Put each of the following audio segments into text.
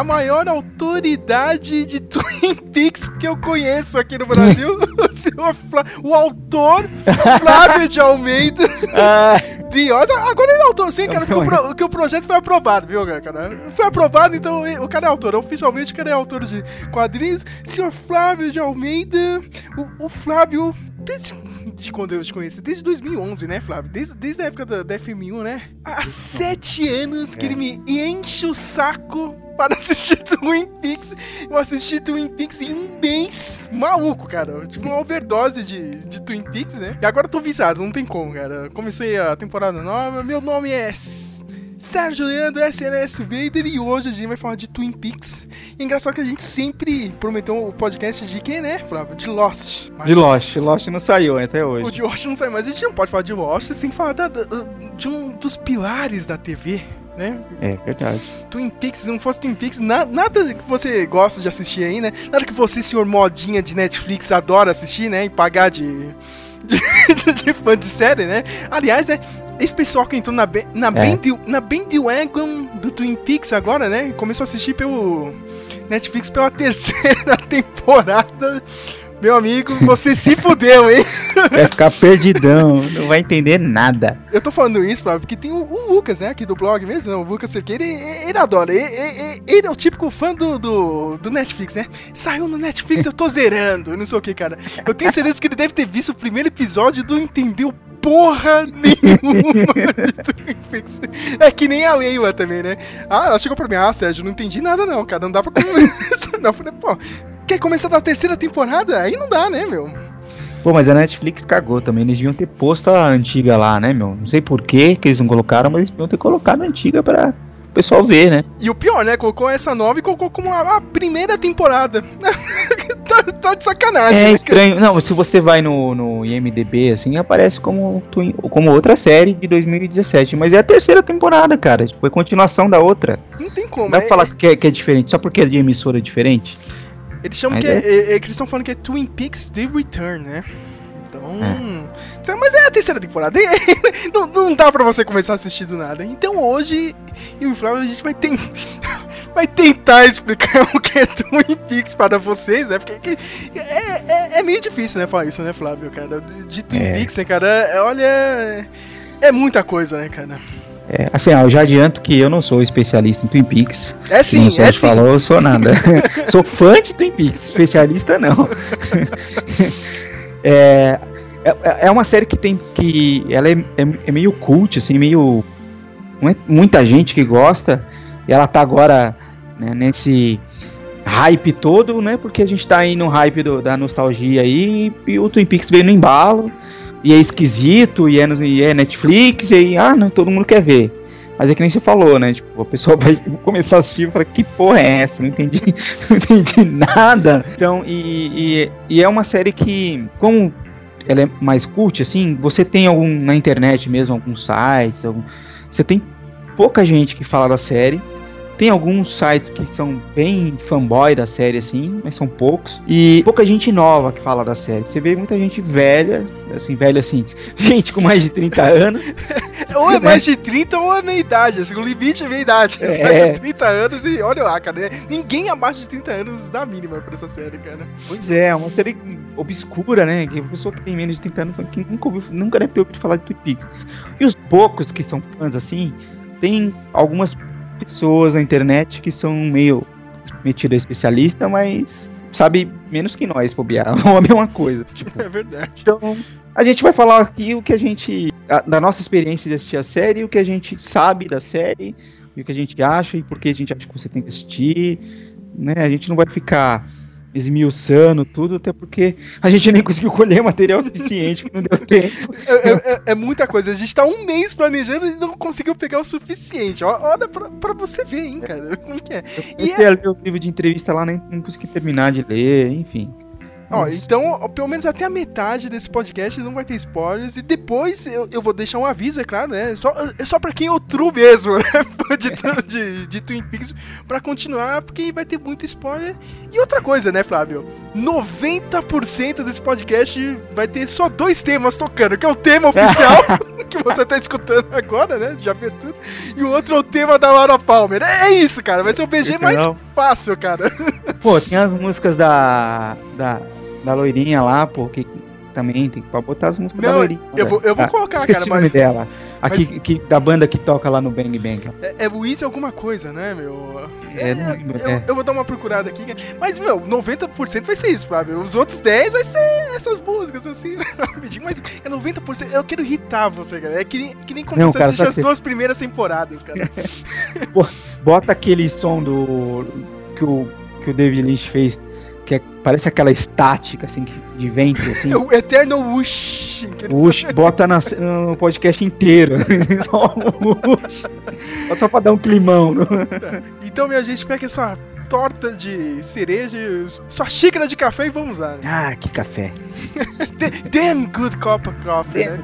a maior autoridade de Twin Peaks que eu conheço aqui no Brasil, o, senhor Flá- o autor Flávio de Almeida. De Oz. Agora ele é autor, sim, cara, porque o, pro- que o projeto foi aprovado, viu, cara? Foi aprovado, então o cara é autor. Oficialmente o cara é autor de quadrinhos. Senhor Flávio de Almeida, o, o Flávio Desde de quando eu te conheci, desde 2011, né, Flávio? Desde, desde a época da, da FM1, né? Há sete anos que ele me enche o saco para assistir Twin Peaks. Eu assisti Twin Peaks em um mês. Maluco, cara. Tipo, uma overdose de, de Twin Peaks, né? E agora eu tô viciado, não tem como, cara. Comecei a temporada nova. Meu nome é Sérgio Leandro, SNS Vader, e hoje a gente vai falar de Twin Peaks. E é engraçado que a gente sempre prometeu o podcast de quem, né, Flávio? De Lost. Mas De Lost. Lost não saiu até hoje. o de Lost não sai mais. A gente não pode falar de Lost sem falar da- da- de um dos pilares da TV, né? É verdade. Twin Peaks, se não fosse Twin Peaks, na- nada que você gosta de assistir aí, né? Nada que você, senhor modinha de Netflix, adora assistir, né? E pagar de, de, de fã de série, né? Aliás, né? Esse pessoal que entrou na, ba- na, É. band, na bandwagon do Twin Peaks agora, né? Começou a assistir pelo Netflix pela terceira temporada. Meu amigo, você se fudeu, hein? Vai ficar perdidão, não vai entender nada. Eu tô falando isso, Flávio, porque tem o, o Lucas, né, aqui do blog mesmo, o Lucas Cerqueira, ele, ele adora, ele, ele- ele é o típico fã do, do, do Netflix, né? Saiu no Netflix, eu tô zerando, não sei o que, cara. Eu tenho certeza que ele deve ter visto o primeiro episódio não entendeu porra nenhuma. É que nem a Leila também, né? Ah, ela chegou pra mim, ah, Sérgio, não entendi nada não, cara, não dá pra começar não. Eu falei, pô, quer começar da terceira temporada? Aí não dá, né, meu? Pô, mas a Netflix cagou também. Eles deviam ter posto a antiga lá, né, meu? Não sei por que que eles não colocaram, mas eles deviam ter colocado a antiga pra o pessoal ver, né? E o pior, né? Colocou essa nova e colocou como a, a primeira temporada. tá, tá de sacanagem. É estranho. Não, se você vai no, no IMDB, assim, aparece como, como outra série de 2017. Mas é a terceira temporada, cara. Tipo, é continuação da outra. cara? Não tem como. Dá é- pra falar que é, que é diferente, só porque é de emissora diferente. Eles chamam Mas que é, é- é- é eles estão falando que é Twin Peaks The Return, né? Então. Mas é a terceira temporada. não, não dá pra você começar a assistir do nada. Então hoje, eu e o Flávio, a gente vai, ten... vai tentar explicar o que é Twin Peaks para vocês, né? Porque que- é, é, é meio difícil, né? Falar isso, né, Flávio, cara? De Twin É. Peaks, né, cara? É, olha. É muita coisa, né, cara? É, assim, eu já adianto que eu não sou especialista em Twin Peaks. É sim, Como o é sim. falou, eu sou nada. sou fã de Twin Peaks, especialista não. é, é, é uma série que tem que. Ela é, é, é meio cult, assim, meio. É muita gente que gosta. E ela tá agora né, nesse hype todo, né? Porque a gente tá aí no hype do- da nostalgia aí. E o Twin Peaks veio no embalo. E é esquisito, e é, no- e é Netflix, e aí, ah, não, todo mundo quer ver. Mas é que nem você falou, né? Tipo, a pessoa vai começar a assistir e fala, que porra é essa? Não entendi, não entendi nada. Então, e, e, e é uma série que, como ela é mais cult, assim, você tem algum na internet mesmo, alguns sites, algum, você tem pouca gente que fala da série. Tem alguns sites que são bem fanboy da série, assim, mas são poucos. E pouca gente nova que fala da série. Você vê muita gente velha, assim, velha assim, gente com mais de 30 anos. ou é mais de 30 ou é meia idade. Assim, o limite é meia idade. É. 30 anos e olha lá, cara. né? Ninguém abaixo de 30 anos dá a mínima pra essa série, cara. Pois é, é uma série obscura, né? Que a pessoa que tem menos de 30 anos que nunca, ouviu, nunca deve ter ouvido falar de Twin Peaks. E os poucos que são fãs assim, tem algumas pessoas na internet que são meio metido a especialista, mas sabe menos que nós, bobear. Ou a mesma coisa. Tipo, É verdade. então, a gente vai falar aqui o que a gente. a- da nossa experiência de assistir a série, o que a gente sabe da série, e o que a gente acha e por que a gente acha que você tem que assistir. Né? A gente não vai ficar esmiuçando tudo, até porque a gente nem conseguiu colher material suficiente, não deu tempo. É, é- é- é muita coisa. A gente tá um mês planejando e não conseguiu pegar o suficiente. Olha pra, pra você ver, hein, cara. Como que é? E Comecei a ler o livro de entrevista lá, nem não consegui terminar de ler, enfim. Ó, então, pelo menos até a metade desse podcast não vai ter spoilers. E depois eu, eu vou deixar um aviso, é claro, né? Só, é só pra quem é o true mesmo, né? De, de, de Twin Peaks, pra continuar, porque vai ter muito spoiler. E outra coisa, né, Flávio? 90% desse podcast vai ter só dois temas tocando, que é o tema oficial, que você tá escutando agora, né? De abertura. E o outro é o tema da Laura Palmer. É, é isso, cara. Vai ser o BG mais Então, fácil, cara. Pô, tem as músicas da, da, da loirinha lá, pô, que também tem que botar as músicas da Não, loirinha. eu vou- eu vou Ah, colocar, esqueci cara, o nome mas- dela. Aqui, que, da banda que toca lá no Bang Bang. É, é Luiz alguma coisa, né, meu? É, não lembro, eu, é. eu vou dar uma procurada aqui. Mas, meu, 90% vai ser isso, Flávio. Os outros 10% vai ser essas músicas, assim. Mas é 90%. Eu quero irritar você, cara. É que, nem- que nem quando Não, você cara, assiste as duas primeiras temporadas, cara. Bota aquele som do. que o, que o David Lynch fez, que é- parece aquela estática, assim, de vento, assim. É o Eternal Whoosh. que eles- Puxa, bota na- no podcast inteiro. só um só pra dar um climão. no- Então, minha gente, pega sua torta de cereja, sua xícara de café e vamos lá. né? Ah, que café. Damn good cup of coffee, né?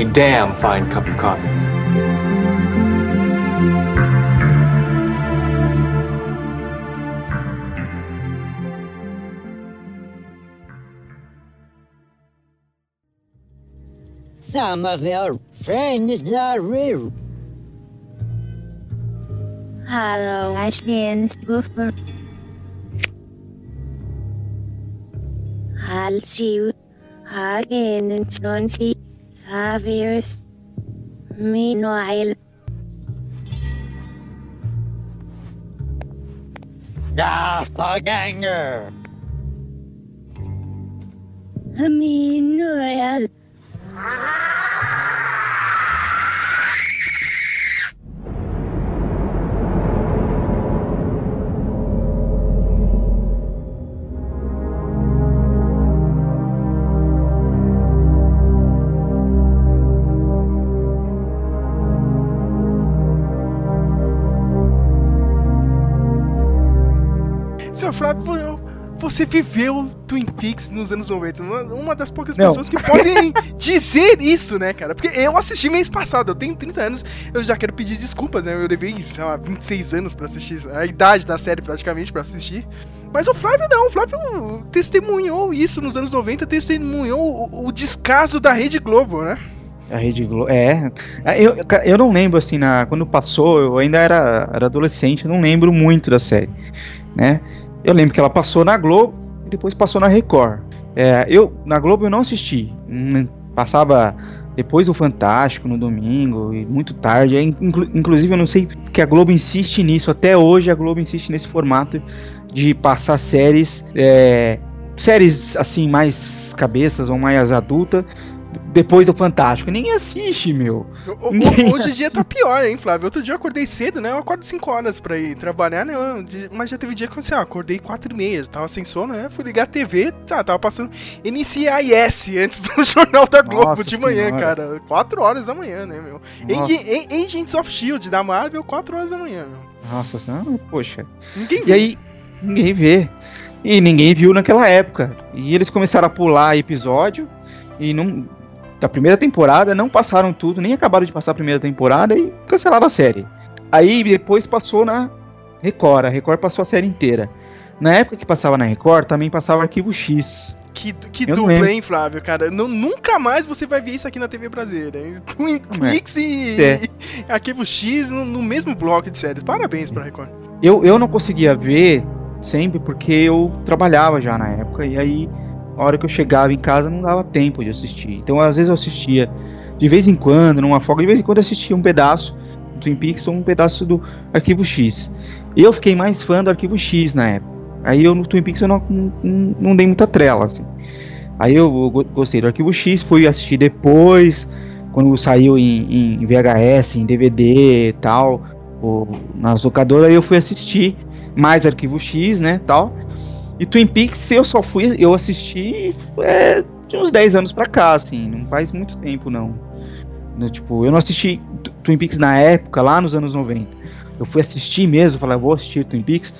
A damn fine cup of coffee. Some of your friends are real. Hello, Ashland Buffer. I'll see you again in 25 years. Meanwhile, Doppelganger! Meanwhile, Senhor Flávio, você viveu Twin Peaks nos anos 90. Uma, das poucas Não. pessoas que podem dizer isso, né, cara? Porque eu assisti mês passado, eu tenho 30 anos, eu já quero pedir desculpas, né? Eu levei, sei lá, 26 anos pra assistir, a idade da série praticamente pra assistir. Mas o Flávio não, o Flávio testemunhou isso nos anos 90, testemunhou o, o descaso da Rede Globo, né? A Rede Globo. É. Eu, eu não lembro, assim, na, quando passou, eu ainda era, era adolescente, eu não lembro muito da série. Né? Eu lembro que ela passou na Globo e depois passou na Record. É, eu, na Globo eu não assisti. Hum, Passava depois do Fantástico no domingo e muito tarde. É, inclu- inclusive, eu não sei que a Globo insiste nisso. Até hoje a Globo insiste nesse formato de passar séries. é, séries assim, mais cabeças ou mais adulta. Depois do Fantástico. Ninguém assiste, meu. O- o- Ninguém hoje em dia tá pior, hein, Flávio? Outro dia eu acordei cedo, né? Eu acordo 5 horas pra ir trabalhar, né? Eu- mas já teve dia que assim, ó, acordei 4 e meia, tava sem sono, né? Fui ligar a TV, tá, tava passando NCIS antes do Jornal da Globo Nossa de manhã, Senhora. cara. 4 horas da manhã, né, meu? A- Agents of S.H.I.E.L.D. da Marvel, 4 horas da manhã, meu. Nossa senhora, poxa. Ninguém E viu. aí, ninguém vê. E ninguém viu naquela época. E eles começaram a pular episódio. E não. Da primeira temporada, não passaram tudo, nem acabaram de passar a primeira temporada e cancelaram a série. Aí depois passou na Record. A Record passou a série inteira. Na época que passava na Record, também passava Arquivo X. Que, que dupla, hein, Flávio, cara? Nu- nunca mais você vai ver isso aqui na TV brasileira, hein? Twin é. Peaks e, É. e Arquivo X no, no mesmo bloco de séries. Parabéns pra Record. Eu, eu não conseguia ver sempre porque eu trabalhava já na época. E aí, a hora que eu chegava em casa, não dava tempo de assistir. Então, às vezes, eu assistia de vez em quando, numa folga. De vez em quando, eu assistia um pedaço do Twin Peaks ou um pedaço do Arquivo X. Eu fiquei mais fã do Arquivo X na época. Aí, eu no Twin Peaks, eu não, não, não dei muita trela, assim. Aí, eu go- gostei do Arquivo X, fui assistir depois, quando saiu em, em VHS, em DVD e tal o, nas locadoras eu fui assistir mais Arquivo X, né, tal. E Twin Peaks eu só fui, eu assisti é, de uns 10 anos pra cá, assim, não faz muito tempo não. No, tipo, eu não assisti Twin Peaks na época, lá nos anos 90. Eu fui assistir mesmo, falei, vou assistir Twin Peaks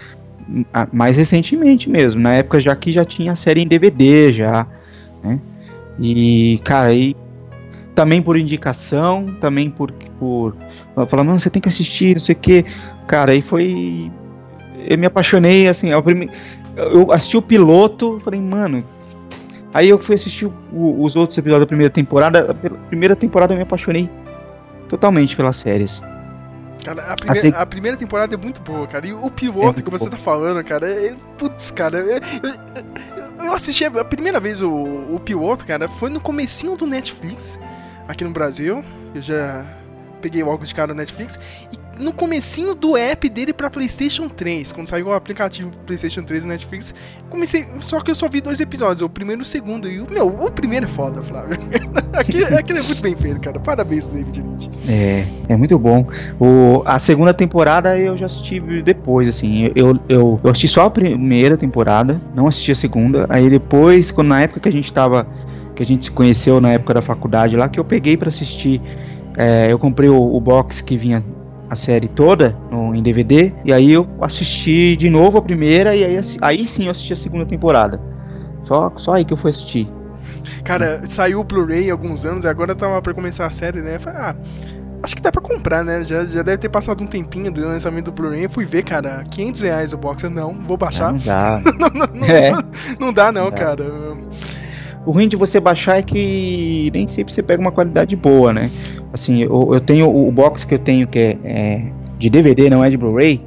hum, ah, mais recentemente mesmo, na época já que já tinha a série em DVD já, né? E, cara, aí também por indicação, também por, por falando, não, você tem que assistir, não sei o que. Cara, aí foi. Eu me apaixonei, assim, ao prime... eu assisti o piloto, falei, mano. Aí eu fui assistir o- os outros episódios da primeira temporada. Pela primeira temporada eu me apaixonei totalmente pela série. assim. Cara, a primeira, Assim- a primeira temporada é muito boa, cara. E o É piloto muito que você bom. tá falando, cara, é. Putz, cara. Eu, eu- eu- eu assisti a primeira vez o, o piloto, cara, foi no comecinho do Netflix, aqui no Brasil. Eu já peguei logo de cara no Netflix. E no comecinho do app dele pra Playstation 3, quando saiu o aplicativo Playstation 3 no Netflix, comecei. Só que eu só vi dois episódios, o primeiro e o segundo. E o meu, o primeiro é foda, Flávio. aquilo, aquilo é muito bem feito, cara. Parabéns, David Lynch. É, é muito bom. O, a segunda temporada eu já assisti depois, assim. Eu, eu, eu assisti só a primeira temporada, não assisti a segunda. Aí depois, quando na época que a gente tava. Que a gente se conheceu na época da faculdade lá, que eu peguei pra assistir. é, eu comprei o, o box que vinha a série toda no, em DVD. E aí eu assisti de novo a primeira. E aí, aí sim eu assisti a segunda temporada. Só, só aí que eu fui assistir. Cara, saiu o Blu-ray há alguns anos e agora tava pra começar a série, né? Falei, ah, acho que dá pra comprar, né? Já, já deve ter passado um tempinho do lançamento do Blu-ray. Eu fui ver, cara, 500 reais o box. Eu, não, vou baixar. Não dá. não, É. não dá, não, Não dá. cara. O ruim de você baixar é que nem sempre você pega uma qualidade boa, né? Assim, eu, eu tenho o, o box que eu tenho que é, é de DVD, não é de Blu-ray.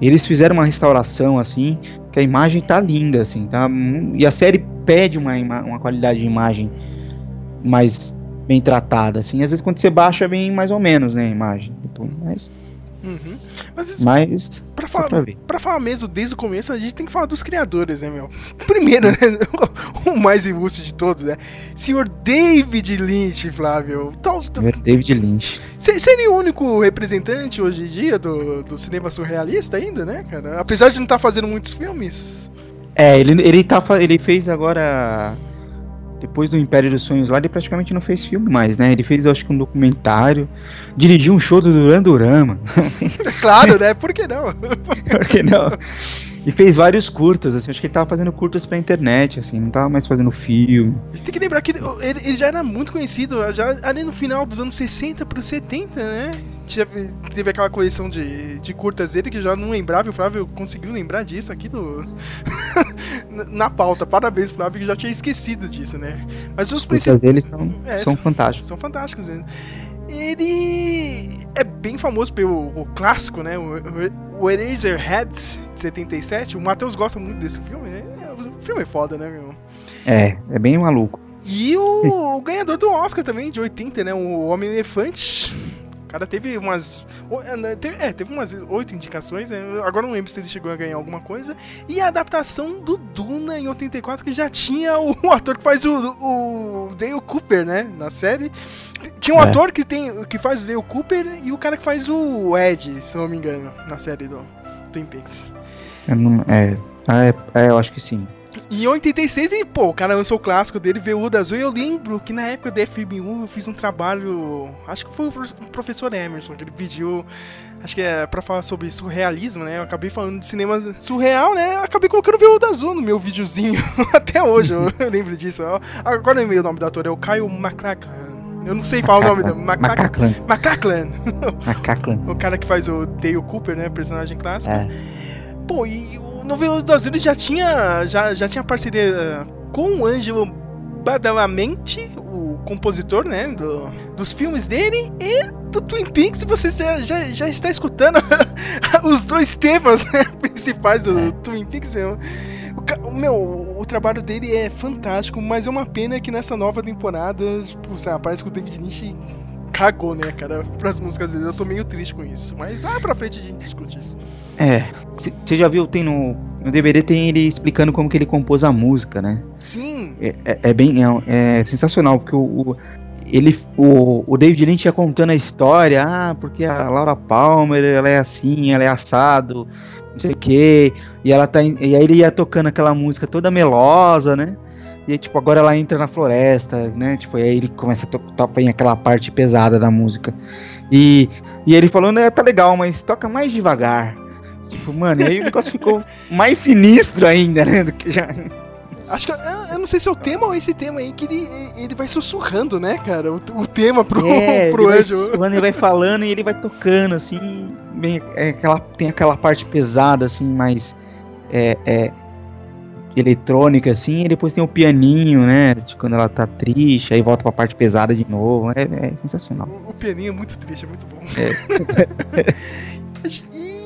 Eles fizeram uma restauração assim, que a imagem tá linda, assim, tá? E a série pede uma, uma qualidade de imagem mais bem tratada, assim. Às vezes quando você baixa vem mais ou menos, né, a imagem. Tipo, mas, Uhum. Mas isso, mas pra, falar, pra falar mesmo, desde o começo, a gente tem que falar dos criadores, né, meu? Primeiro, né? o mais ilustre de todos, né? Senhor David Lynch, Flávio. Tal, tal- David Lynch. Se- Seria o único representante hoje em dia do, do cinema surrealista ainda, né, cara? Apesar de não estar fazendo muitos filmes. É, ele, ele, tá, ele fez agora. Depois do Império dos Sonhos lá, ele praticamente não fez filme mais, né? Ele fez, acho que um documentário. Dirigiu um show do Duran Duran, mano. Claro, né? Por que não? Por que não? E fez vários curtas, assim. Acho que ele tava fazendo curtas pra internet, assim. Não tava mais fazendo filme. A gente tem que lembrar que ele, ele- já era muito conhecido, já ali no final dos anos 60 pro 70, né? Já teve aquela coleção de, de curtas dele que eu já não lembrava, e o Flávio conseguiu lembrar disso aqui no, na- pauta. Parabéns, Flávio, que já tinha esquecido disso, né? Mas os Os curtas principais. deles são, É, são- fantásticos. São fantásticos mesmo. Ele é bem famoso pelo clássico, né? O, o Eraserhead de 77. O Matheus gosta muito desse filme, né? O filme é foda, né, meu? É, é bem maluco. E o, o ganhador do Oscar também, de 80, né? O Homem-Elefante. O cara teve umas. é, teve- É, teve umas oito indicações, né? Agora não lembro se ele chegou a ganhar alguma coisa. E a adaptação do Duna em 84, que já tinha o, ator que faz o, o Dale Cooper, né? Na série. Tinha um É. ator que, tem, que faz o Dale Cooper e o cara que faz o Ed, se não me engano, na série do Twin Peaks. Eu não- é, é, é, eu acho que sim. Em 86, e pô, o cara lançou o clássico dele, Veludo Azul, e eu lembro que na época da FMU eu fiz um trabalho, acho que foi o prof- o professor Emerson, que ele pediu, acho que é pra falar sobre surrealismo, né? Eu acabei falando de cinema surreal, né? Eu acabei colocando Veludo Azul no meu videozinho, até hoje eu, eu lembro disso. ó. Agora eu lembrei o nome do ator, é o Kyle MacLachlan. Eu não sei falar o nome dele. Macaclan. Macaclan. Macaclan. o cara que faz o Dale Cooper, né? Personagem clássico. É. Pô, e o Novelo das Ilhas já tinha, já, já tinha parceria com o Ângelo Badalamenti, o compositor, né? Do, dos filmes dele e do Twin Peaks. E você já, já, já está escutando os dois temas né, principais do É. Twin Peaks, meu. O, meu, o trabalho dele é fantástico, mas é uma pena que nessa nova temporada, tipo, parece que o David Lynch cagou, né, cara, pras músicas dele. Eu tô meio triste com isso. Mas ah, pra frente a gente discute isso. É. Você já viu, tem no, no DVD tem ele explicando como que ele compôs a música, né? Sim, É, é- é bem. É, é sensacional, porque o. o- ele, o, o David Lynch ia contando a história, ah, porque a Laura Palmer, ela é assim, ela é assado, não sei o quê, e ela tá, e aí ele ia tocando aquela música toda melosa, né, e aí, tipo, agora ela entra na floresta, né, tipo, e aí ele começa a to tocar aquela parte pesada da música, e, e ele falando, é, tá legal, mas toca mais devagar, tipo, mano, e aí o negócio ficou mais sinistro ainda, né, do que já... acho que. Eu, eu não sei se é o tema ou esse tema aí que ele, ele vai sussurrando, né, cara? O, o tema pro, É, pro ele vai anjo. sussurrando, ele vai falando e ele vai tocando, assim, bem, é aquela, tem aquela parte pesada, assim, mais é, é, eletrônica, assim, e depois tem o pianinho, né, de quando ela tá triste, aí volta pra parte pesada de novo, é, é sensacional. O, o pianinho é muito triste, é muito bom. É.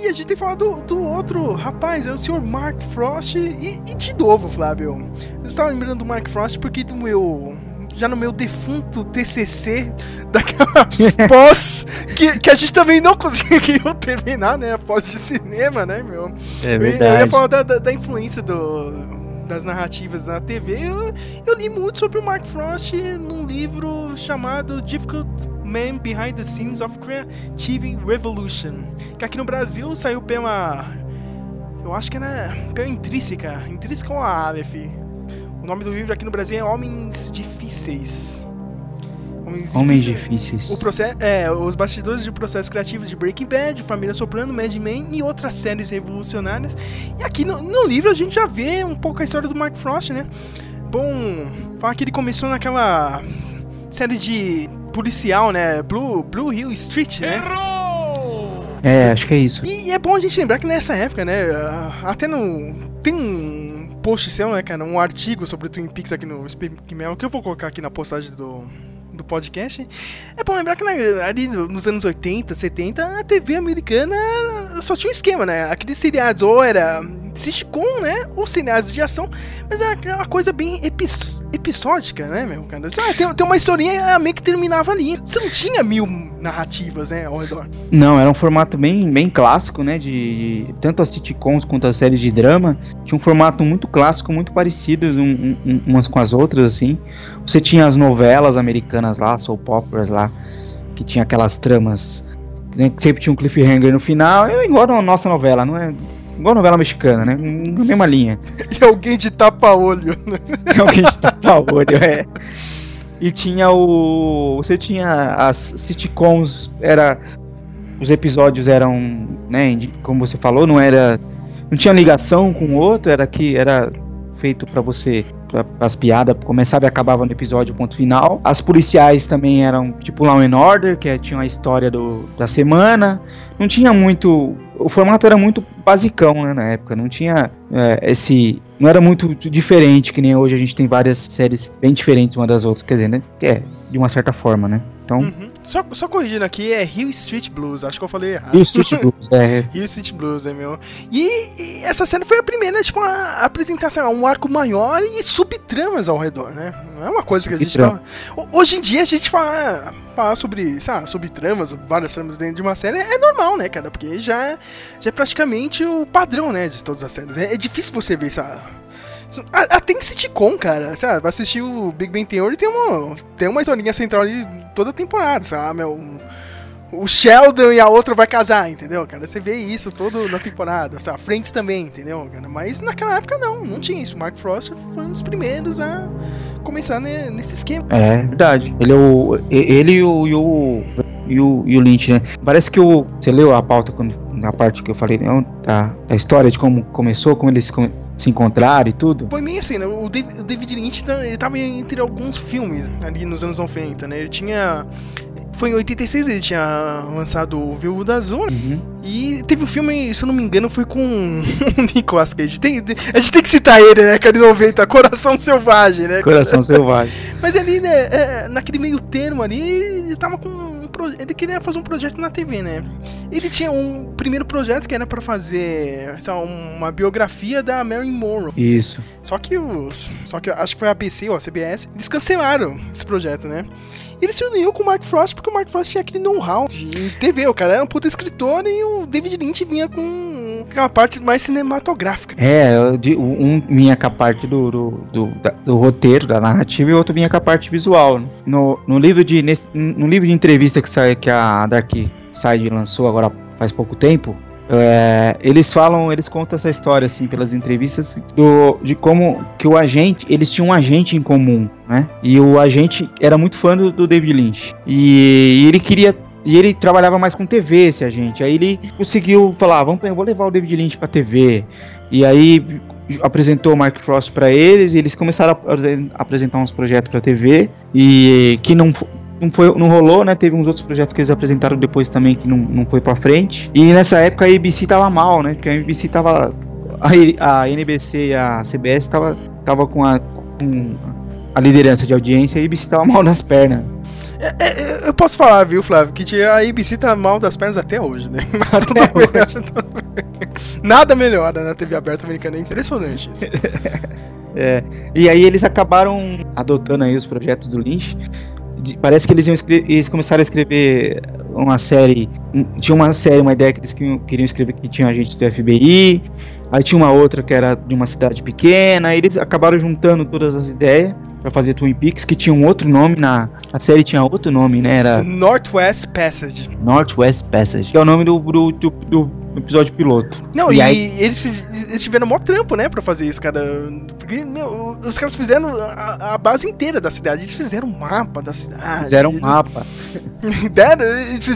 e a gente tem que falar do, do outro rapaz, é o senhor Mark Frost. E, e de novo, Flávio, eu estava lembrando do Mark Frost porque do meu. Já no meu defunto TCC, daquela pós que, que a gente também não conseguiu terminar, né? A pós de cinema, né, meu? É Eu, eu ia falar da, da, da influência do, das narrativas na TV. Eu, eu li muito sobre o Mark Frost num livro chamado Difficult Man Behind the Scenes of Creative Revolution. Que aqui no Brasil saiu pela. Eu acho que era pela Intrínseca. Intrínseca ou a Aleph. O nome do livro aqui no Brasil é Homens Difíceis. Homens O difíceis. processo, é, os bastidores de processos criativos de Breaking Bad, Família Soprano, Mad Men e outras séries revolucionárias. E aqui no, no livro a gente já vê um pouco a história do Mark Frost, né? Bom, falar que ele começou naquela série de policial, né? Blue, Blue Hill Street, né? É, acho que é isso. E é bom a gente lembrar que nessa época, né? Até no. Tem um post seu, né, cara? Um artigo sobre o Twin Peaks aqui no Speak Mel, que eu vou colocar aqui na postagem do, do podcast. É bom lembrar que né, ali no- nos anos 80, 70, a TV americana só tinha um esquema, né? Aqueles seriados ou era sitcom, né? Ou seriados de ação, mas era aquela coisa bem epis- episódica, né, meu cara? Ah, tem, tem uma historinha meio que terminava ali. Você não tinha mil narrativas, né, ao redor. Não, era um formato bem, bem clássico, né? De tanto as sitcoms quanto as séries de drama. Tinha um formato muito clássico, muito parecido um- um- umas com as outras, assim. Você tinha as novelas americanas lá, soap operas lá, que tinha aquelas tramas né, que sempre tinha um cliffhanger no final. É igual a nossa novela, não é? Igual a novela mexicana, né? Na mesma linha. E alguém de tapa-olho, né? Alguém de tapar o olho, é. E tinha o. Você tinha as sitcoms, era. Os episódios eram, né, como você falou, não era. Não tinha ligação com o outro, era que era feito pra você. pra- As piadas começava e acabava no episódio, ponto final. As policiais também eram tipo Law and Order, que tinha a história do, da semana. Não tinha muito. O formato era muito basicão, né, na época. Não tinha é, esse. Não era muito diferente, que nem hoje a gente tem várias séries bem diferentes uma das outras. Quer dizer, né? É, de uma certa forma, né? Então. Uhum. Só, só corrigindo aqui, é Hill Street Blues. Acho que eu falei errado. O Street Blues, é. Hill Street Blues, é meu. E, e essa série foi a primeira, tipo, a apresentar sei lá, um arco maior e subtramas ao redor, né? Não é uma coisa que a gente tá. Ho- Hoje em dia a gente fala, fala sobre, sabe, sobre tramas, várias tramas dentro de uma série, é normal, né, cara? Porque já, é- já é praticamente o padrão, né, de todas as séries. É, é difícil você ver, sabe? Isso- a- Até em sitcom, cara, sabe? Vai assistir o Big Bang Theory tem uma, tem uma historinha central ali toda temporada, sabe? Meu, o Sheldon e a outra vai casar, entendeu, cara? Você vê isso todo na temporada. Sabe? Friends também, entendeu, cara? Mas naquela época não, não tinha isso. Mark Frost foi um dos primeiros a começar ne- nesse esquema. É, verdade. Ele é o. Ele o. E o, e o, e o Lynch, né? Parece que o. Você leu a pauta quando, na parte que eu falei, né? Da, da história de como começou, como eles come- se encontraram e tudo. Foi meio assim, né? O David, Lynch tá- ele tava entre alguns filmes ali nos anos 90, né? Ele tinha. Foi em 86 ele tinha lançado o Viúva Azul. Uhum. E teve um filme, se eu não me engano, foi com o Nicolas Cage. Tem- a gente tem que citar ele, né? Cara de 90, Coração Selvagem, né? Coração Selvagem. Mas ali, né, é, naquele meio termo ali, ele tava com pro- Ele queria fazer um projeto na TV, né? Ele tinha um primeiro projeto que era pra fazer lá, uma biografia da Marilyn Monroe. Isso. Só que os. Só que acho que foi a ABC ou a CBS, eles cancelaram esse projeto, né? Ele se uniu com o Mark Frost porque o Mark Frost tinha aquele know-how de TV. O cara era um puta escritor e o David Lynch vinha com aquela parte mais cinematográfica. É, di- um vinha com a parte do, do, do, da- do roteiro, da narrativa, e outro vinha com a parte visual. No, no livro de nesse- no livro de entrevista que, sai, que a Dark Side lançou agora faz pouco tempo, é, eles falam, eles contam essa história assim pelas entrevistas do, de como que o agente, eles tinham um agente em comum, né? E o agente era muito fã do, do David Lynch e, e ele queria e ele trabalhava mais com TV, esse agente. Aí ele conseguiu falar, vamos, eu vou levar o David Lynch pra TV. E aí apresentou o Mark Frost pra eles e eles começaram a apresen- apresentar uns projetos pra TV e que não não, foi, não rolou, né? Teve uns outros projetos que eles apresentaram depois também que não, não foi pra frente. E nessa época a ABC tava mal, né? Porque a ABC tava. A, a NBC e a CBS tava, tava com, a, com a liderança de audiência e a ABC tava mal nas pernas. É, é, eu posso falar, viu, Flávio, que a ABC tá mal das pernas até hoje, né? Mas Até tudo bem. Nada melhora na TV aberta americana, é impressionante isso. É, e aí eles acabaram adotando aí os projetos do Lynch. De- parece que eles, iam eles começaram a escrever uma série. Tinha uma série, uma ideia que eles queriam, queriam escrever que tinha agente do FBI. Aí tinha uma outra que era de uma cidade pequena. Aí eles acabaram juntando todas as ideias pra fazer Twin Peaks, que tinha um outro nome na. A série tinha outro nome, né? Era Northwest Passage. Northwest Passage, que é o nome do, do, do- do episódio piloto. Não, E e, aí- eles, eles tiveram mó trampo, né, pra fazer isso, cara. Porque, meu, os caras fizeram a, a base inteira da cidade. Eles fizeram um mapa da cidade. Fizeram um mapa. deram-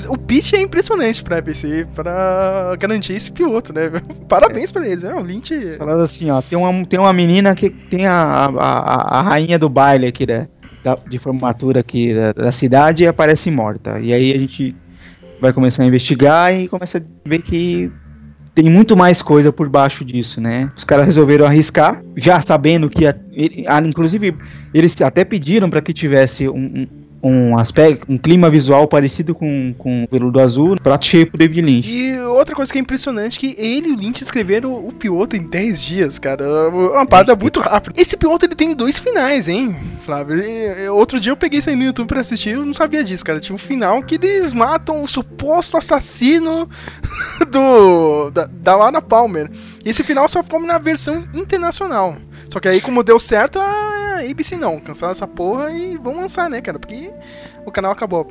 o pitch é impressionante pra ABC, pra garantir esse piloto, né? Parabéns pra eles, né? O Lynch... Falando assim, ó, tem uma, tem uma menina que tem a, a, a, a rainha do baile aqui da, da- de formatura aqui da, da cidade e aparece morta. E aí a gente vai começar a investigar e começa a ver que tem muito mais coisa por baixo disso, né? Os caras resolveram arriscar, já sabendo que, a, ele- ah, inclusive, eles até pediram para que tivesse um, um, um aspecto, um clima visual parecido com, com o Veludo Azul, prato cheio pro David Lynch. E outra coisa que é impressionante é que ele e o Lynch escreveram o piloto em 10 dias, cara. É Uma parada muito rápida. Esse piloto ele tem dois finais, hein, Flávio? E- outro dia eu peguei isso aí no YouTube pra assistir, eu não sabia disso, cara. Tinha um final que eles matam o suposto assassino do da, da Lana Palmer. E esse final só ficou na versão internacional. Só que aí, como deu certo, a ABC não. Cancelaram essa porra e vão lançar, né, cara? Porque o canal acabou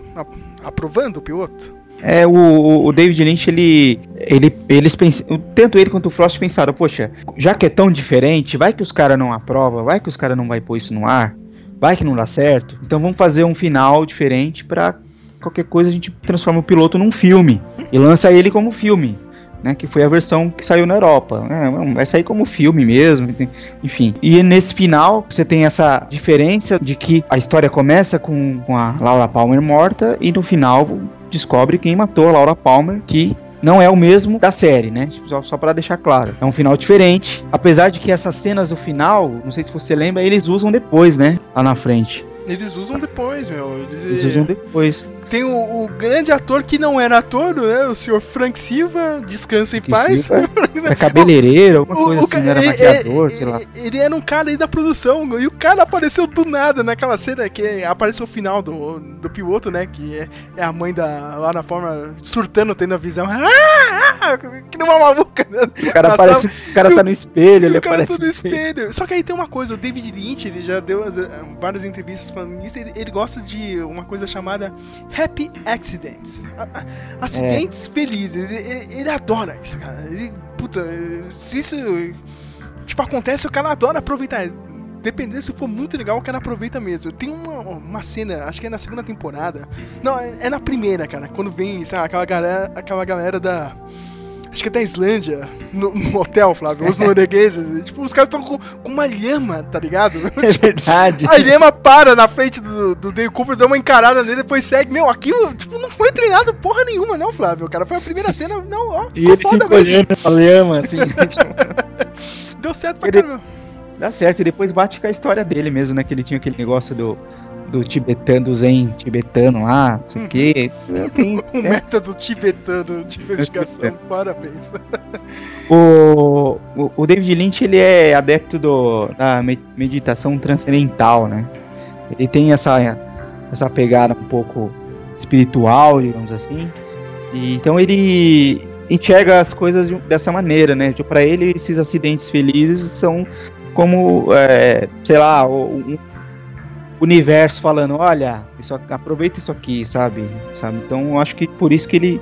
aprovando o piloto. É, o, o- David Lynch, ele, ele eles pensam, tanto ele quanto o Frost pensaram, poxa, já que é tão diferente, vai que os caras não aprovam, vai que os caras não vai pôr isso no ar, vai que não dá certo, então vamos fazer um final diferente pra qualquer coisa a gente transforma o piloto num filme e lança ele como filme. Né, que foi a versão que saiu na Europa. né, vai sair como filme mesmo, enfim. E nesse final, você tem essa diferença de que a história começa com, com a Laura Palmer morta e no final descobre quem matou a Laura Palmer, que não é o mesmo da série, né? Tipo, Só, só para deixar claro. É um final diferente. Apesar de que essas cenas do final, não sei se você lembra, eles usam depois, né? Lá na frente. Eles usam depois, meu. Eles, Eles usam depois. Tem o, o grande ator que não era ator, né? O senhor Frank Silva, descansa em paz. Silva É cabeleireiro, alguma O- coisa o assim, não era é- maquiador, é- sei lá. Ele era um cara aí da produção, e o cara apareceu do nada naquela cena que apareceu o final do, do piloto, né? Que é, é a mãe da Lara Forma surtando, tendo a visão. Ah, ah, que nem uma maluca. né? O cara Na aparece, o cara tá no espelho, ele o cara aparece tá no espelho. Só que aí tem uma coisa, o David Lynch, ele já deu as- várias entrevistas falando isso, ele, ele gosta de uma coisa chamada Happy Accidents. Acidentes felizes. Ele, ele- ele adora isso, cara. Ele, puta, se isso tipo acontece, o cara adora aproveitar. Dependendo se for muito legal, o cara aproveita mesmo. Tem uma, uma cena, acho que é na segunda temporada. Não, é, é na primeira, cara. Quando vem, sabe, aquela galera, aquela galera da. Acho que é da Islândia, no, no hotel, Flávio, os noruegueses. tipo, os caras estão com, com uma lhama, tá ligado? É verdade. A lhama para na frente do, do Dave Cooper, dá uma encarada nele, depois segue. Meu, aquilo, tipo, não foi treinado porra nenhuma, não, Flávio. Cara, foi a primeira cena, não, ó. E ele fica olhando a lhama, assim. Deu certo pra Ele- caramba. Dá certo, e depois bate com a história dele mesmo, né? Que ele tinha aquele negócio do, do tibetano, do zen tibetano lá, não sei o quê. Tem, O é, método tibetano de investigação, parabéns. o, o, o David Lynch, ele é adepto do, da me- meditação transcendental, né? Ele tem essa, essa pegada um pouco espiritual, digamos assim. E, então ele enxerga as coisas de- dessa maneira, né? Tipo, para ele, esses acidentes felizes são como, é, sei lá, o, um universo falando, olha, isso, aproveita isso aqui, sabe? sabe? Então, eu acho que por isso que ele,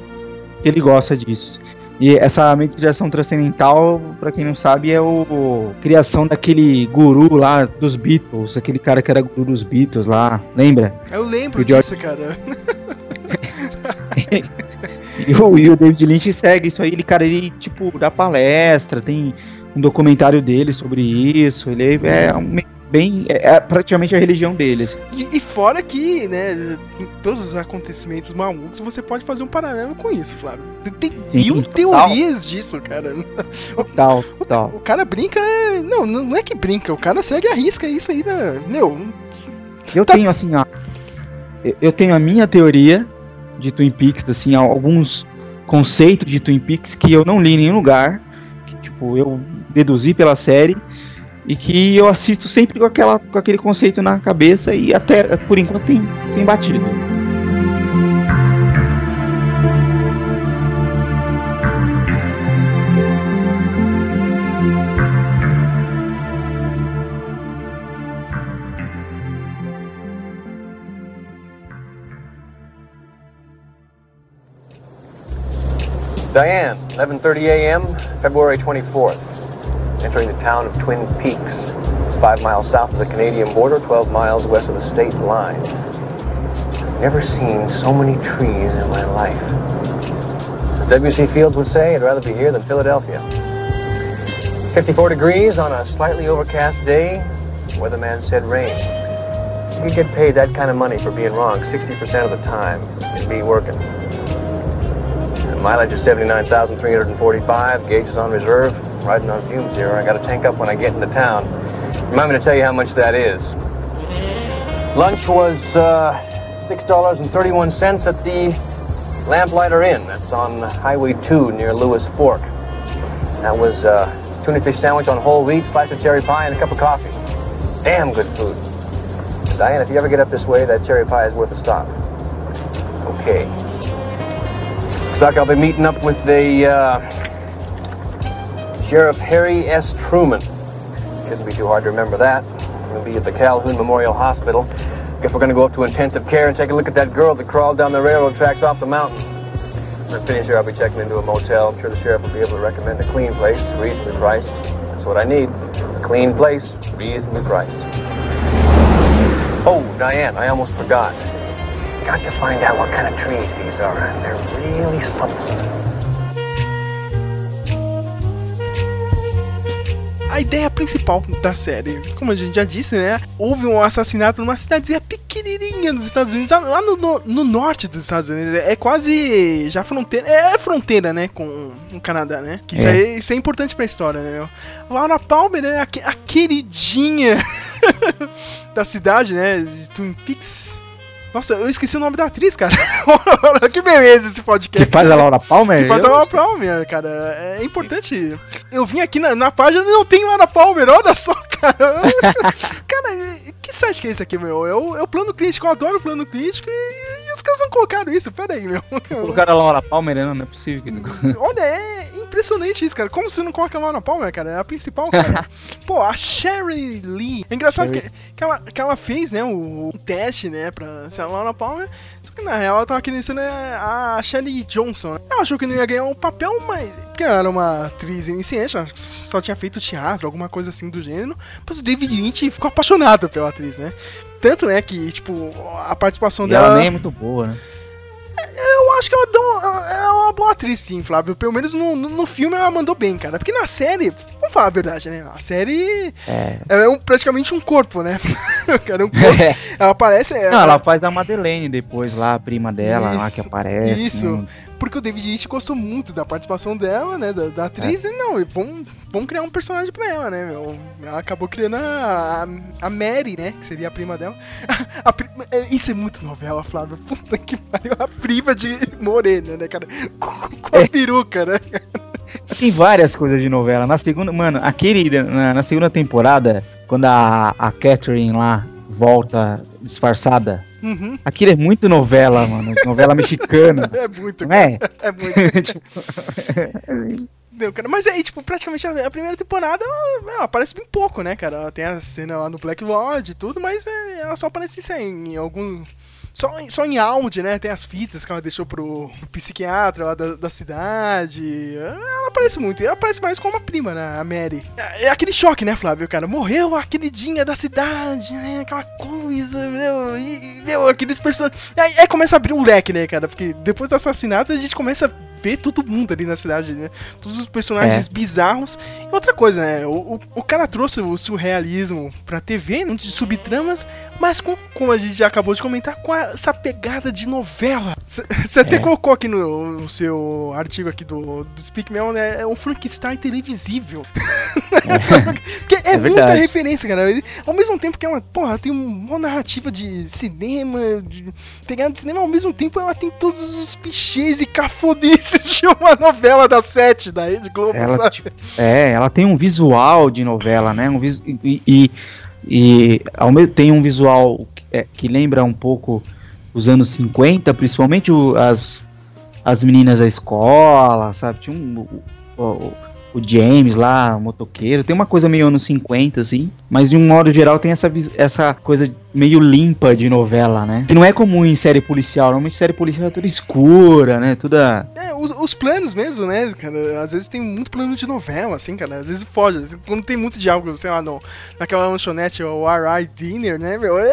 que ele gosta disso. E essa meditação transcendental, pra quem não sabe, é o, o criação daquele guru lá dos Beatles, aquele cara que era guru dos Beatles lá, lembra? Eu lembro O George- disso, cara. E o, e o David Lynch segue isso aí, ele, cara, ele, tipo, dá palestra, tem um documentário dele sobre isso, ele é um- bem, é, é praticamente a religião dele, assim. E, e fora que, né, em todos os acontecimentos malucos, você pode fazer um paralelo com isso, Flávio. Tem Sim, mil total. teorias disso, cara. Total, total. O cara brinca. Não, não é que brinca, o cara segue a risca isso aí, né? Meu, Eu tenho assim, ó. eu- Eu tenho a minha teoria de Twin Peaks, assim, alguns conceitos de Twin Peaks que eu não li em nenhum lugar. Que, tipo, eu deduzi pela série. E que eu assisto sempre com, aquela, com aquele conceito na cabeça e até por enquanto tem, tem batido. Diane, 11:30 a.m., February 24th. Entering the town of Twin Peaks. It's five miles south of the Canadian border, 12 miles west of the state line. I've Never seen so many trees in my life. As W.C. Fields would say, I'd rather be here than Philadelphia. 54 degrees on a slightly overcast day. Weatherman said rain. You get paid that kind of money for being wrong 60% of the time and be working. The mileage is 79,345. Gauge is on reserve. Riding on fumes here. I got to tank up when I get into town. Remind me to tell you how much that is. Lunch was uh, $6.31 at the Lamplighter Inn. That's on Highway 2 near Lewis Fork. That was uh, tuna fish sandwich on whole wheat, slice of cherry pie, and a cup of coffee. Damn good food. Diane, if you ever get up this way, that cherry pie is worth a stop. Okay. Looks like I'll be meeting up with the uh, Sheriff Harry S. Truman. Shouldn't be too hard to remember that. We'll be at the Calhoun Memorial Hospital. Guess we're gonna go up to intensive care and take a look at that girl that crawled down the railroad tracks off the mountain. When I finish here, I'll be checking into a motel. I'm sure the sheriff will be able to recommend a clean place, reasonably priced. That's what I need. A clean place, reasonably priced. Oh, Diane, I almost forgot. Got to find out what kind of trees these are. They're really something. A ideia principal da série, como a gente já disse, né? Houve um assassinato numa cidadezinha pequenininha nos Estados Unidos, lá no, no- no norte dos Estados Unidos. É quase já fronteira, é, é fronteira, né, com o Canadá, né? Que isso, É. aí, isso é importante pra história, né, meu? Laura Palmer, né, a, a queridinha da cidade, né, de Twin Peaks. Nossa, eu esqueci o nome da atriz, cara. que beleza esse Que podcast. faz a Laura Palmer? Que faz a Laura Palmer, cara. É importante. Eu vim aqui na, na página e não tem Laura Palmer, olha só, cara. cara, que site que é esse aqui, meu? É o, é o plano crítico, eu adoro o plano crítico e, e os caras não colocaram isso, pera aí, meu. Colocaram a Laura Palmer, né? não, não é possível. que- Olha, é impressionante isso, cara. Como você não coloca a Laura Palmer, cara? É a principal, cara. Pô, a Sherry Lee. É engraçado que, que, ela, que ela fez, né, o, o teste, né, pra ser a Laura Palmer. Só que na real ela tava querendo ser né, a Shelley Johnson. né? Ela achou que não ia ganhar um papel, mas. Porque ela era uma atriz iniciante, só tinha feito teatro, alguma coisa assim do gênero. Mas o David Lynch ficou apaixonado pela atriz, né? Tanto, né, que, tipo, a participação E dela. ela nem é muito boa, né? Eu acho que ela deu, é uma boa atriz, sim, Flávio. Pelo menos no, no, no filme ela mandou bem, cara. Porque na série, vamos falar a verdade, né? A série É. é um- praticamente um corpo, né? cara, um corpo. É. Ela aparece. Não, ela faz a Madeleine depois lá, a prima dela lá que Isso, aparece. isso. né? Porque o David East gostou muito da participação dela, né? Da, da atriz, e não, e vamos, vamos criar um personagem pra ela, né, meu? Ela acabou criando a, a, a Mary, né? Que seria a prima dela. A é, isso é muito novela, Flávio. Puta que pariu. A prima de Morena, né, cara? Com, com a É. peruca, né? Tem várias coisas de novela. Na segunda, mano, aquele na, na segunda temporada, quando a, a Catherine lá volta disfarçada, Uhum. aquilo é muito novela, mano. Novela mexicana. É muito, Não é? É muito. Tipo, Deu, cara. Mas aí, tipo, praticamente a, primeira temporada ela, aparece bem pouco, né, cara? Ela tem a cena lá no Black Lodge e tudo, mas é, ela só aparece isso aí, em algum. Só, em- só em áudio, né? Tem as fitas que ela deixou pro, psiquiatra lá da, da cidade. Ela aparece muito. Ela aparece mais como a prima, né? A Mary. É, é aquele choque, né, Flávio, cara? Morreu a queridinha da cidade, né? Aquela coisa, meu. E, meu, aqueles personagens. Aí, aí começa a abrir um leque, né, cara? Porque depois do assassinato a gente começa a ver todo mundo ali na cidade, né? Todos os personagens É. bizarros. E outra coisa, né? O, o, o cara trouxe o surrealismo pra TV, não de subtramas, mas com, como a gente já acabou de comentar, com a- essa pegada de novela. Você até É. colocou aqui no, no seu artigo aqui do, do Speak Mel, né? É um Frankenstein televisível. Porque é, É muita referência, cara. Ele- Ao mesmo tempo que ela, porra, tem uma narrativa de cinema, de pegada de cinema, ao mesmo tempo ela tem todos os clichês e cafonices de uma novela da sete da Rede Globo, Ela, sabe? tipo, é, ela tem um visual de novela, né? Um vis- e, e, e ao mesmo tem um visual que, é, que lembra um pouco os anos 50, principalmente o- as, as meninas da escola, sabe? Tinha um, o, o- o James lá, o motoqueiro, tem uma coisa meio anos 50, assim, mas de um modo geral tem essa, essa coisa meio limpa de novela, né? Que não é comum em série policial, normalmente série policial é toda escura, né? Toda. É, os, os planos mesmo, né, cara? Às vezes tem muito plano de novela, assim, cara. Às vezes foge. Assim, Quando tem muito diálogo, sei lá, no, naquela lanchonete, o R.I. Dinner, né, meu?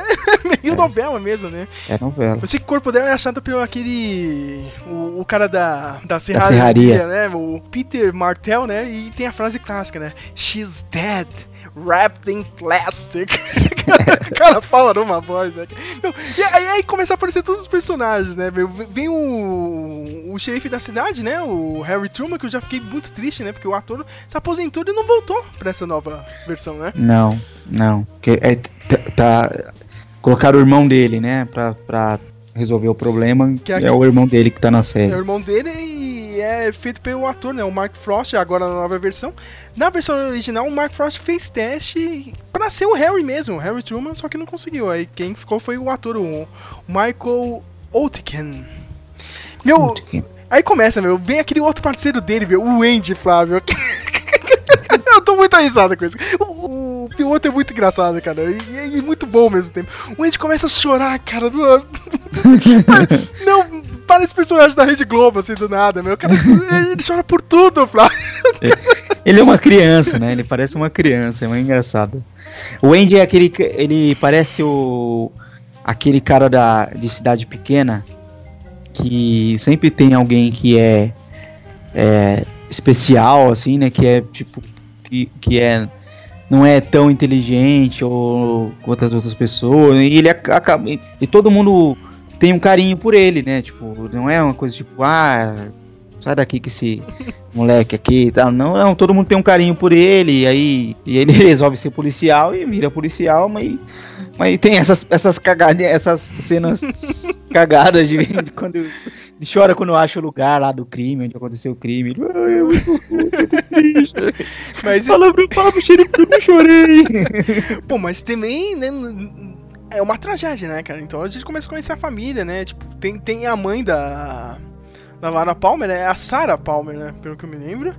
É meio novela mesmo, né? É novela. Eu sei que o corpo dela é achado pelo aquele. O, o cara da, da serraria, serraria. né? O Peter Martel, né? E tem a frase clássica, né? She's dead. Wrapped in plastic. o cara fala numa voz, né? E aí, aí começa a aparecer todos os personagens, né? Vem o, o xerife da cidade, né? O Harry Truman, que eu já fiquei muito triste, né? Porque o ator se aposentou e não voltou pra essa nova versão, né? Não, não. Que é, t- tá, colocaram o irmão dele, né? Pra, pra resolver o problema. Que é, é- o irmão dele que tá na É o série. irmão dele e é feito pelo ator, né? O Mark Frost, agora na nova versão. Na versão original, o Mark Frost fez teste pra ser o Harry mesmo, o Harry Truman, só que não conseguiu. Aí quem ficou foi o ator, o Michael Oetken. Meu, aí começa, meu, vem aquele outro parceiro dele, meu, o Andy, Flávio. Eu tô muito risada com isso. O, o piloto é muito engraçado, cara. E, e muito bom ao mesmo tempo. O Andy começa a chorar, cara. do- Não, parece personagem da Rede Globo, assim, do nada, meu. Cara, ele chora por tudo, Flávio. Ele é uma criança, né? Ele parece uma criança, é muito engraçado. O Andy é aquele. que- Ele parece o. aquele cara da, de cidade pequena que sempre tem alguém que é, é especial, assim, né? Que é tipo. Que, que é. Não é tão inteligente ou quanto as outras pessoas. E ele ac- acaba. E todo mundo tem um carinho por ele, né? Tipo, não é uma coisa tipo, ah, sai daqui que esse moleque aqui e tal. Não, não, todo mundo tem um carinho por ele, e aí e ele resolve ser policial e vira policial, mas, mas tem essas, essas cagadas, essas cenas cagadas de, de quando ele chora quando acha o lugar lá do crime, onde aconteceu o crime. Ele, Ai, eu muito, muito triste. Mas, Fala pro, pro xerife que eu chorei. pô, mas também, né? É uma tragédia, né, cara? Então a gente começa a conhecer a família, né? Tipo, tem, tem a mãe da. Da Lara Palmer, né? A Sarah Palmer, né? Pelo que eu me lembro.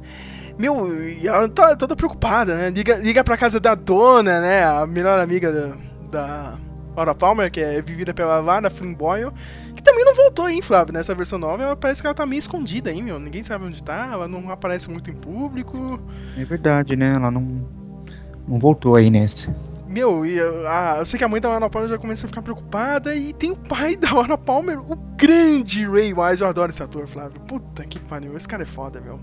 Meu, e ela tá toda preocupada, né? Liga, liga pra casa da dona, né? A melhor amiga da, da Laura Palmer, que é vivida pela Lara Flynn Boyle, que também não voltou, hein, Flávio? Nessa versão nova, ela parece que ela tá meio escondida, hein, meu? Ninguém sabe onde tá, ela não aparece muito em público. É verdade, né? Ela não, não voltou aí nessa. Meu, e, ah, eu sei que a mãe da Ana Palmer já começa a ficar preocupada. E tem o pai da Ana Palmer, o grande Ray Wise. Eu adoro esse ator, Flávio. Puta que pariu, esse cara é foda, meu.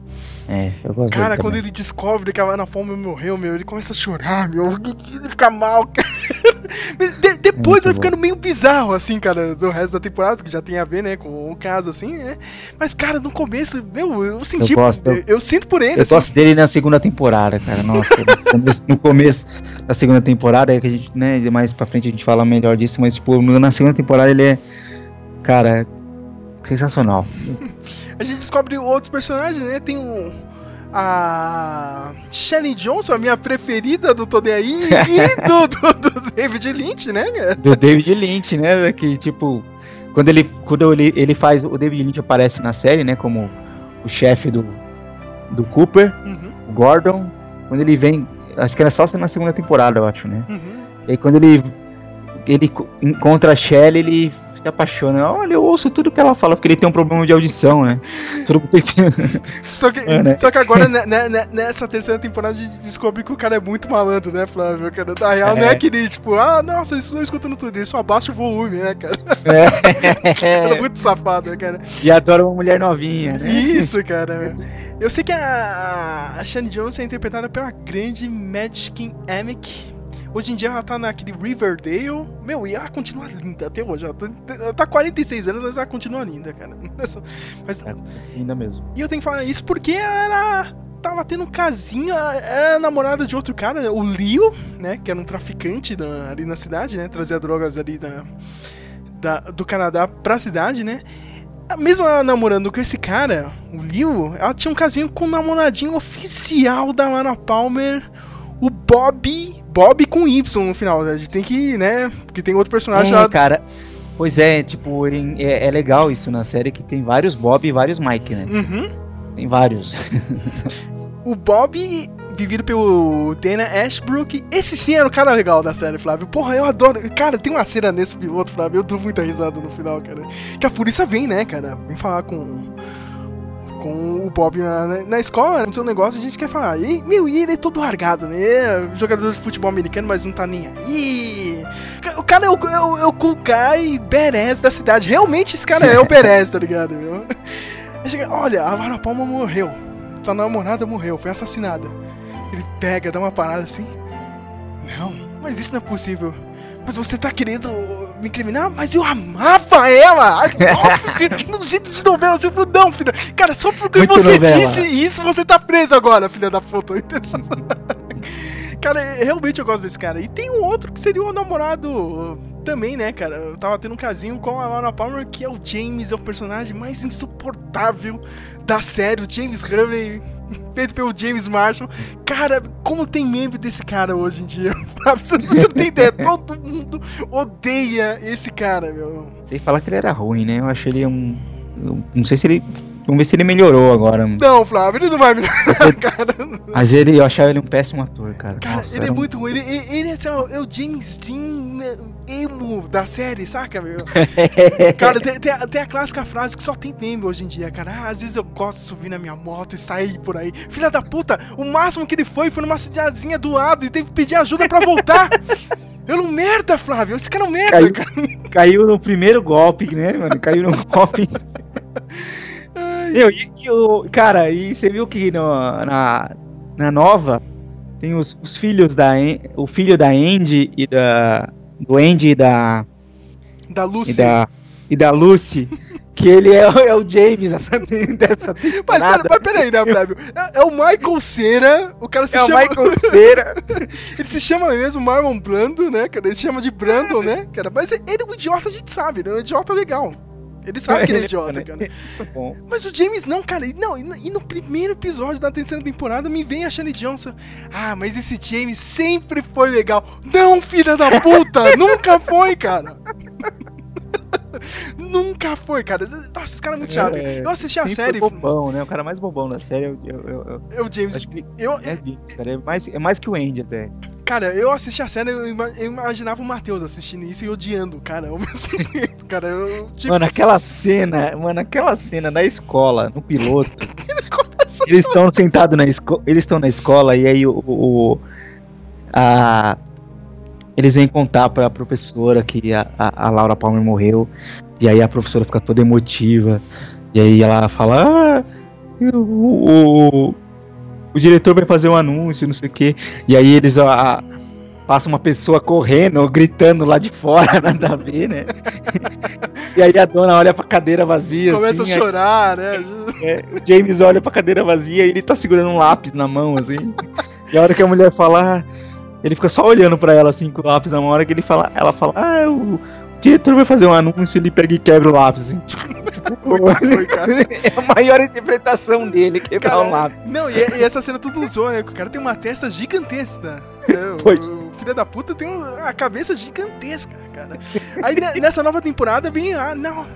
É, eu gosto Cara, quando ele descobre que a Ana Palmer morreu, meu, ele começa a chorar, meu. Ele fica mal, cara. Mas de- depois vai bom. ficando meio bizarro, assim, cara, do resto da temporada, porque já tem a ver, né, com o caso, assim, né? Mas, cara, no começo, meu, eu senti. Eu gosto. eu, eu sinto por ele, Eu assim. gosto dele na segunda temporada, cara. Nossa, no começo, no começo da segunda temporada, é que a gente, né, mais pra frente a gente fala melhor disso, mas, tipo, na segunda temporada ele é, cara, sensacional. A gente descobre outros personagens, né? Tem um. A Shelley Johnson, a minha preferida do Todo Aí, e do, do, do David Lynch, né, cara? Do David Lynch, né, que, tipo, quando ele, quando ele, ele faz, o David Lynch aparece na série, né, como o chefe do, do Cooper, Uhum, o Gordon, quando ele vem, acho que era só na segunda temporada, eu acho, né. uhum. E aí quando ele, ele co- encontra a Shelley, ele se apaixona. Olha, eu ouço tudo que ela fala, porque ele tem um problema de audição, né? Tudo que... Só que, É, né? só que agora, né, né, né, nessa terceira temporada, a gente descobre que o cara é muito malandro, né, Flávio? Cara, na real, não é É. aquele, tipo, ah, nossa, eles estão escutando tudo, ele só abaixa o volume, né, cara? Ele é muito safado, né, cara? e adora uma mulher novinha, né? Isso, cara. Eu sei que a, a Shane Jones é interpretada pela grande Magic Amick. Hoje em dia ela tá naquele Riverdale. Meu, e ela continua linda até hoje. Ela tá, tá 46 anos, mas ela continua linda, cara. Mas, Ainda mesmo. e eu tenho que falar isso porque ela tava tendo um casinho, a, a namorada de outro cara, o Leo, né? Que era um traficante da- ali na cidade, né? Trazia drogas ali da, da- do Canadá pra cidade, né? Mesmo ela namorando com esse cara, o Leo, ela tinha um casinho com o namoradinho oficial da Ana Palmer, o Bob. Bob com Y no final, né? A gente tem que, né? Porque tem outro personagem É, lá. cara. Pois é, tipo, é, é legal isso na série que tem vários Bob e vários Mike, né? Uhum. Tem vários. O Bob, vivido pelo Dana Ashbrook, esse sim era o cara legal da série, Flávio. Porra, eu adoro. Cara, tem uma cena nesse piloto, Flávio. Eu dou muita risada no final, cara. Que a polícia vem, né, cara? Vem falar com. Com o Bob na, na escola, aconteceu um negócio, a gente quer falar. E, meu, e ele é todo largado, né? Jogador de futebol americano, mas não tá nem aí. O cara é o, é o, é o cool guy badass da cidade. Realmente esse cara é o badass, tá ligado, meu? Chega, olha, a Vara Palma morreu. Tua namorada morreu, foi assassinada. Ele pega, dá uma parada assim. Não, mas isso não é possível. Mas você tá querendo me incriminar? Mas eu amava ela! No jeito de novela, assim, eu não, filha. Cara, só porque Muito você novela. disse isso, você tá preso agora, filha da puta. Cara, realmente eu gosto desse cara. E tem um outro que seria o namorado também, né, cara? Eu tava tendo um casinho com a Lana Palmer, que é o James, é o personagem mais insuportável da série, o James Hurley, feito pelo James Marshall. Cara, como tem meme desse cara hoje em dia? Você não tem ideia, todo mundo odeia esse cara, meu. Sem falar que ele era ruim, né? Eu achei ele um. Não sei se ele. Vamos ver se ele melhorou agora. Não, Flávio, ele não vai me cara. Mas ele, eu achava ele um péssimo ator, cara. Cara, Nossa, ele é um- muito ruim. Ele, ele, ele é, assim, ó, é o James Dean né, emo da série, saca, meu? Cara, tem, tem, a, tem a clássica frase que só tem meme hoje em dia, cara. Ah, às vezes eu gosto de subir na minha moto e sair por aí. Filha da puta, o máximo que ele foi foi numa cidadezinha do lado e teve que pedir ajuda pra voltar. Eu não merda, Flávio. Esse cara é um merda, Caiu. cara. Caiu no primeiro golpe, né, mano? Caiu no golpe. Meu, e que o. Cara, e você viu que no- na, na nova tem os, os filhos da. O filho da Andy e da. Do Andy e da. Da Lucy. E da, e da Lucy. Que ele é, o- é o James essa, dessa Mas, temporada. pera, mas peraí, né, Flávio? É, é o Michael Cera, o cara se É o chama... Michael Cera. ele se chama mesmo Marlon Brando, né, cara? Ele se chama de Brandon, né, cara? Mas ele é um idiota, a gente sabe, ele é um idiota legal. Ele sabe que ele é idiota, cara. Bom. Mas o James não, cara. e Não, e no, e no primeiro episódio da terceira temporada me vem a Shane Johnson. Ah, mas esse James sempre foi legal. Não, filha da puta! nunca foi, cara. nunca foi, cara. Nossa, esse cara é muito chato. É, eu assisti a série. foi bobão, né? O cara mais bobão da série. Eu, eu, eu- eu É o James. acho que Eu, é James, cara. É mais, é mais que o Andy até. cara, eu assisti a série eu, ima- eu imaginava o Matheus assistindo isso e odiando, cara, ao mesmo tempo. Cara, eu. Tipo, Mano, aquela cena, mano, aquela cena na escola, no piloto. eles estão sentados na escola, eles estão na escola e aí o, o- a eles vêm contar pra professora que a, a, a Laura Palmer morreu. E aí a professora fica toda emotiva. E aí ela fala: Ah, o, o, o diretor vai fazer um anúncio, não sei o quê. E aí eles a, a- passa uma pessoa correndo, gritando lá de fora, nada a ver, né? e aí a dona olha pra cadeira vazia. Começa assim, a aí- chorar, né? é, o James olha pra cadeira vazia e ele tá segurando um lápis na mão, assim. e a hora que a mulher fala, ah, ele fica só olhando pra ela, assim, com o lápis na mão. Hora que ele fala, ela fala, ah, o diretor vai fazer um anúncio, ele pega e quebra o lápis, assim. É a maior interpretação dele, quebrar Cara, um lápis. Não, e, e essa cena tudo usou, né? O cara tem uma testa gigantesca. né? O- Pois. O, filho da puta tem um- a cabeça gigantesca, cara. Aí ne- nessa nova temporada vem, ah, não.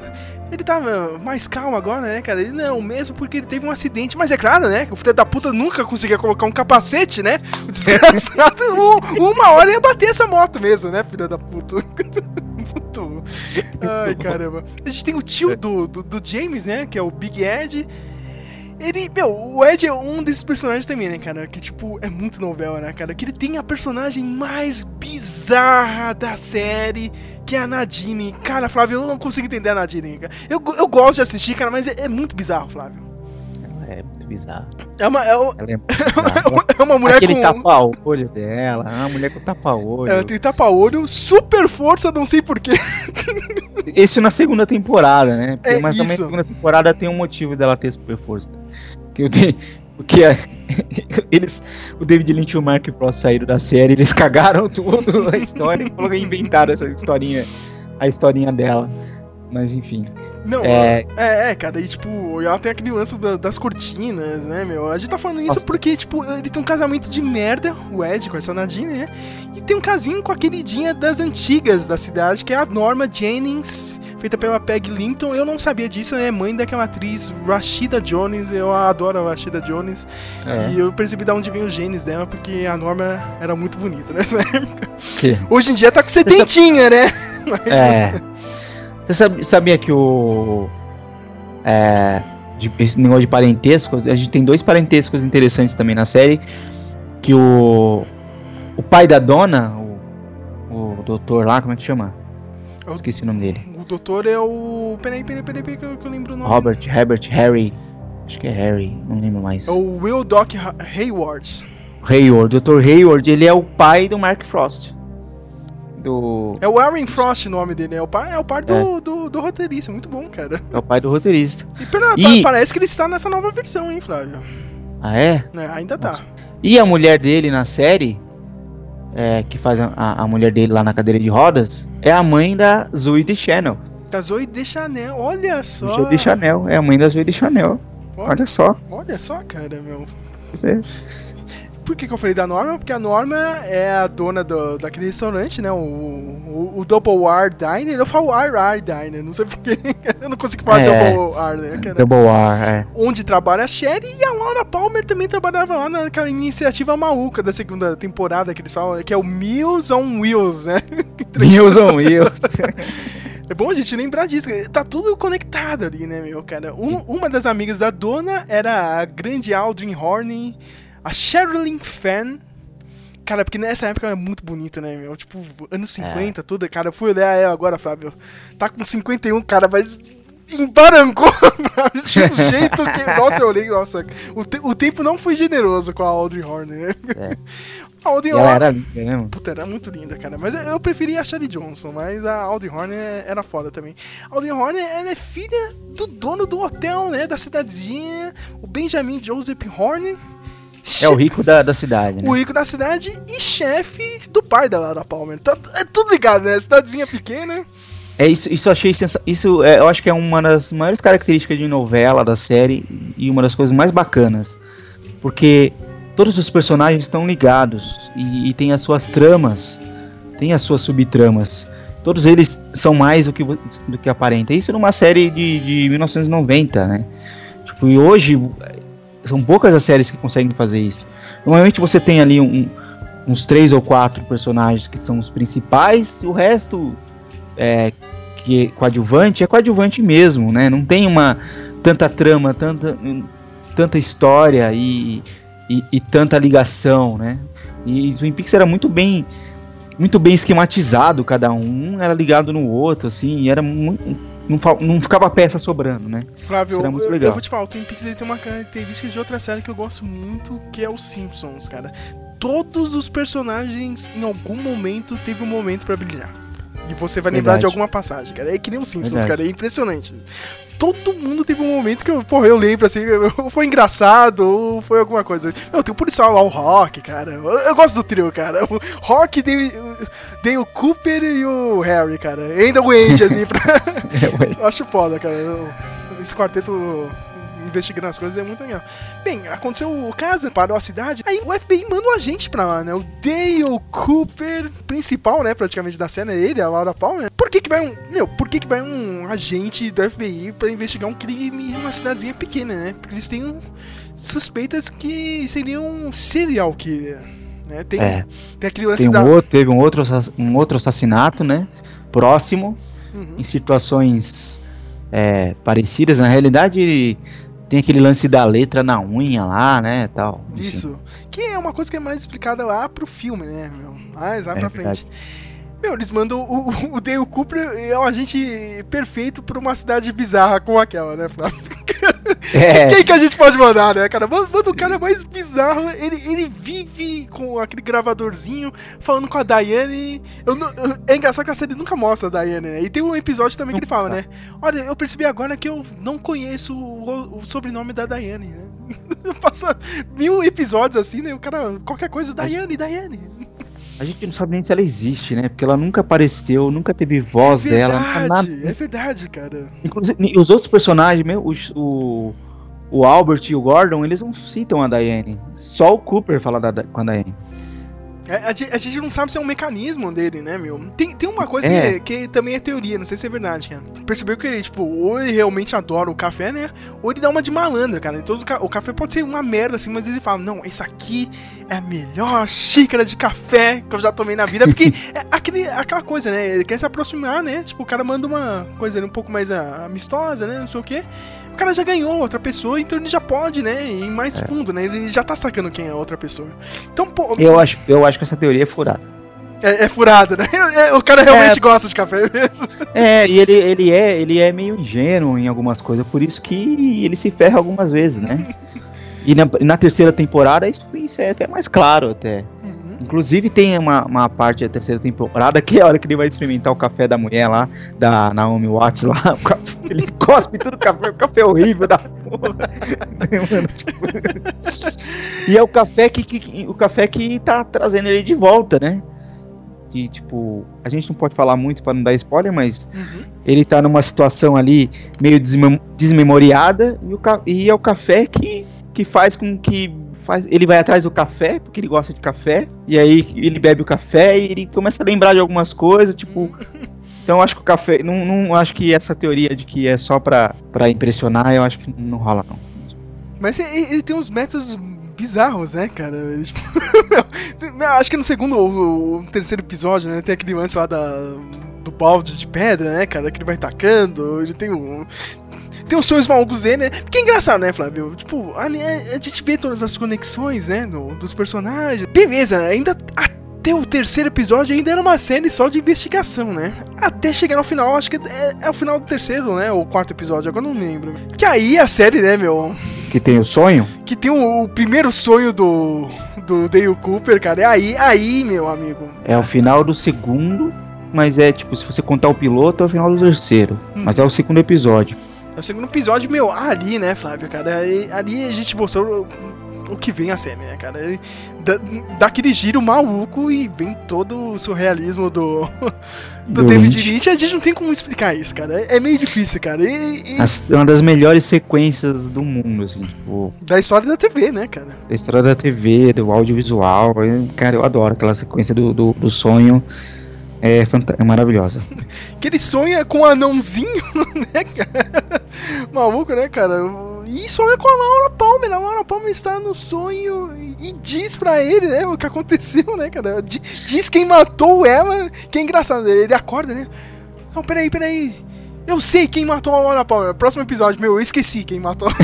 Ele tá meu, mais calmo agora, né, cara? Ele não, mesmo porque ele teve um acidente. Mas é claro, né? O filho da puta nunca conseguia colocar um capacete, né? O desgraçado, um- uma hora ia bater essa moto mesmo, né, filho da puta? Ai, caramba. A gente tem o tio do, do, do James, né? Que é o Big Ed. Ele, meu, o Ed é um desses personagens também, né, cara? Que, tipo, é muito novela, né, cara? Que ele tem a personagem mais bizarra da série, que é a Nadine. Cara, Flávio, eu não consigo entender a Nadine, cara. Eu, eu gosto de assistir, cara, mas é, é muito bizarro, Flávio. É muito bizarro. É uma, é, uma- Ela é muito bizarra. é uma mulher Aquele com... tapa-olho dela, a mulher com tapa-olho. Ela tem tapa-olho, super força, não sei porquê. Esse na segunda temporada, né? Porque- É mas também isso. na segunda temporada tem um motivo dela ter super força. Que eu dei. Porque é- eles, o David Lynch e o Mark Frost saíram da série, eles cagaram tudo a história e inventaram essa historinha, a historinha dela. Mas enfim. Não, É. é, é, cara, e tipo, ela tem aquele lance da- das cortinas, né, meu? A gente tá falando isso Nossa. porque, tipo, ele tem um casamento de merda, o Ed com essa Nadine, né? E tem um casinho com a queridinha das antigas da cidade, que é a Norma Jennings, feita pela Peg Linton. Eu não sabia disso, né? Mãe daquela atriz Rashida Jones, eu adoro a Rashida Jones. É. E eu percebi de onde vem os genes dela, porque a Norma era muito bonita nessa época. Que? Hoje em dia tá com setentinha, né? É. Você sabia que o. É. de- esse negócio de parentesco, a gente tem dois parentescos interessantes também na série. Que o. O pai da dona, o, o doutor lá, como é que chama? É o- Esqueci o nome dele. O doutor é o. Peraí, peraí, peraí, peraí, que eu, que eu lembro o nome. Robert, Herbert, Harry. Acho que é Harry, não lembro mais. É o Will Doc Ha- Hayward. Hayward. O Dr. Hayward, ele é o pai do Mark Frost. Do. É o Aaron Frost o nome dele, é o pai, é o pai do, do, do roteirista, muito bom, cara. É o pai do roteirista. E, pera- E- pa- parece que ele está nessa nova versão, hein, Flávio? Ah, é? É, ainda tá. E a mulher dele na série, é, que faz a, a- a mulher dele lá na cadeira de rodas, é a mãe da Zoe de Chanel. Da Zoe de Chanel, olha só. Zoe de Chanel, é a mãe da Zoe de Chanel. Olha, Olha só. olha só, cara, meu. Você... Por que, que eu falei da Norma? Porque a Norma é a dona do, daquele restaurante, né? O, o, o Double R Diner. Eu falo R R Diner, não sei porquê. Eu não consigo falar É. Double R, né, cara? Double R, é. onde trabalha a Sherry e a Laura Palmer também trabalhava lá naquela iniciativa maluca da segunda temporada que eles falam, que é o Meals on Wheels, né? Wilson Wilson. É bom a gente lembrar disso, tá tudo conectado ali, né, meu, cara? Um- uma das amigas da dona era a grande Aldrin Horney, a Sherilyn Fenn. Cara, porque nessa época ela é muito bonita, né, meu? Tipo, anos 50, tudo. Cara, eu fui olhar ela agora, Flávio. Tá com 51, cara, mas embarancou de um jeito que. Nossa, eu olhei, nossa. O, te- o tempo não foi generoso com a Audrey Horne, né? É. A Audrey E ela Horne. era linda né, mesmo. Puta, era muito linda, cara. Mas eu, eu preferia a Shelley Johnson, mas a Audrey Horne é- era foda também. A Audrey Horne, ela é filha do dono do hotel, né? Da cidadezinha, o Benjamin Joseph Horne. É o rico da, da cidade, né? O rico da cidade e chefe do pai da Laura Palmer. Tá, é tudo ligado, né? Cidadezinha pequena. É isso, isso eu achei sensa Isso é, eu acho que é uma das maiores características de novela da série e uma das coisas mais bacanas. Porque todos os personagens estão ligados e, e tem as suas tramas, tem as suas subtramas. Todos eles são mais do que, do que aparenta. Isso numa série de, de 1990, né? Tipo, e hoje são poucas as séries que conseguem fazer isso. Normalmente você tem ali um- uns três ou quatro personagens que são os principais, o resto é, que é coadjuvante é coadjuvante mesmo, né? Não tem uma tanta trama, tanta, tanta história e, e, e tanta ligação, né? E Twin Peaks era muito bem muito bem esquematizado cada um, um era ligado no outro, assim, era muito. Não, não ficava peça sobrando, né? Flávio, eu, eu vou te falar, o Twin Peaks ele tem uma característica de outra série que eu gosto muito, que é os Simpsons, cara. Todos os personagens, em algum momento, teve um momento pra brilhar. E você vai lembrar Verdade. de alguma passagem, cara. É que nem os Simpsons, Verdade. cara. É impressionante. Todo mundo teve um momento que eu, porra, eu lembro assim, ou foi engraçado, ou foi alguma coisa. Meu, tem o policial lá, o Rock, cara. Eu, eu gosto do trio, cara. O Rock, Dale, Dale Cooper e o Harry, cara. Ainda o Andy, assim, pra. Eu acho foda, cara. Esse quarteto investigando as coisas é muito legal. Bem, aconteceu o caso, parou a cidade, aí o FBI manda um agente pra lá, né? O Dale Cooper, principal, né, praticamente da cena, é ele, a Laura Palmer. Por que que vai um... Meu, por que que vai um agente do FBI pra investigar um crime em uma cidadezinha pequena, né? Porque eles têm um- suspeitas que seriam um serial killer, né? Tem, É. tem aquele lance Tem um da... outro, teve um outro, um outro assassinato, né? Próximo, Uhum. em situações é, parecidas. Na realidade, tem aquele lance da letra na unha lá, né? Tal. Enfim. Isso. Que é uma coisa que é mais explicada lá pro filme, né, meu? Mais lá É pra verdade. Meu, eles mandam o, o, o Dale Cooper é um agente perfeito pra uma cidade bizarra como aquela, né, Flávio? É, Quem que a gente pode mandar, né, cara? Manda o cara mais bizarro. Ele, ele vive com aquele gravadorzinho falando com a Diane. Eu não- eu- é engraçado que a série nunca mostra a Diane, né? E tem um episódio também que ele fala, né? Olha, eu percebi agora que eu não conheço o, o sobrenome da Diane, né? Passa mil episódios assim, né? O cara, qualquer coisa, Diane, Diane. A gente não sabe nem se ela existe, né? Porque ela nunca apareceu, nunca teve voz é dela, verdade, nunca nada. é verdade, cara. Inclusive, os outros personagens, meu, os- o, o Albert e o Gordon, eles não citam a Diane. Só o Cooper fala da- com a Diane. É, A, gente- a gente não sabe se é um mecanismo dele, né, meu? Tem, tem uma coisa É. que, que também é teoria, não sei se é verdade, cara. Percebeu que ele, tipo, ou ele realmente adora o café, né? Ou ele dá uma de malandro, cara. Então, o ca- o café pode ser uma merda, assim, mas ele fala, não, isso aqui é a melhor xícara de café que eu já tomei na vida. Porque é aquele, aquela coisa, né? Ele quer se aproximar, né? Tipo, o cara manda uma coisa ali um pouco mais ah, amistosa, né? Não sei o quê. O cara já ganhou outra pessoa, então ele já pode, né? Ir mais fundo, né? Ele já tá sacando quem é a outra pessoa. Então, pô, Eu acho, eu acho que essa teoria é furada. é, é furado, né? É, o cara realmente gosta de café mesmo. É, e ele, ele, é, ele é meio ingênuo em algumas coisas, por isso que ele se ferra algumas vezes, né? E na, na terceira temporada isso, isso é até mais claro até. Inclusive tem uma, uma parte da terceira temporada que é a hora que ele vai experimentar o café da mulher lá, da Naomi Watts lá, café- ele cospe tudo o café, o café é horrível da porra. Tipo, e é o café que, que- o café que tá trazendo ele de volta, né? Que tipo, a gente não pode falar muito pra não dar spoiler, mas ele tá numa situação ali meio desmem- desmemoriada e, o e é o café que, que faz com que faz, ele vai atrás do café porque ele gosta de café e aí ele bebe o café e ele começa a lembrar de algumas coisas tipo então eu acho que o café não, não acho que essa teoria de que é só pra, pra impressionar eu acho que não rola não Mas ele, ele tem uns métodos bizarros, né, cara? Ele, tipo, meu, acho que no segundo ou, ou terceiro episódio, né, tem aquele lance lá da, do balde de pedra, né, cara, que ele vai tacando. Ele tem um. Tem os sonhos malucos dele, né? Porque é engraçado, né, Flávio? Tipo, a, a gente vê todas as conexões, né, do- dos personagens. Beleza, ainda até o terceiro episódio ainda era uma série só de investigação, né? Até chegar no final, acho que é, é o final do terceiro, né? Ou quarto episódio, agora não lembro. Que aí a série, né, meu? que tem o sonho Que tem o, o primeiro sonho do, do Dale Cooper, cara. É aí, aí, meu amigo. é o final do segundo mas é tipo se você contar o piloto é o final do terceiro mas é o segundo episódio É o segundo episódio, meu, ali, né, Flávio, cara? Ali a gente mostrou o, que vem a série, né, cara? Ele dá, dá aquele giro maluco e vem todo o surrealismo do, do, Do David Lynch. A gente não tem como explicar isso, cara. É, é meio difícil, cara. E, e As- uma das melhores sequências do mundo assim tipo da história da TV, né, cara? da história da TV, do audiovisual. Cara, eu adoro aquela sequência do, do, do sonho. É, é maravilhosa. Que ele sonha com um anãozinho, né, cara? Maluco, né, cara? E sonha com a Laura Palmer. A Laura Palmer está no sonho e diz pra ele, né, o que aconteceu, né, cara? Di- Diz quem matou ela. Que é engraçado, ele acorda, né? Não, peraí, peraí. Eu sei quem matou a Laura Palmer. Próximo episódio, meu, eu esqueci quem matou.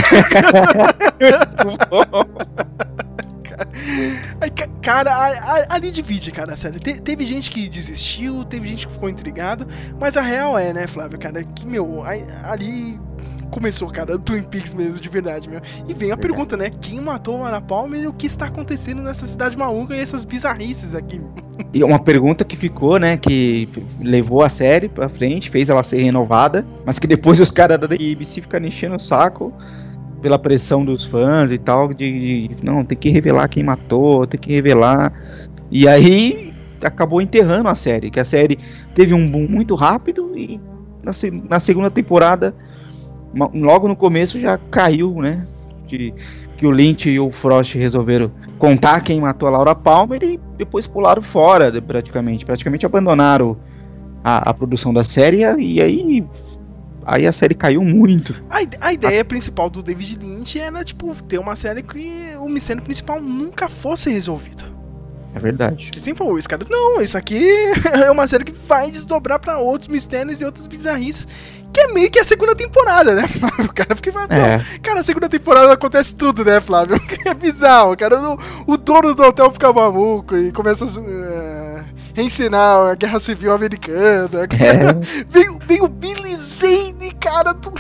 Aí, ca- cara, ali divide, cara, sério. Te- teve gente que desistiu, teve gente que ficou intrigado, mas a real é, né, Flávio, cara, que, meu, ali começou, cara, o Twin Peaks mesmo, de verdade, meu. E vem a pergunta, né, quem matou o Ana Palmer e o que está acontecendo nessa cidade maluca e essas bizarrices aqui? E uma pergunta que ficou, né, que levou a série pra frente, fez ela ser renovada, mas que depois os caras da ABC ficaram enchendo o saco pela pressão dos fãs e tal, de, de, não, tem que revelar quem matou, tem que revelar. E aí acabou enterrando a série, que a série teve um boom muito rápido e na, na segunda temporada, logo no começo já caiu, né, de, que o Lynch e o Frost resolveram contar quem matou a Laura Palmer e depois pularam fora, praticamente. Praticamente abandonaram a, a produção da série e aí, aí a série caiu muito. A, a ideia principal do David Lynch era, tipo, ter uma série que o mistério principal nunca fosse resolvido. É verdade. Ele sempre falou isso, cara. Não, isso aqui é uma série que vai desdobrar pra outros mistérios e outras bizarrices. Que é meio que a segunda temporada, né, Flávio? Cara, porque vai. É. cara, a segunda temporada acontece tudo, né, Flávio? É bizarro, cara. O, o dono do hotel fica maluco e começa a uh, ensinar a guerra civil americana. É. Vem, vem o Billy Zane, cara. tu-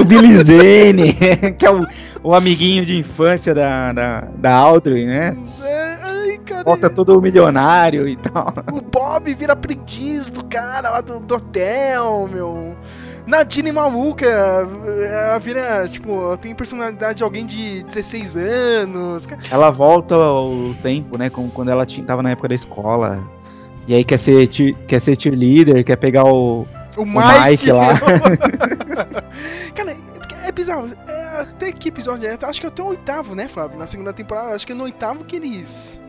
O Billy Zane, que é o, o amiguinho de infância da, da, da Audrey, né? É, ai, cara. Volta todo milionário e tal. O Bob vira aprendiz do cara lá do, do hotel, meu. Nadine maluca, ela vira, tipo, tem personalidade de alguém de 16 anos. Ela volta ao tempo, né? Como quando ela tinha, tava na época da escola. E aí quer ser, quer ser cheerleader, quer pegar o. O Mike Mike, lá. cara, é, é bizarro. É, até que episódio é? Acho que até o oitavo, né, Flávio? Na segunda temporada, acho que é no oitavo que eles.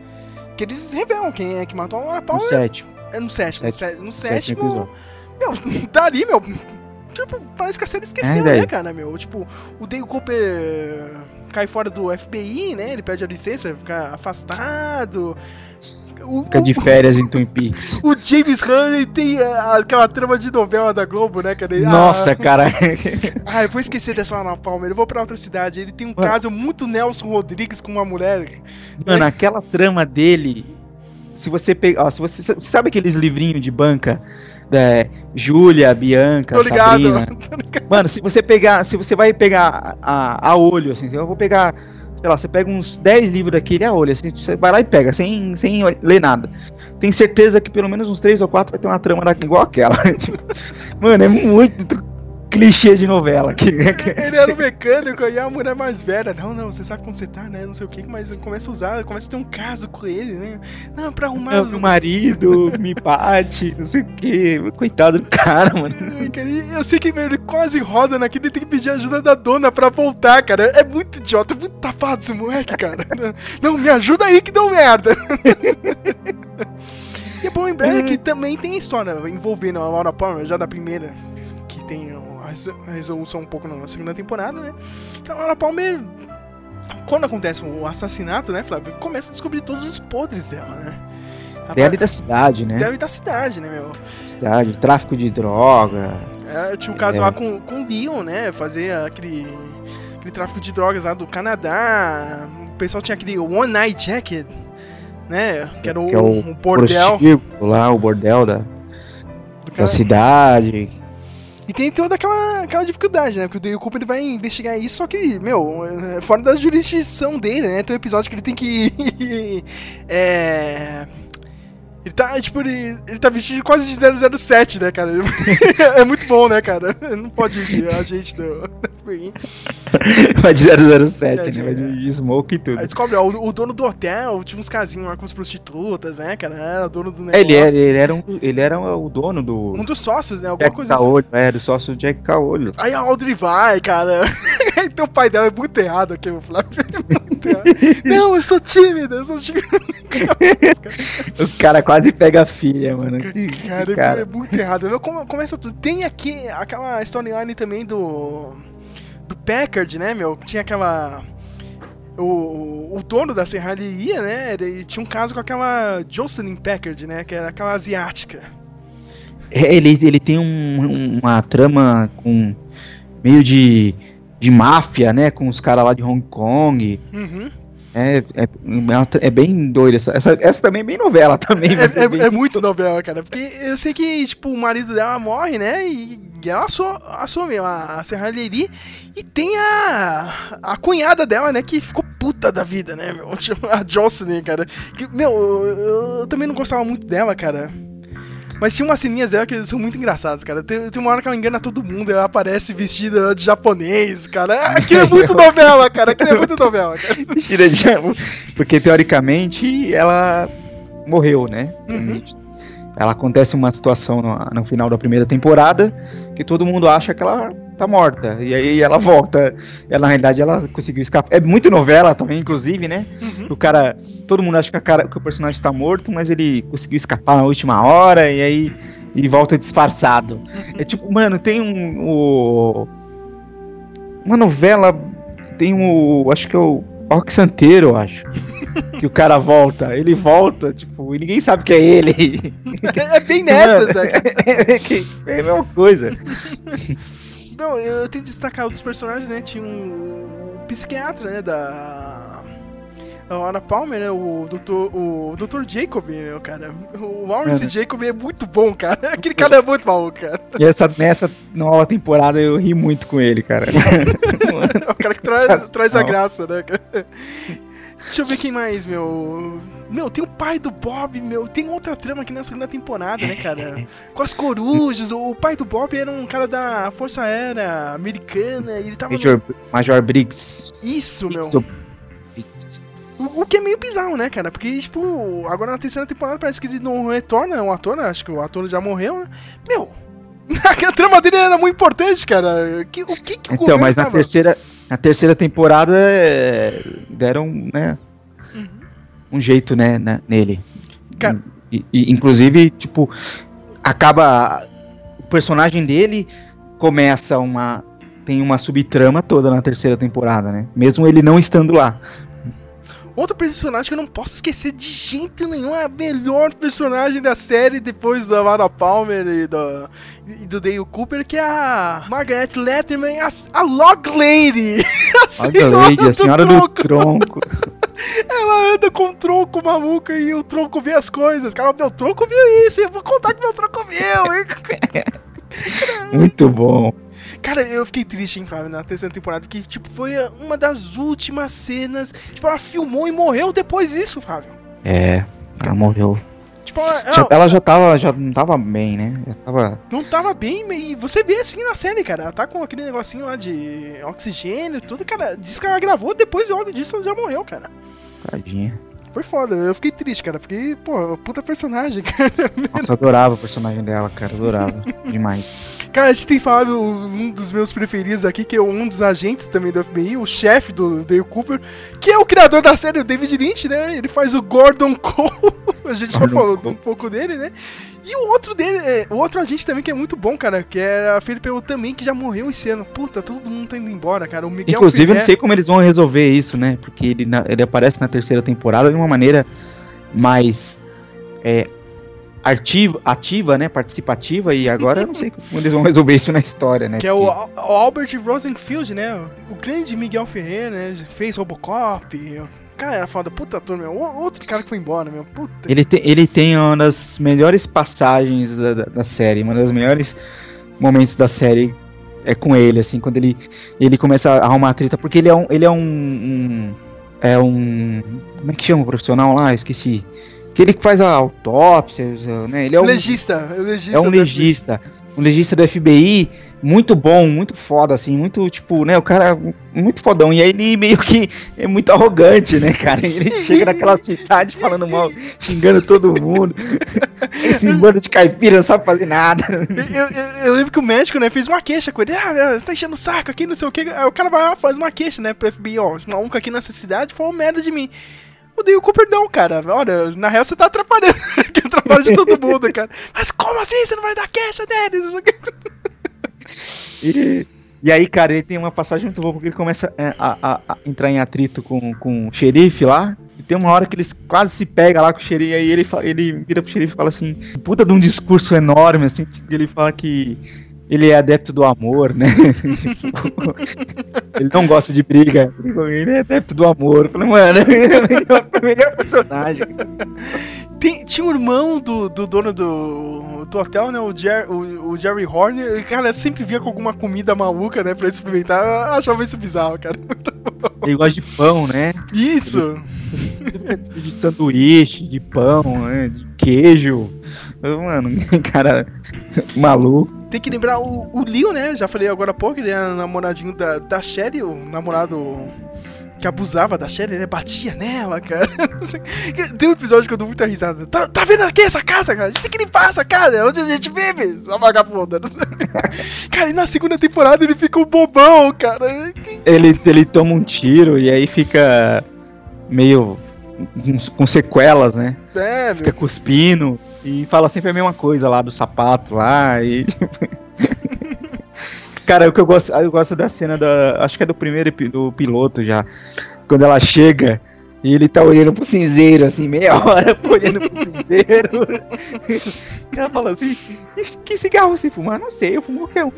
Que eles revelam quem é que matou a Laura No Palmer. sétimo. É no sétimo. Sétimo- no sé- no sétimo sétimo. Meu, dali, meu. Tipo, parece que a série esqueceu, É, né, cara, meu? Tipo, o Dale Cooper cai fora do FBI, né? Ele pede a licença, fica afastado. O, Fica de o- férias em Twin Peaks. o James Hunter tem ah, aquela trama de novela da Globo, né, cara? Ele, Nossa, cara. Ah, eu vou esquecer dessa Ana Palmer, eu vou pra outra cidade. Ele tem um Mano. caso muito Nelson Rodrigues com uma mulher. Mano, aquela trama dele. Se você pegar. Se você sabe aqueles livrinhos de banca? Da Júlia, Bianca, Tô ligado. Sabrina. Mano, se você pegar. Se você vai pegar a, a olho, assim, eu vou pegar. Sei lá, você pega uns 10 livros daquele a olho, assim, você vai lá e pega, sem, sem ler nada. Tem certeza que pelo menos uns 3 ou 4 vai ter uma trama igual aquela. Tipo, mano, é muito clichê de novela. Que, Ele era um mecânico e a mulher mais velha. Não, não, você sabe como você tá, né? Não sei o que, mas começa a usar, começa a ter um caso com ele, né? Não, pra arrumar os. meu marido me bate, não sei o que. Coitado do cara, mano. E Eu sei que meu, ele quase roda naquele, ele tem que pedir ajuda da dona pra voltar, cara. É muito idiota, é muito tapado esse moleque, cara. Não, me ajuda aí que deu merda. E é bom lembrar que também tem história envolvendo a Laura Palmer, já da primeira, que tem resolução um pouco na segunda temporada, né? Que a Palmer, quando acontece o assassinato, né, Flávio, começa a descobrir todos os podres dela, né? A Deve par- da cidade, né? Deve da cidade, né, meu? Cidade, tráfico de droga. É, tinha um caso É. lá com, com o Dion, né? Fazer aquele, aquele tráfico de drogas lá do Canadá. O pessoal tinha aquele One Night Jacket, né? Que era o, que é o um bordel lá, o bordel da, da cidade. E tem toda aquela, aquela dificuldade, né? Porque o Cooper ele vai investigar isso, só que, meu, é fora da jurisdição dele, né? Tem um episódio que ele tem que. é. Ele tá, tipo, ele, ele tá vestido quase de 007, né, cara? é muito bom, né, cara? Não pode ir a gente FBI. Vai de 007, É, né? Vai de smoke e tudo. Aí descobre, ó, o, o dono do hotel tinha uns casinhos lá com as prostitutas, né, cara? Era o dono do negócio. É, Ele era, ele, era um, ele era o dono do Um dos sócios, né? Alguma Jack coisa assim. Caolho, é, do sócio do Jack Caolho. Aí a Audrey vai, cara. então o pai dela é muito errado aqui, o Flávio. É. Não, eu sou tímido, eu sou tímido. O cara quase pega a filha, mano. Que, Cara, é- cara. é muito errado. Começa tudo. Tem aqui aquela storyline também do. Do Packard, né, meu? Tinha aquela. O, o dono da serralheria, né? Ele tinha um caso com aquela Jocelyn Packard, né? Que era aquela asiática. É, ele, ele tem um- uma trama com meio de, de máfia, né? Com os caras lá de Hong Kong. Uhum. É, é, é, é bem doida. Essa, essa, essa também é bem novela também. É, é, bem- é muito novela, cara. Porque eu sei que, tipo, o marido dela morre, né? E ela assu- assume a, a serralheria. E tem a, a cunhada dela, né? Que ficou puta da vida, né, meu? A Jocelyn, cara. Que, meu, eu, eu também não gostava muito dela, cara. Mas tinha umas ceninhas dela que são muito engraçadas, cara. Tem, tem uma hora que ela engana todo mundo, ela aparece vestida de japonês, cara. Aquilo é muito novela, cara. Aquilo é muito novela, cara. Porque teoricamente ela morreu, né? Ela acontece uma situação no, no final da primeira temporada que todo mundo acha que ela tá morta. E aí ela volta. Ela, na realidade, ela conseguiu escapar. É muito novela também, inclusive, né? O cara. Todo mundo acha que, cara, que o personagem tá morto, mas ele conseguiu escapar na última hora e aí ele volta disfarçado. É tipo, mano, tem um. o- uma novela. Tem o. Acho que é o Rock Santeiro, eu acho. que o cara volta. Ele volta, tipo, e ninguém sabe que é ele. É, é bem nessa, sabe? é, que- é a mesma coisa. Não, eu tenho que destacar outros personagens, né? Tinha um, psiquiatra, né? Da. Laura Palmer, né? O Dr. O Dr. Jacob, meu cara. O Lawrence É. Jacob é muito bom, cara. Aquele cara é muito maluco, cara. E essa, nessa nova temporada eu ri muito com ele, cara. É o cara que traz, traz a graça, né, cara? Deixa eu ver quem mais, meu. Meu, tem o pai do Bob, meu. Tem outra trama aqui na segunda temporada, né, cara? Com as corujas. O pai do Bob era um cara da Força Aérea Americana. E ele tava. no- Major, Major Briggs. Isso, meu. O, o que é meio bizarro, né, cara? Porque, tipo, agora na terceira temporada parece que ele não retorna, é um ator, né? Acho que o ator já morreu, né? Meu, a trama dele era muito importante, cara. Que, o que que Então, mas na tava- terceira, na terceira temporada é, deram, né, um jeito, né, na- nele. Cara- E, e, inclusive, tipo, acaba o personagem dele começa uma tem uma subtrama toda na terceira temporada, né? Mesmo ele não estando lá. Outro personagem que eu não posso esquecer de jeito nenhum é a melhor personagem da série depois da Lara Palmer e do, e do Dale Cooper, que é a Margaret Letterman, a, a Log Lady. A a Lady, a senhora do tronco. Ela anda com o tronco maluco e o tronco vê as coisas. Cara, meu tronco viu isso, eu vou contar que meu tronco viu. Muito bom. Cara, eu fiquei triste, hein, Flávio, na terceira temporada, que, tipo, foi uma das últimas cenas. Tipo, ela filmou e morreu depois disso, Flávio. É, ela morreu. Tipo, ela, Já- ela ela já tava, já não tava bem, né? Já tava. não tava bem, e você vê assim na série, cara. Ela tá com aquele negocinho lá de oxigênio e tudo, cara. Diz que ela gravou, depois logo disso ela já morreu, cara. Tadinha. Foi foda, eu fiquei triste, cara, porque, pô, puta personagem, cara. Nossa, eu adorava o personagem dela, cara. Adorava. Demais. Cara, a gente tem falado um dos meus preferidos aqui, que é um dos agentes também do FBI, o chefe do Dale Cooper, que é o criador da série, o David Lynch, né? Ele faz o Gordon Cole, a gente já Gordon falou Cole. um pouco dele, né? E o outro dele, é, o outro agente também que é muito bom, cara, que é feito pelo também, que já morreu esse ano. Puta, todo mundo tá indo embora, cara. O Miguel Inclusive, eu não sei como eles vão resolver isso, né? Porque ele, na- ele aparece na terceira temporada de uma maneira mais é, ativa, ativa, né? Participativa, e agora eu não sei como eles vão resolver isso na história, né? Que é o, Porque- Al- o Albert Rosenfield, né? O grande Miguel Ferrer, né? Fez Robocop. Cara, era foda. Puta ator, meu. O- Outro cara que foi embora, meu. Puta. Ele tem, ele tem uma das melhores passagens da, da, da série, uma das melhores momentos da série é com ele, assim, quando ele, ele começa a arrumar treta, porque ele é um. Ele é um, um- É um. Como é que chama o profissional lá? Eu esqueci. Que ele que faz a autópsia, né? Ele é um. legista. o legista É um legista. Um legista do FBI muito bom, muito foda, assim, muito, tipo, né, o cara muito fodão. E aí ele meio que é muito arrogante, né, cara? Ele chega naquela cidade falando mal, xingando todo mundo. Esse bando de caipira não sabe fazer nada. Eu, eu- eu lembro que o médico, né, fez uma queixa com ele. Ah, você tá enchendo o saco aqui, não sei o que. Aí o cara vai lá faz uma queixa, né, pro FBI. Ó, esse maluco aqui nessa cidade falou merda de mim. O Dale Cooper não, cara. Olha, na real você tá atrapalhando. que atrapalha de todo mundo, cara. Mas como assim? Você não vai dar queixa deles? E, e aí, cara, ele tem uma passagem muito boa, porque ele começa é, a, a- a entrar em atrito com, com o xerife lá. E tem uma hora que eles quase se pegam lá com o xerife, aí ele, ele vira pro xerife e fala assim, puta de um discurso enorme, assim, tipo, ele fala que, ele é adepto do amor, né? Tipo, ele não gosta de briga. Ele é adepto do amor. Eu falei, mano, é o melhor, personagem. Tem- tinha um irmão do, do dono do, do hotel, né? O, Jer, o, o Jerry Horner. E, cara, sempre via com alguma comida maluca, né? Pra experimentar. Eu achava isso bizarro, cara. Ele gosta de pão, né? Isso! De sanduíche, de pão, né? De queijo. Mano, cara maluco. Tem que lembrar o, o Leo, né? Já falei agora há pouco, ele era namoradinho da, da Sherry, o namorado que abusava da Sherry, né? Batia nela, cara. Tem um episódio que eu dou muita risada. Tá, tá vendo aqui essa casa, cara? A gente tem que limpar essa casa, é onde a gente vive, sua vagabunda. Cara, e na segunda temporada ele fica um bobão, cara. Ele, ele toma um tiro e aí fica meio com- sequelas, né? É, Fica cuspindo e fala sempre a mesma coisa lá do sapato lá e. Cara, o que eu gosto, eu gosto da cena da. Acho que é do primeiro do piloto já. Quando ela chega e ele tá olhando pro cinzeiro, assim, meia hora olhando pro cinzeiro. Ela fala assim: "E que cigarro você fuma? Não sei, eu fumo qualquer um.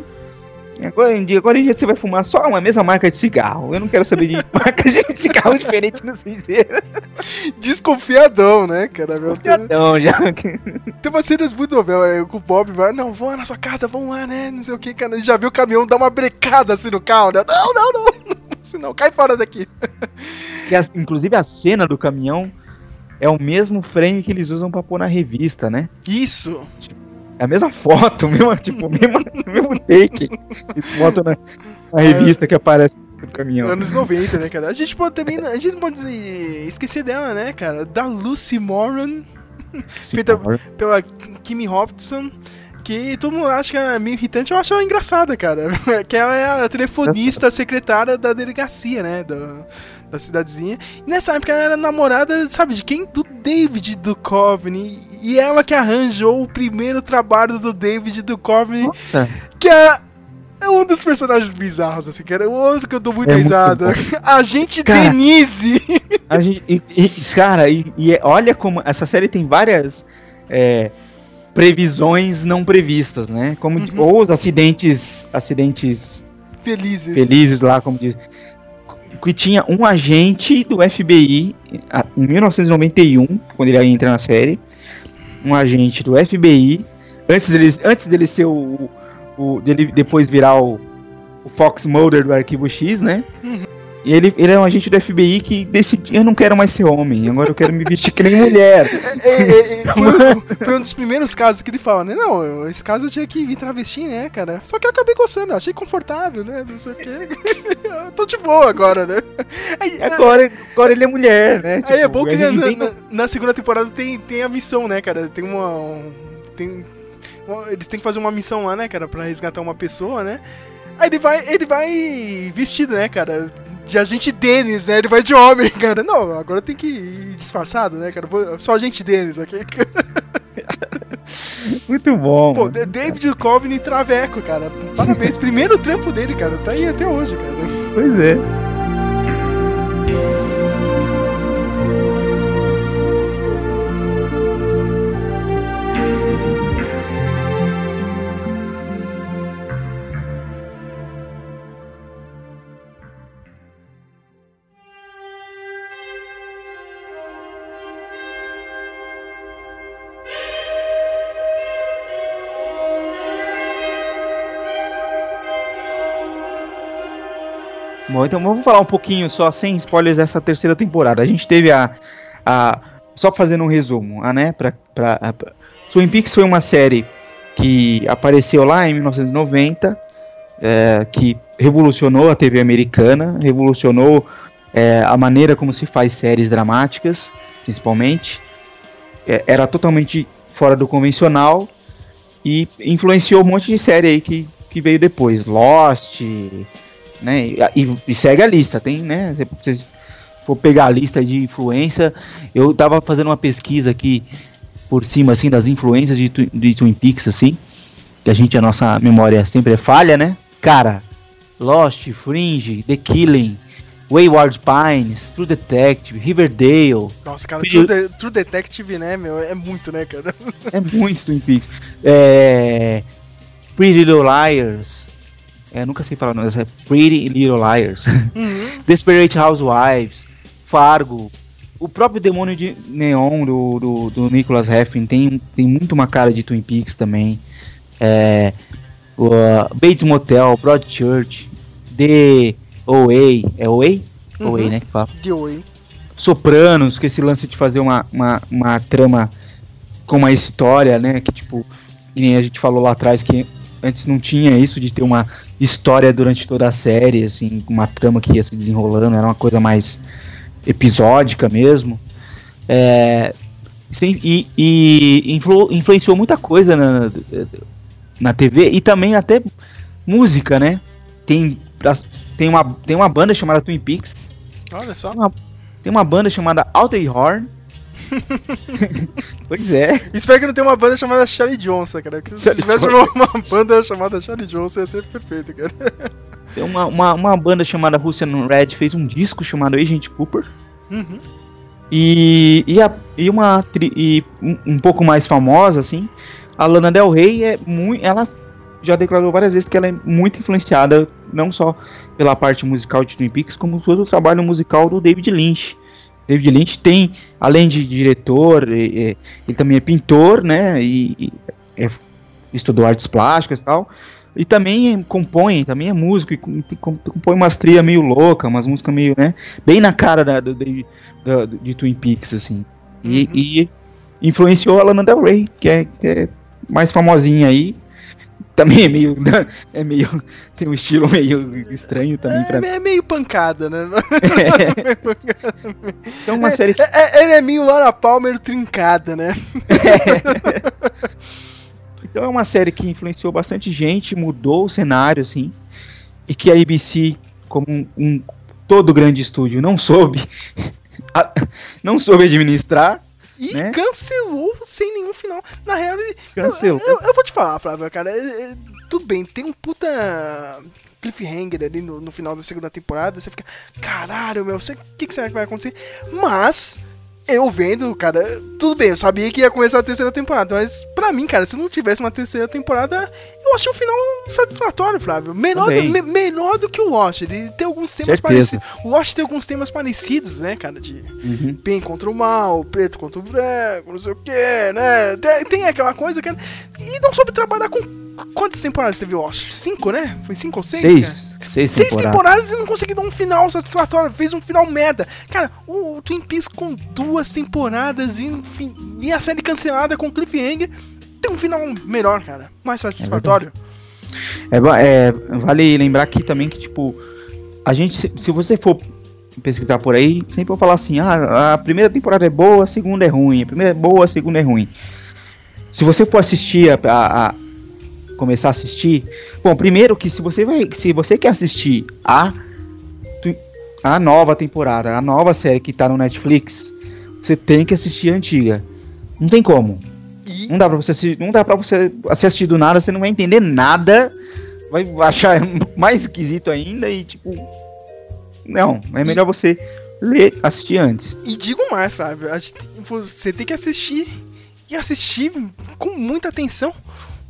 Agora em dia, agora em dia você vai fumar só uma mesma marca de cigarro. Eu não quero saber de marcas de cigarro diferente no cinzeiro. Desconfiadão, né, cara? Meu, tem, Não, já. tem umas cenas muito novelas. aí, O Bob vai, não, vão na sua casa, vão lá, né? Não sei o que, cara. Ele já viu o caminhão dar uma brecada assim no carro, né? Não, não, não. Senão, cai fora daqui. Que as- inclusive a cena do caminhão é o mesmo frame que eles usam pra pôr na revista, né? Isso. É a mesma foto, mesmo, tipo, mesmo, mesmo take. Botam na, na revista que aparece no caminhão. Anos 90, né, cara? A gente pode também. A gente não pode esquecer dela, né, cara? Da Lucy Moran, Sim, feita- pela Kimi Hobson. Que todo mundo acha que é meio irritante, eu acho ela engraçada, cara. Que ela é a telefonista secretária da delegacia, né? Da, da cidadezinha. E nessa época ela era namorada, sabe de quem? Do David Duchovny. E ela que arranjou o primeiro trabalho do David Duchovny, Nossa, que é. É um dos personagens bizarros, assim, cara. O outro que eu dou muita É muito risada. A gente Cara. Denise. a gente, e, e- cara, e, e é- olha como essa série tem várias é, previsões não previstas, né? Como Uhum. ou os acidentes, acidentes Felizes. felizes lá, como diz. Que tinha um agente do FBI em 1991, quando ele entra na série. Um agente do FBI. Antes dele, antes dele ser o. o dele depois virar o, o Fox Mulder do Arquivo X, né? E ele, ele é um agente do FBI que decidiu: eu não quero mais ser homem, agora eu quero me vestir que nem mulher. É, é, é, foi, foi um dos primeiros casos que ele fala, né? Não, eu- esse caso eu tinha que vir travesti, né, cara? Só que eu acabei gostando, achei confortável, né? Não sei o quê. Eu tô de boa agora, né? Aí, Agora, agora ele é mulher, né? aí é Tipo, bom que na, vem na- na segunda temporada tem, tem a missão, né, cara? Tem uma. um- tem, uma- eles têm que fazer uma missão lá, né, cara, pra resgatar uma pessoa, né? Aí ele vai, ele vai vestido, né, cara? De agente Denis, né? Ele vai de homem, cara. Não, agora tem que ir disfarçado, né, cara? Vou- Só agente Denis aqui. Muito bom. Pô, mano. David Coveney Traveco, cara. Parabéns. Primeiro trampo dele, cara. Tá aí até hoje, cara. Pois é. Bom, então vamos falar um pouquinho só, sem spoilers, dessa terceira temporada. A gente teve a. a só fazendo um resumo, a, né? Pra, pra, a, pra- Twin Peaks foi uma série que apareceu lá em 1990, é, que revolucionou a TV americana, revolucionou é, a maneira como se faz séries dramáticas, principalmente. É, era totalmente fora do convencional e influenciou um monte de série aí que, que veio depois. Lost, né? E, e- segue a lista, tem, né? Se vocês for pegar a lista de influência, eu tava fazendo uma pesquisa aqui por cima, assim, das influências de, de Twin Peaks, assim, que a gente, a nossa memória sempre é falha, né? Cara, Lost, Fringe, The Killing, Wayward Pines, True Detective, Riverdale, Nossa, cara, True, De- True Detective, né, meu? É muito, né, cara? É muito Twin Peaks. É... Pretty Little Liars. É, nunca sei falar, mas é Pretty Little Liars. Uhum. Desperate Housewives, Fargo. O próprio Demônio de Neon do, do, do Nicholas Heffin tem, tem muito uma cara de Twin Peaks também. É, o, uh, Bates Motel, Broadchurch, The OA. É OA? Uhum. OA, né? Que fala. Oi. Sopranos, com esse lance de fazer uma, uma, uma trama com uma história, né? Que tipo, que nem a gente falou lá atrás que antes não tinha isso de ter uma história durante toda a série, assim, uma trama que ia se desenrolando, era uma coisa mais episódica mesmo. É, sim, e e influ- influenciou muita coisa na, na TV e também até música, né? Tem, tem, uma, tem uma banda chamada Twin Peaks, Olha só. tem uma, tem uma banda chamada Alter Horn. pois é. Espero que não tenha uma banda chamada Charlie Johnson, cara. Que se tivesse uma, uma banda chamada Charlie Johnson ia ser perfeito, cara. Tem uma, uma, uma banda chamada Russian Red fez um disco chamado Agent Cooper. Uhum. E, e, a, e uma e um, um pouco mais famosa, assim, a Lana Del Rey é muito. Ela já declarou várias vezes que ela é muito influenciada, não só pela parte musical de Twin Peaks, como todo o trabalho musical do David Lynch. David Lynch tem, além de diretor, ele também é pintor, né? E, é- estudou artes plásticas e tal. E também compõe, também é músico, e com- com- compõe umas trilhas meio louca, umas músicas meio, né? Bem na cara da, da- de Twin Peaks, assim. E, Uhum. e influenciou a Lana Del Rey, que é, que é mais famosinha aí. Também é meio, é meio. Tem um estilo meio estranho também pra É, é meio pancada, né? Então, uma série que É, é- ele é meio Laura Palmer trincada, né? Então é uma série que influenciou bastante gente, mudou o cenário, assim, e que a ABC, como um, um- todo grande estúdio, não soube, a- não soube administrar, E Né? cancelou sem nenhum final. Na real, ele- cancelou. Eu, eu vou te falar, Flávio, cara. é- é- tudo bem, tem um puta cliffhanger ali no, no final da segunda temporada. Você fica, caralho, meu, o que, que será que vai acontecer? Mas, eu vendo, cara, tudo bem, eu sabia que ia começar a terceira temporada. Mas, pra mim, cara, se não tivesse uma terceira temporada, eu achei o final satisfatório, Flávio. Melhor, do, me- melhor do que o Lost. Ele tem alguns temas Certeza. parecidos. O Lost tem alguns temas parecidos, né, cara? De Uhum. bem contra o mal, preto contra o branco, não sei o que, né? Tem, tem aquela coisa que. E não soube trabalhar com. Quantas temporadas teve Lost? Cinco, né? Foi cinco ou seis? cara? Seis, seis, Seis temporadas. temporadas e não conseguiu dar um final satisfatório, fez um final merda. Cara, o, o Twin Peaks com duas temporadas e, enfim, e a série cancelada com cliffhanger tem um final melhor, cara. Mais satisfatório. É, é, vale lembrar aqui também que, tipo, a gente, se, se você for pesquisar por aí, sempre vou falar assim, ah, a primeira temporada é boa, a segunda é ruim, a primeira é boa, a segunda é ruim. Se você for assistir, a- a- começar a assistir, bom, primeiro que se você vai, se você quer assistir a, a nova temporada, a nova série que tá no Netflix, você tem que assistir a antiga. Não tem como. E Não dá pra você assistir, não dá para você assistir do nada, você não vai entender nada, vai achar mais esquisito ainda e tipo não, é melhor você ler, assistir antes. E digo mais, Flávio, você tem que assistir e assistir com muita atenção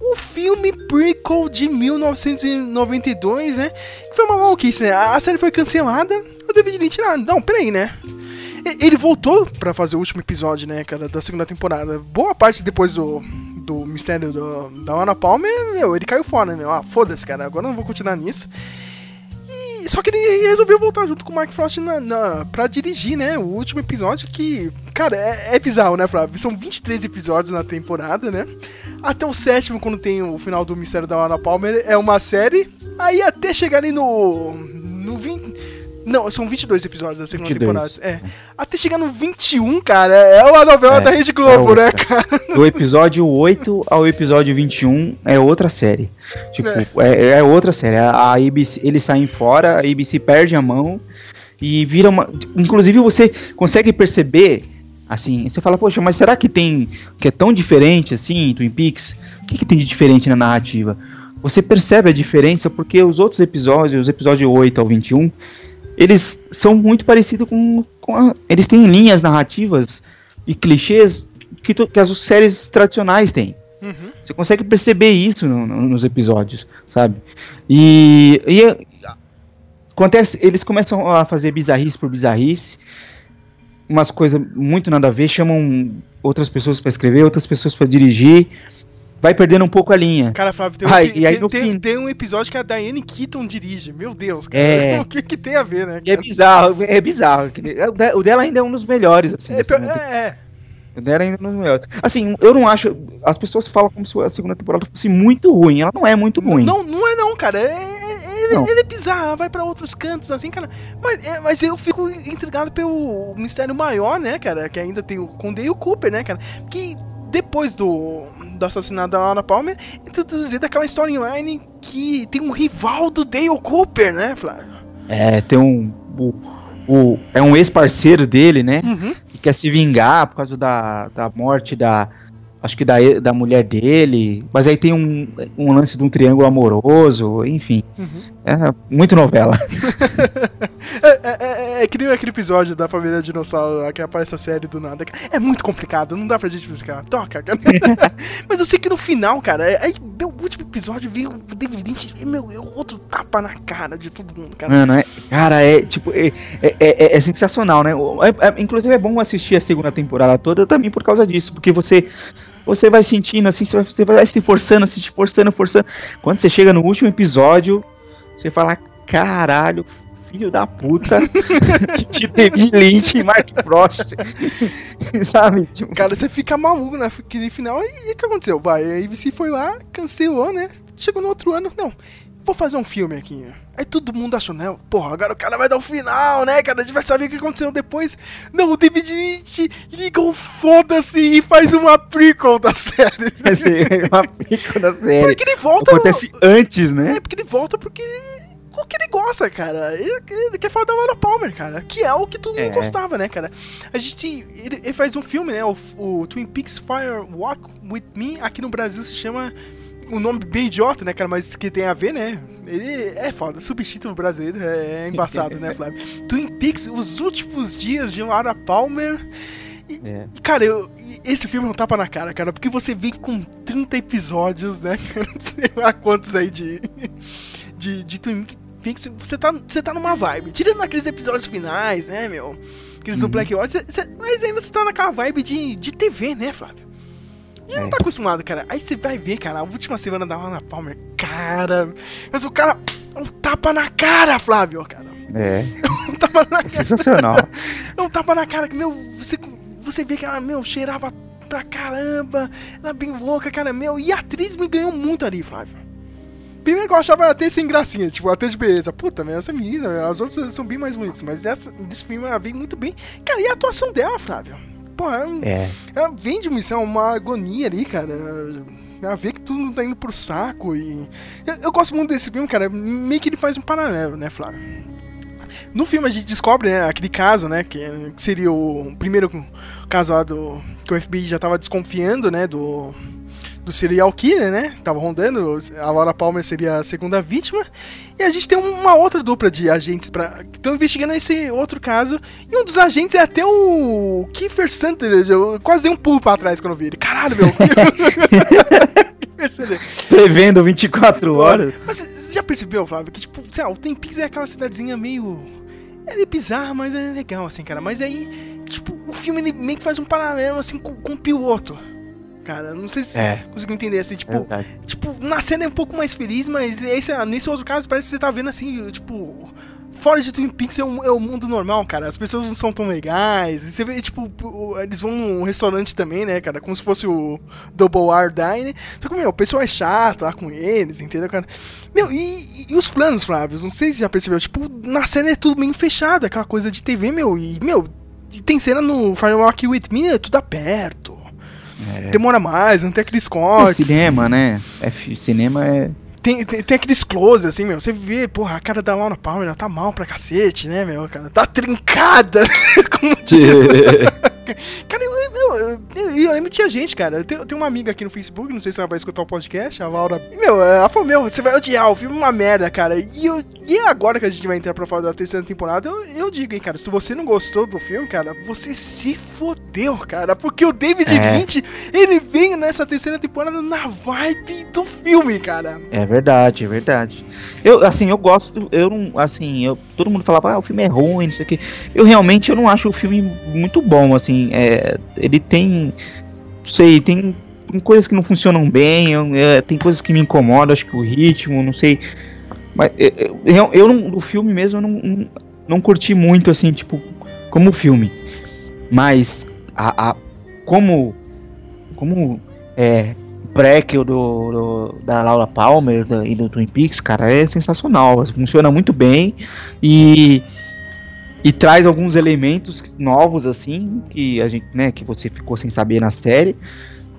o filme prequel de 1992, né? Que foi uma maluquice, né? A série foi cancelada, o David Lynch, ah, não, peraí, né? Ele voltou pra fazer o último episódio, né, cara, da segunda temporada. Boa parte depois do, do mistério do, da Ana Palmer, meu, ele caiu fora, né? Ah, foda-se, cara, agora eu não vou continuar nisso. Só que ele resolveu voltar junto com o Mark Frost na, na, pra dirigir, né? O último episódio que, cara, é, é bizarro, né, Flávio? São 23 episódios na temporada, né? Até o sétimo, quando tem o final do Mistério da Ana Palmer, é uma série. Aí até chegarem no. no 20. Não, são 22 episódios da segunda 22. temporada. É. Até chegar no 21, cara, é uma novela É, da Rede Globo, é né, outra. cara? Do episódio 8 ao episódio 21 é outra série. Tipo, é, é outra série. A ABC, eles saem fora, a ABC perde a mão e vira uma. Inclusive você consegue perceber. Assim, você fala, poxa, mas será que tem. que é tão diferente assim, Twin Peaks? O que, que tem de diferente na narrativa? Você percebe a diferença porque os outros episódios, os episódios 8 ao 21, eles são muito parecidos com. com a- eles têm linhas narrativas e clichês que, to- que as séries tradicionais têm. Uhum. Você consegue perceber isso no- no- nos episódios, sabe? E, e acontece, eles começam a fazer bizarrice por bizarrice, umas coisas muito nada a ver, chamam outras pessoas pra escrever, outras pessoas pra dirigir, vai perdendo um pouco a linha. Cara, Flávio, tem um, e aí tem- fim- tem um episódio que a Diane Keaton dirige. Meu Deus, cara. É. O que, que tem a ver, né? É cara? bizarro, é bizarro. que- O de- o dela ainda é um dos melhores, assim. É, é, é. O dela ainda é um dos melhores. Assim, eu não acho. As pessoas falam como se a segunda temporada fosse muito ruim. Ela não é muito ruim. Não, não é não, cara. É- é- ele, ele é bizarro, ela vai pra outros cantos, assim, cara. Mas, é, mas eu fico intrigado pelo mistério maior, né, cara? Que ainda tem o Conde e o Cooper, né, cara? Que depois do, do assassinato da Laura Palmer, introduzida aquela storyline que tem um rival do Dale Cooper, né, Flávio? É, tem um. O, o- é um ex-parceiro dele, né? Uhum. Que quer se vingar por causa da, da morte da. Acho que da, da mulher dele. Mas aí tem um, um lance de um triângulo amoroso, enfim. Uhum. É muito novela. É, é, é, é que nem aquele episódio da família dinossauro lá que aparece a série do nada. É muito complicado, não dá pra gente explicar. Toca, cara. Mas eu sei que no final, cara, é- aí meu último episódio veio o David Lynch e meu, é outro tapa na cara de todo mundo, cara. Mano, é, cara, é tipo, é, é, é- é sensacional, né? É- é- inclusive é bom assistir a segunda temporada toda também por causa disso, porque você você vai sentindo assim, você vai, você vai se forçando, se forçando, forçando. Quando você chega no último episódio, você fala, caralho, filho da puta, de David Lynch e Mark Frost, sabe? Tipo, Cara, você fica maluco naquele final e o que aconteceu? Vai, a ABC foi lá, cancelou, né? Chegou no outro ano, não, vou fazer um filme aqui. Aí todo mundo achou, né? Porra, agora o cara vai dar o final, né, cara? A gente vai saber o que aconteceu depois. Não, o David Lynch liga o foda-se e faz uma prequel da série. é uma pica da série. Porque ele volta. Acontece antes, né? É, porque ele volta porque. O que ele gosta, cara. Ele, ele quer falar da Laura Palmer, cara. Que é o que todo mundo É. gostava, né, cara? A gente. Ele, ele faz um filme, né? O, o Twin Peaks Fire Walk With Me. Aqui no Brasil se chama. Um nome bem idiota, né, cara? Mas que tem a ver, né? Ele é foda. Subtítulo brasileiro é, é embaçado, né, Flávio? Twin Peaks, Os Últimos Dias de Laura Palmer. E, É. Cara, eu, esse filme é um tapa na cara, cara, porque você vem com 30 episódios, né? Não sei lá quantos aí de, de, de Twin Você tá, você tá numa vibe. Tirando aqueles episódios finais, né, meu? Aqueles do Uhum. Black Watch, mas ainda você tá naquela vibe de, de TV, né, Flávio? E não É. tá acostumado, cara. Aí você vai ver, cara, a última semana da Lana Palmer, cara. Mas o cara. é Um tapa na cara, Flávio, cara. É, Um tapa na é sensacional. é um tapa na cara que, meu, você, você vê que ela, meu, cheirava pra caramba, ela bem louca, cara, meu, e a atriz me ganhou muito ali, Flávio. Que eu achava até sem gracinha, tipo, até de beleza. Puta, meu, essa menina, as outras são bem mais bonitas, mas dessa, desse filme ela veio muito bem. Cara, e a atuação dela, Flávio? Porra, ela, É. ela vende uma, isso é uma agonia ali, cara. Ela vê que tudo tá indo pro saco e. Eu, eu gosto muito desse filme, cara. Meio que ele faz um paralelo, né, Flávio? No filme a gente descobre, né, aquele caso, né, que, que seria o primeiro caso lá do que o FBI já tava desconfiando, né, do do serial killer, né, tava rondando, a Laura Palmer seria a segunda vítima, e a gente tem uma outra dupla de agentes pra, que estão investigando esse outro caso, e um dos agentes é até o Kiefer Sutherland, eu quase dei um pulo pra trás quando eu vi ele, caralho, meu. Prevendo 24 horas. Mas você já percebeu, Fábio, que tipo, sei lá, o Peaks é aquela cidadezinha meio. É meio bizarra, mas é legal, assim, cara. Mas aí, tipo, o filme ele meio que faz um paralelo, assim, com, com o piloto. Cara, não sei se É. você conseguiu entender, assim, É tipo, verdade. tipo, na cena é um pouco mais feliz, mas esse, nesse outro caso parece que você tá vendo, assim, tipo. Fora de Twin Peaks é o, é o mundo normal, cara. As pessoas não são tão legais. Você vê, tipo, eles vão num restaurante também, né, cara? Como se fosse o Double R Dine. Só que, meu, o pessoal é chato lá com eles, entendeu, cara? Meu, e, e os planos, Flávio? Não sei se já percebeu. Tipo, na cena é tudo bem fechado, aquela coisa de TV, meu. E, meu, tem cena no Firewalk With Me, é tudo aberto. É. Demora mais, não tem aqueles É cortes. cinema, né? É, cinema é. Tem, tem, tem aqueles close, assim, meu. Você vê, porra, a cara da Laura Palmer, ela tá mal pra cacete, né, meu? Cara, tá trincada. Como diz. Cara, eu, eu, eu, eu lembro que tinha gente, cara. Eu tenho, eu tenho uma amiga aqui no Facebook, não sei se ela vai escutar o podcast, a Laura. Meu, ela falou, meu, você vai odiar, o filme é uma merda, cara. E, eu, e agora que a gente vai entrar pra falar da terceira temporada, eu, eu digo, hein, cara, se você não gostou do filme, cara, você se fodeu, cara. Porque o David É. Lynch, ele vem nessa terceira temporada na vibe do filme, cara. É verdade, é verdade. Eu, assim, eu gosto, eu não, assim, eu, todo mundo falava, ah, o filme é ruim, não sei o que. Eu realmente, eu não acho o filme muito bom, assim, é, ele tem, sei, tem, tem coisas que não funcionam bem, eu- é, tem coisas que me incomodam, acho que o ritmo, não sei. Mas é, é, eu, eu não, filme mesmo, eu não, não, não curti muito, assim, tipo, como filme. Mas, a, a- como, como, é, prequel do, do- da Laura Palmer da- e do Twin Peaks, cara, é sensacional. Funciona muito bem e, e traz alguns elementos novos assim que a gente, né, que você ficou sem saber na série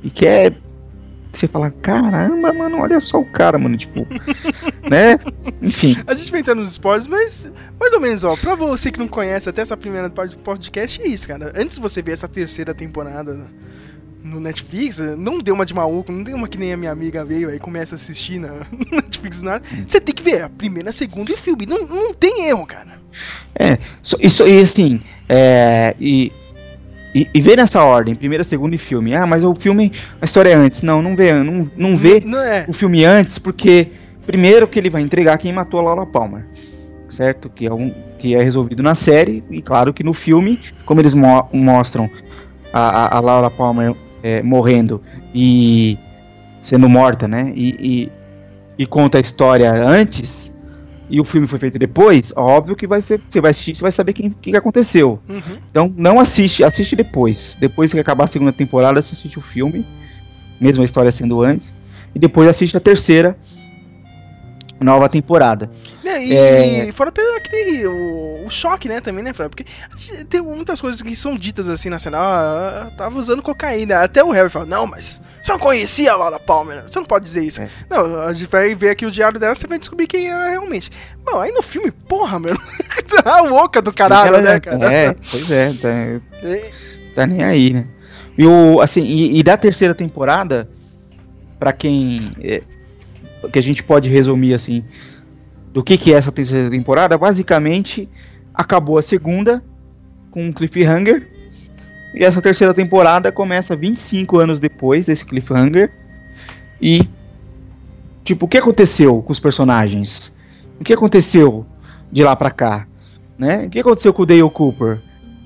e que é que você fala, caramba, mano, olha só o cara, mano, tipo, né? Enfim, A gente vai entrar nos spoilers, mas mais ou menos, ó, pra você que não conhece até essa primeira parte do podcast, é isso, cara. Antes de você ver essa terceira temporada no Netflix, não deu uma de maluco, não deu uma que nem a minha amiga veio aí e começa a assistir na no Netflix do nada. Você tem que ver a primeira, a segunda e o filme. Não, não tem erro, cara. Isso, isso e assim, é, e, e, e vê nessa ordem, primeira, segunda e filme. Ah, mas o filme, a história é antes. Não, não vê, não, não vê Não é. o filme antes, porque primeiro que ele vai entregar quem matou a Laura Palmer, certo? Que é, um, que é resolvido na série, e claro que no filme, como eles mo- mostram a, a Laura Palmer é, morrendo e sendo morta, né? E, e, e conta a história antes, e o filme foi feito depois, óbvio que vai ser, você vai assistir, você vai saber quem que aconteceu. Uhum. Então não assiste, assiste depois. Depois que acabar a segunda temporada, você assiste o filme, mesmo a história sendo antes, e depois assiste a terceira nova temporada. Né, E É. fora pelo aquele, o, o choque, né, também, né, Fred? Porque tem muitas coisas que são ditas assim na cena. Ah, tava usando cocaína. Até o Harry fala, não, mas você não conhecia a Laura Palmer. Você não pode dizer isso. É. Não, a gente vai ver aqui o diário dela, você vai descobrir quem é realmente. Bom, aí no filme, porra, meu. a louca do caralho, Ela- né, cara? É, pois é, tá, É. tá nem aí, né? E, o, assim, e, e da terceira temporada, pra quem. é, que a gente pode resumir assim, do que, que é essa terceira temporada, basicamente acabou a segunda com um cliffhanger. E essa terceira temporada começa 25 anos depois desse cliffhanger. E. Tipo, o que aconteceu com os personagens? O que aconteceu de lá pra cá? Né? O que aconteceu com o Dale Cooper?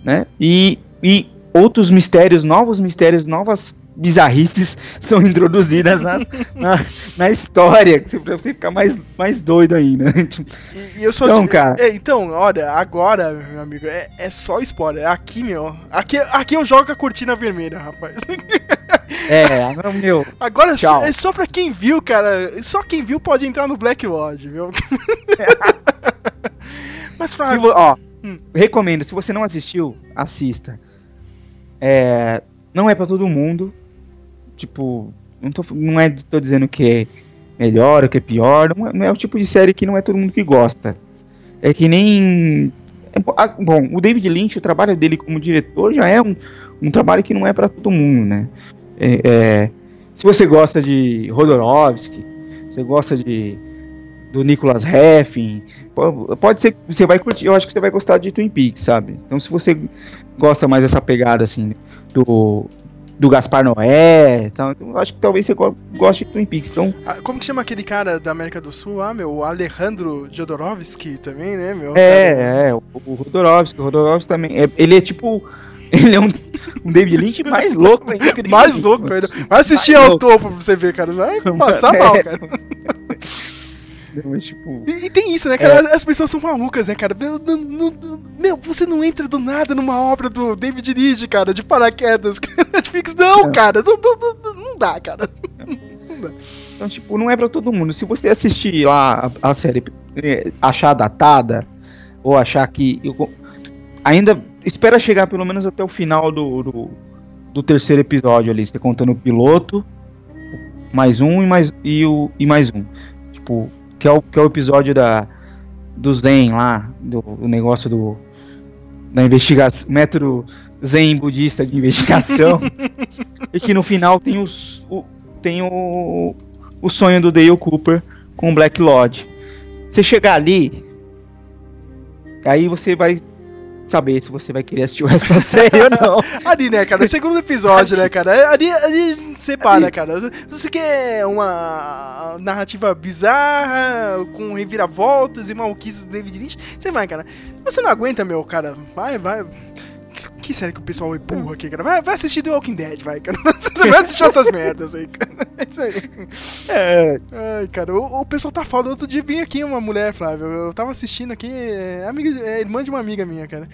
Né? E, e outros mistérios, novos mistérios, novas bizarrices são introduzidas nas- na, na história, pra você ficar mais, mais doido ainda. Tipo, E, e eu sou Então, cara. É, então, olha, agora, meu amigo, é, é só spoiler. Aqui, meu. Aqui, aqui eu jogo a cortina vermelha, rapaz. é, meu. Agora Tchau. é só pra quem viu, cara. Só quem viu pode entrar no Black Lodge, viu? Mas Fábio, vo- ó, Hum. recomendo, se você não assistiu, assista. É, não é pra todo mundo. Tipo, não, tô, não é tô dizendo que é melhor ou que é pior. Não é, não é o tipo de série que não é todo mundo que gosta. É que nem. é bo- bom, o David Lynch, o trabalho dele como diretor já é um, um trabalho que não é pra todo mundo, né? É, é, se você gosta de Rodorovsky, você gosta de do Nicholas Po- Pode ser que você vai curtir, eu acho que você vai gostar de Twin Peaks, sabe? Então se você gosta mais dessa pegada assim do do Gaspar Noé, eu acho que talvez você go- goste de Twin Peaks. Então, ah, como que chama aquele cara da América do Sul? Ah, meu, o Alejandro Jodorowsky também, né, meu? é, é, o, o Rodorovsky, o Rodorovsky também, é- ele é tipo ele é um, um David Lynch mais louco ainda Mais louco ainda. Vai assistir Mais ao louco. topo pra você ver, cara. Vai passar É. mal, cara. Mas, tipo, E, e tem isso, né, cara? As pessoas são malucas, né, cara? Meu, não- não- meu, você não entra do nada numa obra do David Lynch, cara, de paraquedas. Netflix, não, cara. Não, não, não, não dá, cara. Então, tipo, não é pra todo mundo. Se você assistir lá a, a série, eh, achar datada, ou achar que. eu- ainda espera chegar pelo menos até o final do, do, do terceiro episódio ali. Você contando o piloto, mais um e mais, e o, e mais um. Tipo, que é o, que é o episódio da, do Zen lá, do, do negócio do. da investigação, método zen budista de investigação, e que no final tem, os, o, tem o, o sonho do Dale Cooper com o Black Lodge. Você chegar ali, aí você vai saber se você vai querer assistir o resto da série ou não. Ali, né, cara? Segundo episódio, né, cara? Ali, ali separa, cara. Se você quer uma narrativa bizarra, com reviravoltas e malquices do David Lynch, você vai, cara. Você não aguenta, meu, cara. Vai, vai. Que série que o pessoal empurra aqui, cara? Vai, vai assistir The Walking Dead, vai, cara. Não vai assistir essas merdas aí, cara. É isso aí. É, Ai, cara, o, o pessoal tá foda. Outro dia vinha aqui uma mulher, Flávio. Eu tava assistindo aqui, é, amiga, é irmã de uma amiga minha, cara.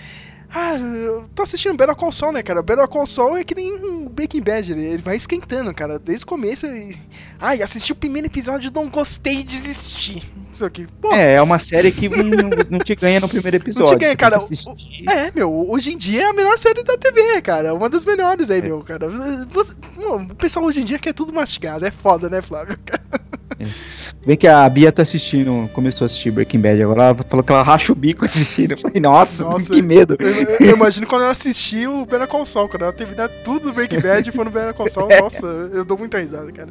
Ah, eu tô assistindo Better Call Saul, né, cara? Better Call Saul é que nem um Breaking Bad, ele, ele vai esquentando, cara, desde o começo. E... Ai, assisti o primeiro episódio, não gostei e desisti. Pô, é, é uma série que não, não te ganha no primeiro episódio. Não te ganha, cara. assistir. É, meu, hoje em dia é a melhor série da TV, cara. Uma das melhores aí, meu, cara. Você- o pessoal hoje em dia quer tudo mastigado. É foda, né, Flávio? Bem que a Bia tá assistindo, começou a assistir Breaking Bad agora, ela falou que ela racha o bico assistindo. Eu falei, nossa, Nossa, que medo. Eu, eu- eu imagino quando ela assistiu o Better Call Saul, quando ela teve tudo do Breaking Bad e foi no Better Call Saul, nossa, eu dou muita risada, cara.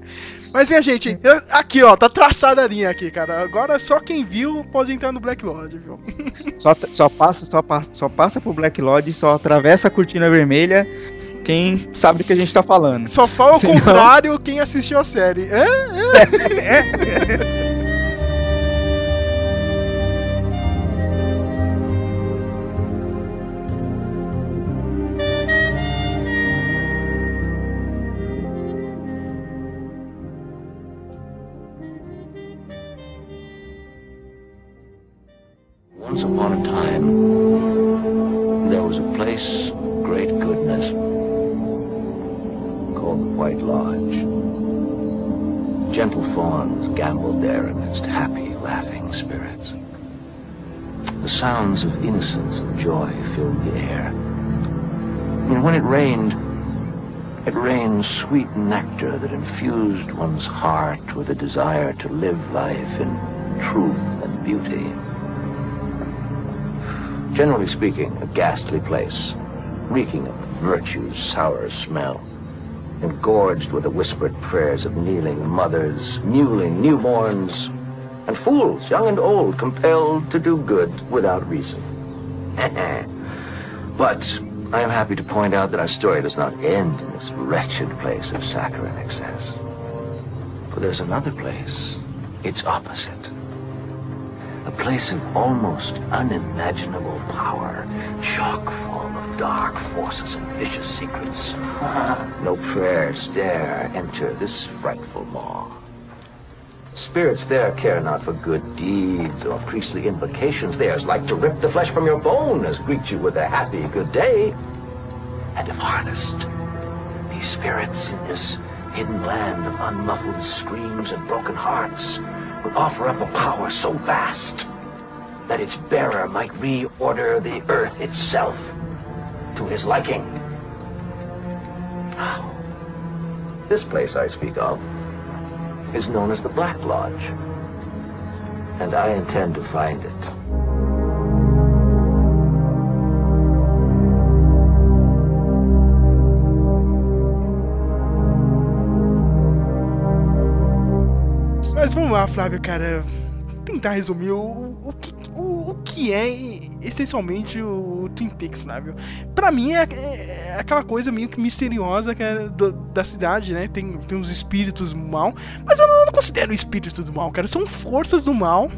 Mas, minha gente, eu- aqui, ó, tá traçada a linha aqui, cara. Agora só quem viu pode entrar no Black Lodge, viu? Só, só, passa, só, passa, só passa pro Black Lodge, só atravessa a cortina vermelha quem sabe do que a gente tá falando. Só fala o Senão- contrário quem assistiu a série. É? Once it rained sweet nectar that infused one's heart with a desire to live life in truth and beauty. Generally speaking, a ghastly place, reeking of virtue's sour smell, engorged with the whispered prayers of kneeling mothers, mewling newborns, and fools, young and old, compelled to do good without reason. but I am happy to point out that our story does not end in this wretched place of saccharine excess. For there's another place, its opposite. A place of almost unimaginable power, chock full of dark forces and vicious secrets. no prayers dare enter this frightful maw. Spirits there care not for good deeds or priestly invocations. Theirs like to rip the flesh from your bone as greet you with a happy good day. And if harnessed, these spirits in this hidden land of unmuffled screams and broken hearts would offer up a power so vast that its bearer might reorder the earth itself to his liking. This place I speak of is known as the Black Lodge, and I intend to find it. Mas vamos lá, Flávio, cara. Tentar resumir o, o, o, o que é essencialmente o Twin Peaks, Flávio. Pra mim é, é aquela coisa meio que misteriosa cara, do- da cidade, né? Tem, tem uns espíritos mal, mas eu não, não considero espírito do mal, cara. São forças do mal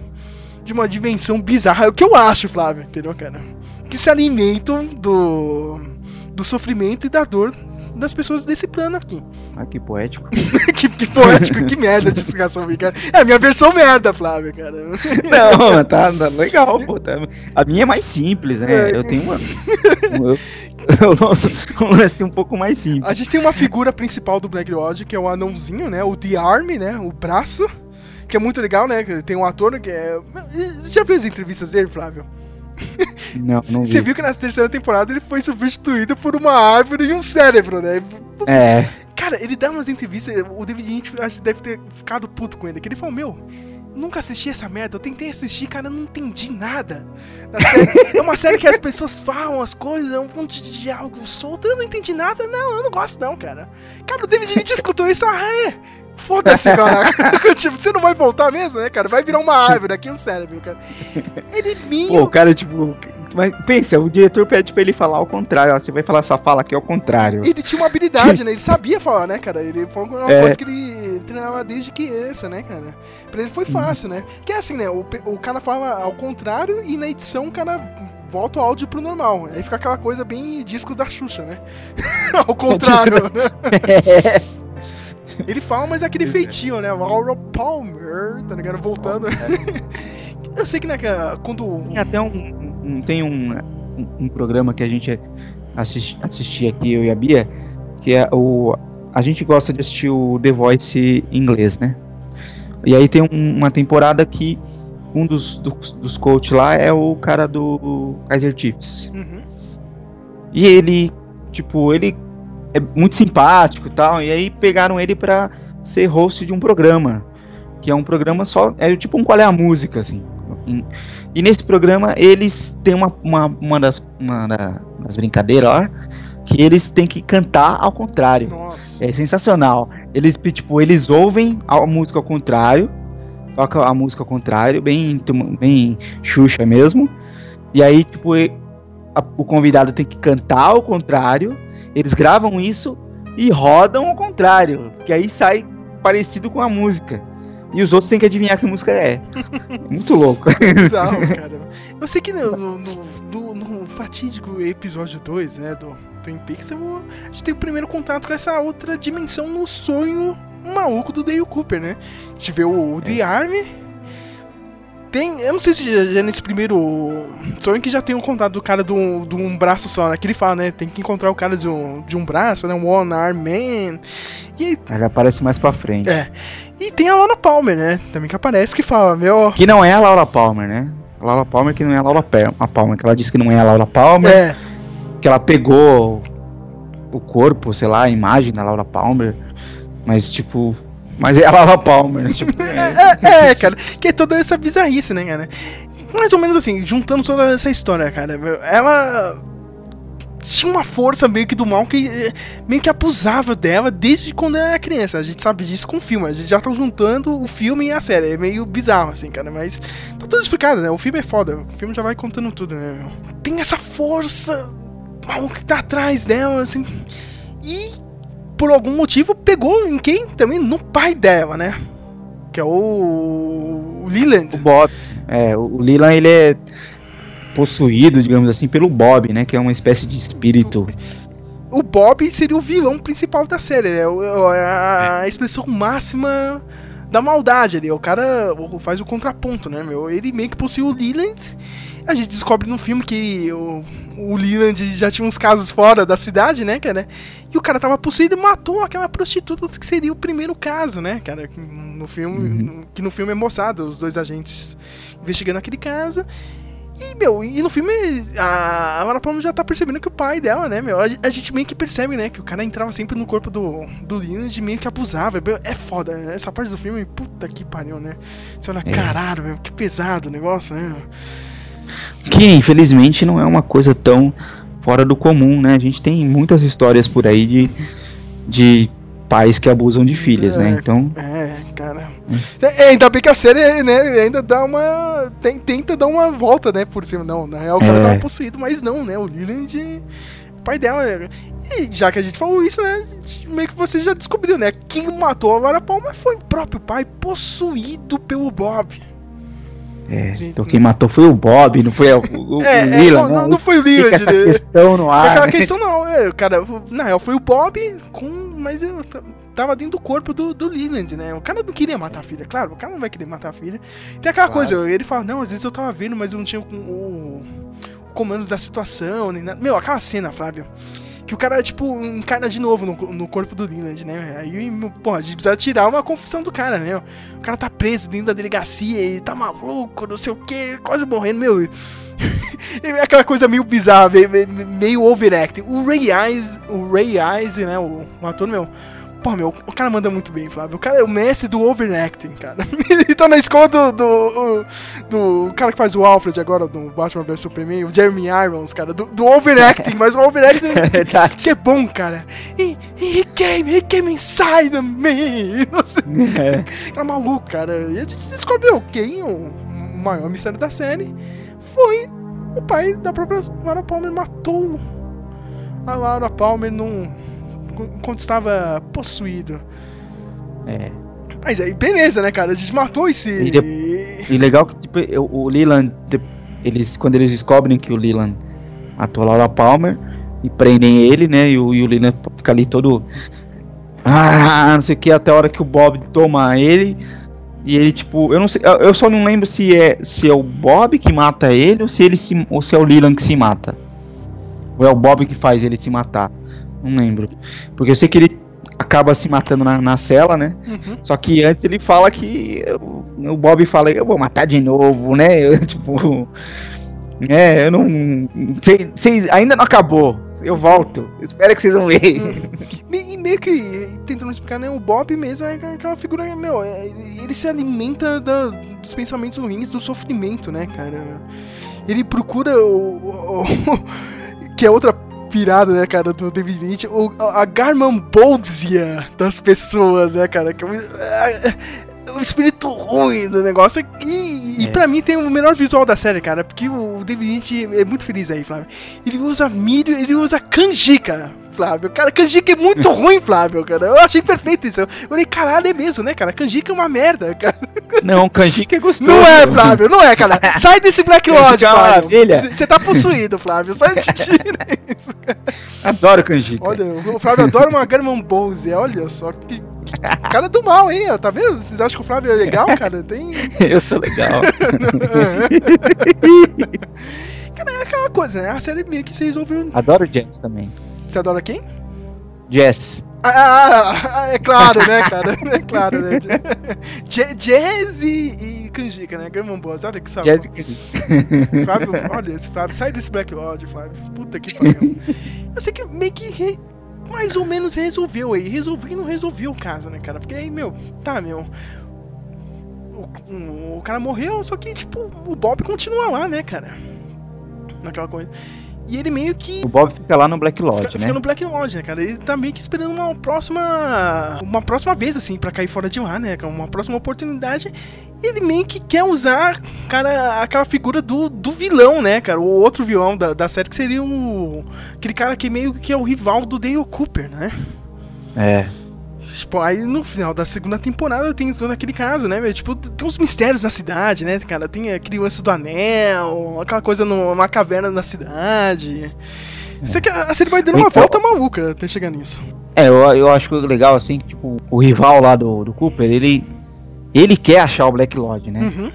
de uma dimensão bizarra. É o que eu acho, Flávio, entendeu, cara? Que se alimentam do, do sofrimento e da dor das pessoas desse plano aqui. Ah, que poético. que, que poético, que merda de explicação, cara. É a minha versão merda, Flávio, cara. Não, tá, tá legal, pô. tá- A minha é mais simples, né? Eu tenho uma. um- Eu, eu lanço um lance um pouco mais simples. A gente tem uma figura principal do Black Lodge, que é o anãozinho, né? O The Army, né? O braço. Que é muito legal, né? Tem um ator que é. Você já as entrevistas dele, Flávio? Não, não Você vi. viu que na terceira temporada ele foi substituído por uma árvore e um cérebro, né? É, Cara, ele dá umas entrevistas, o David Lynch acho deve ter ficado puto com ele, que ele falou, meu, nunca assisti essa merda. Eu tentei assistir, cara, eu não entendi nada. série. é uma série que as pessoas falam as coisas, é um monte de diálogo solto. Eu não entendi nada. Não, eu não gosto, não, cara. Cara, o David Lynch escutou isso, ah, é. Foda-se, cara. tipo, você não vai voltar mesmo, né, cara? Vai virar uma árvore aqui o cérebro, cara. Ele minha. Pô, o cara, tipo. Mas pensa, o diretor pede pra ele falar ao contrário. Ó, você vai falar essa fala aqui ao contrário. Ele tinha uma habilidade, né? Ele sabia falar, né, cara? Ele foi uma É. coisa que ele treinava desde criança, né, cara? Pra ele foi fácil, né? Que é assim, né? O, o cara fala ao contrário e na edição o cara volta o áudio pro normal. Aí fica aquela coisa bem disco da Xuxa, né? ao contrário, né? Ele fala, mas é aquele feitio, né? Laura Palmer, tá ligado? Voltando. Eu sei que, né, cara, quando. Tem até um, um- tem um, um, um programa que a gente assisti, assistia aqui, eu e a Bia, que é o. A gente gosta de assistir o The Voice em inglês, né? E aí tem um- uma temporada que um dos, dos, dos coaches lá é o cara do Kaiser Chiefs. Uhum. E ele, tipo, ele é muito simpático e tal. E aí pegaram ele pra ser host de um programa. Que é um programa só. É tipo um qual é a música, assim. E nesse programa eles têm uma, uma, uma, das, uma da- das brincadeiras lá. Que eles têm que cantar ao contrário. Nossa. É sensacional. Eles, tipo, eles ouvem a música ao contrário. Toca a música ao contrário, bem, bem Xuxa mesmo. E aí, tipo, a- o convidado tem que cantar ao contrário. Eles gravam isso e rodam ao contrário. Que aí sai parecido com a música. E os outros têm que adivinhar que música é. Muito louco. Bizarro, cara. Eu sei que no, no, no- no fatídico episódio 2, né, do Twin Peaks, eu- a gente tem o primeiro contato com essa outra dimensão no sonho maluco do Dale Cooper, né? A gente vê o, o The Army. Tem, eu não sei se já, já nesse primeiro sonho que já tem um contato do cara de um, de um braço só, né? Que ele fala, né? Tem que encontrar o cara de um, de um braço, né? Um One Arm Man. E, Ela aparece mais pra frente. é. E tem a Laura Palmer, né? Também que aparece que fala, meu. Que não é a Laura Palmer, né? A Laura Palmer que não é a Laura a Palmer. Que ela disse que não é a Laura Palmer. É, que ela pegou o corpo, sei lá, a imagem da Laura Palmer, mas tipo, mas é a Laura Palmer, né? tipo, é, É, é, cara, que é toda essa bizarrice, né, cara? Mais ou menos assim, juntando toda essa história, cara, ela tinha uma força meio que do mal que eh, meio que abusava dela desde quando ela era criança. A gente sabe disso com o filme, a gente já tá juntando o filme e a série. É meio bizarro, assim, cara, mas tá tudo explicado, né? O filme é foda, o filme já vai contando tudo, né, meu? Tem essa força maluca que tá atrás dela, assim, e por algum motivo pegou em quem? Também no pai dela, né? Que é o, o Leland. o Bob, é, o Leland ele é possuído, digamos assim, pelo Bob, né, que é uma espécie de espírito. O Bob seria o vilão principal da série, né? A, expressão máxima da maldade ali. O cara faz o contraponto, né, meu? Ele meio que possui o Leland. A gente descobre no filme que o, o Leland já tinha uns casos fora da cidade, né, cara? E o cara tava possuído e matou aquela prostituta que seria o primeiro caso, né, cara? Que No filme, que no filme é mostrado, os dois agentes investigando aquele caso. E, meu, e no filme a, Palmer já tá percebendo que o pai dela, né, meu? A, a gente meio que percebe, né, que o cara entrava sempre no corpo do, do Leland meio que abusava. meu, É foda, né? essa parte do filme, puta que pariu, né? Você olha, É. caralho, meu, que pesado o negócio, né? Que infelizmente não é uma coisa tão fora do comum, né? A gente tem muitas histórias por aí de, de pais que abusam de filhas, né? É. Então, É, cara. É, ainda bem que a série, né, ainda dá uma. tem- tenta dar uma volta, né, por cima. Não, na real o cara É. tava possuído, mas não, né? O Leland. Pai dela. né? E já que a gente falou isso, né? Meio que você já descobriu, né? Quem matou a Laura Palmer foi o próprio pai, possuído pelo Bob. É, então quem matou foi o Bob, não foi o, o, É, o é, Leland, não, né? não, foi o Leland. Fica essa questão no ar. Aquela né? questão não, é, cara, na real foi o Bob com. Mas eu tava dentro do corpo do, do Leland, né? O cara não queria matar a filha, claro, o cara não vai querer matar a filha. Tem aquela Claro. coisa, ele fala, não, às vezes eu tava vendo, mas eu não tinha o, o, o comando da situação, nem nada. Meu, aquela cena, Flávio. Que o cara, tipo, encarna de novo no, no corpo do Leland, né? Aí, pô, a gente precisa tirar uma confusão do cara, né? O cara tá preso dentro da delegacia e tá maluco, não sei o que, quase morrendo, meu. É aquela coisa meio bizarra, meio, meio- overacting. O Ray Eyes, o Ray Eyes, né, o, o ator, meu, Pô, meu, o cara manda muito bem, Flávio. O cara é o mestre do overacting, cara. Ele tá na escola do, do, do cara que faz o Alfred agora, do Batman vs Superman, o Jeremy Irons, cara, do, do overacting, mas o overacting que é bom, cara. He, he came, he came inside me. Nossa, É. Cara maluco, cara. E a gente descobriu quem o maior mistério da série foi o pai da própria Laura Palmer. Matou a Laura Palmer num, quando estava possuído. É. Mas aí, beleza, né, cara? A gente matou esse. E E legal que tipo, o Leland, de- eles, quando eles descobrem que o Leland matou a Laura Palmer e prendem ele, né? E o, e o Leland fica ali todo. Ah, não sei o que, até a hora que o Bob toma ele. E ele, tipo, eu não sei, eu- eu só não lembro se é, se é o Bob que mata ele ou se, ele se, ou se é o Leland que se mata. Ou é o Bob que faz ele se matar. Não lembro. Porque eu sei que ele acaba se matando na, na cela, né? Uhum. Só que antes ele fala que o, Bob fala, eu vou matar de novo, né? Eu, tipo, é, eu não, vocês ainda não acabou. Eu volto. Espero que vocês vão ver. Me- E meio que tentando explicar, né? O Bob mesmo é aquela figura, meu, é- ele se alimenta da- dos pensamentos ruins, do sofrimento, né, cara? Ele procura o. o- o- que é outra pirada, né, cara, do David Lynch, o, a Garmambósia das pessoas, né, cara? Que é o, é- é o espírito ruim do negócio. E, e É. pra mim tem o melhor visual da série, cara, porque o David Lynch é muito feliz aí, Flávio. Ele usa milho, ele usa canjica. Flávio, cara, canjica é muito ruim, Flávio, cara. Eu achei perfeito isso. Eu falei, caralho, é mesmo, né, cara? Canjica é uma merda, cara. Não, canjica é gostoso. Não é, Flávio, não é, cara. Sai desse Black Lodge, é uma Flávio. Você tá possuído, Flávio. Sai de tira isso, cara. Adoro canjica. Olha, o Flávio adora uma Garmambose. Olha só que. Cara do mal, hein? Tá vendo? Vocês acham que o Flávio é legal, cara? Tem. Eu sou legal. Cara, é aquela coisa, né? A série meio que se resolveu. Adoro jazz também. Você adora quem? Jazz. Ah, ah, ah, é claro, né, cara? É claro, né? Ja- Jazz e, e canjica, né? Garmambose. Olha que sabor. Jazz e canjica. Flávio, olha esse Flávio, sai desse Black Lodge, Flávio. Puta que pariu. Eu sei que meio que re- mais ou menos resolveu aí. Resolveu e não resolveu o caso, né, cara? Porque aí, meu, tá, meu. O, o- o cara morreu, só que, tipo, o Bob continua lá, né, cara? Naquela coisa. E ele meio que O Bob fica lá no Black Lodge, fica, né? fica no Black Lodge, né, cara? Ele tá meio que esperando uma próxima. Uma próxima vez, assim, pra cair fora de lá, né? Uma próxima oportunidade. E ele meio que quer usar, cara, aquela figura do, do vilão, né, cara? O outro vilão da, da série que seria o. Aquele cara que meio que é o rival do Dale Cooper, né? É. Tipo, aí no final da segunda temporada tem todo aquele caso, né? meu? Tipo, tem uns mistérios na cidade, né, cara? Tem aquele lance do anel, aquela coisa numa caverna na cidade. Isso aqui, a série vai dando uma volta maluca até chegar nisso. É, eu, eu acho legal assim que tipo, o rival lá do, do Cooper, ele. Ele quer achar o Black Lodge, né? Uhum.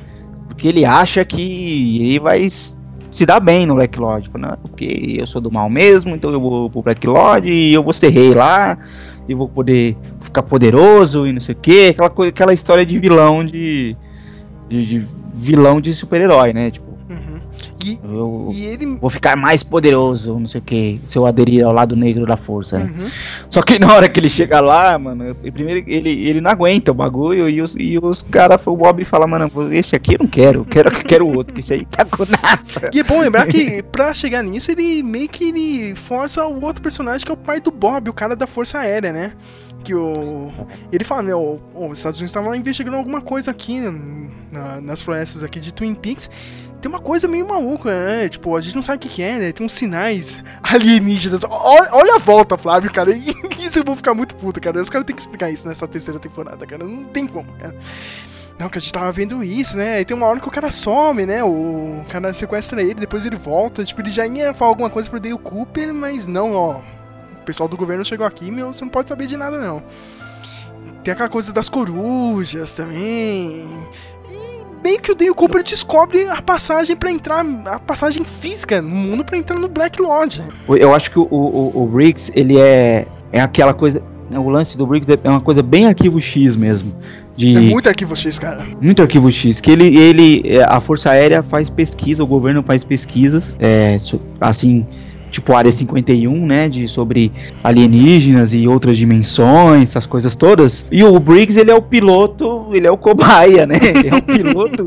Porque ele acha que ele vai se dar bem no Black Lodge. Não, porque eu sou do mal mesmo, então eu vou pro Black Lodge e eu vou ser rei lá. E vou poder ficar poderoso e não sei o que. Aquela, coisa, aquela história de vilão de. de, de vilão de super-herói, né? Tipo, Uhum. E, eu e ele. vou ficar mais poderoso, não sei o que, se eu aderir ao lado negro da força, né? Uhum. Só que na hora que ele chega lá, mano, primeiro ele, ele não aguenta o bagulho e os, e os caras, o Bob fala, mano, esse aqui eu não quero, eu quero, quero o outro, que esse aí tá com nada. E é bom lembrar que pra chegar nisso, ele meio que ele força o outro personagem que é o pai do Bob, o cara da Força Aérea, né? Que o. Ele fala, meu, os Estados Unidos estavam investigando alguma coisa aqui na- nas florestas aqui de Twin Peaks. Tem uma coisa meio maluca, né? Tipo, a gente não sabe o que, que é, né? Tem uns sinais alienígenas. Olha, olha a volta, Flávio, cara. Isso eu vou ficar muito puto, cara. Os caras têm que explicar isso nessa terceira temporada, cara. Não tem como, cara. Não, que a gente tava vendo isso, né? E tem uma hora que o cara some, né? O cara sequestra ele, depois ele volta. Tipo, ele já ia falar alguma coisa pro Dale Cooper, mas não, ó. O pessoal do governo chegou aqui, meu, você não pode saber de nada, não. Tem aquela coisa das corujas também. Meio que o Dale Cooper descobre a passagem pra entrar, a passagem física no mundo pra entrar no Black Lodge. Eu acho que o, o, o Briggs, ele é, é aquela coisa, o lance do Briggs é uma coisa bem arquivo X mesmo. De, É muito arquivo X, cara. Muito arquivo X, que ele, ele, é, a Força Aérea faz pesquisa, o governo faz pesquisas, é, assim, tipo Área 51, né, de sobre alienígenas e outras dimensões, essas coisas todas. E o Briggs, ele é o piloto, ele é o cobaia, né? Ele é o piloto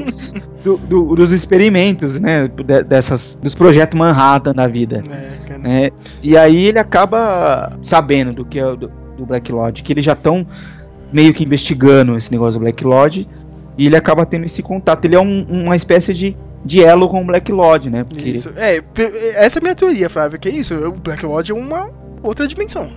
do, do, dos experimentos, né, de, dessas dos projetos Manhattan da vida. É, cara. né? E aí ele acaba sabendo do que é o do, do Black Lodge, que eles já estão meio que investigando esse negócio do Black Lodge. E ele acaba tendo esse contato. Ele é um- uma espécie de, de elo com o Black Lodge, né? Porque Isso. É, essa é a minha teoria, Flávio, que é isso. O Black Lodge é uma outra dimensão.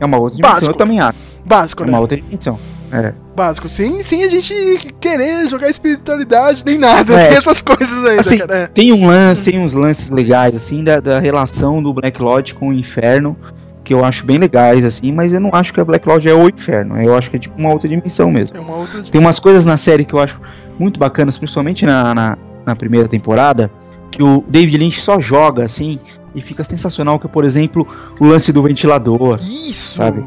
é uma outra dimensão. Básico. Eu também acho. Básico, É né? uma outra dimensão. É. Básico. Sem, sem a gente querer jogar espiritualidade nem nada. É. Tem essas coisas ainda, Assim, cara. É. tem um lance, tem uns lances legais, assim, da, da relação do Black Lodge com o inferno, que eu acho bem legais, assim, mas eu não acho que a Black Lodge é o inferno. Eu acho que é tipo uma outra dimensão mesmo. É uma outra Tem umas coisas na série que eu acho muito bacanas, principalmente na, na, na primeira temporada, que o David Lynch só joga assim e fica sensacional, que por exemplo, o lance do ventilador. Isso! Sabe?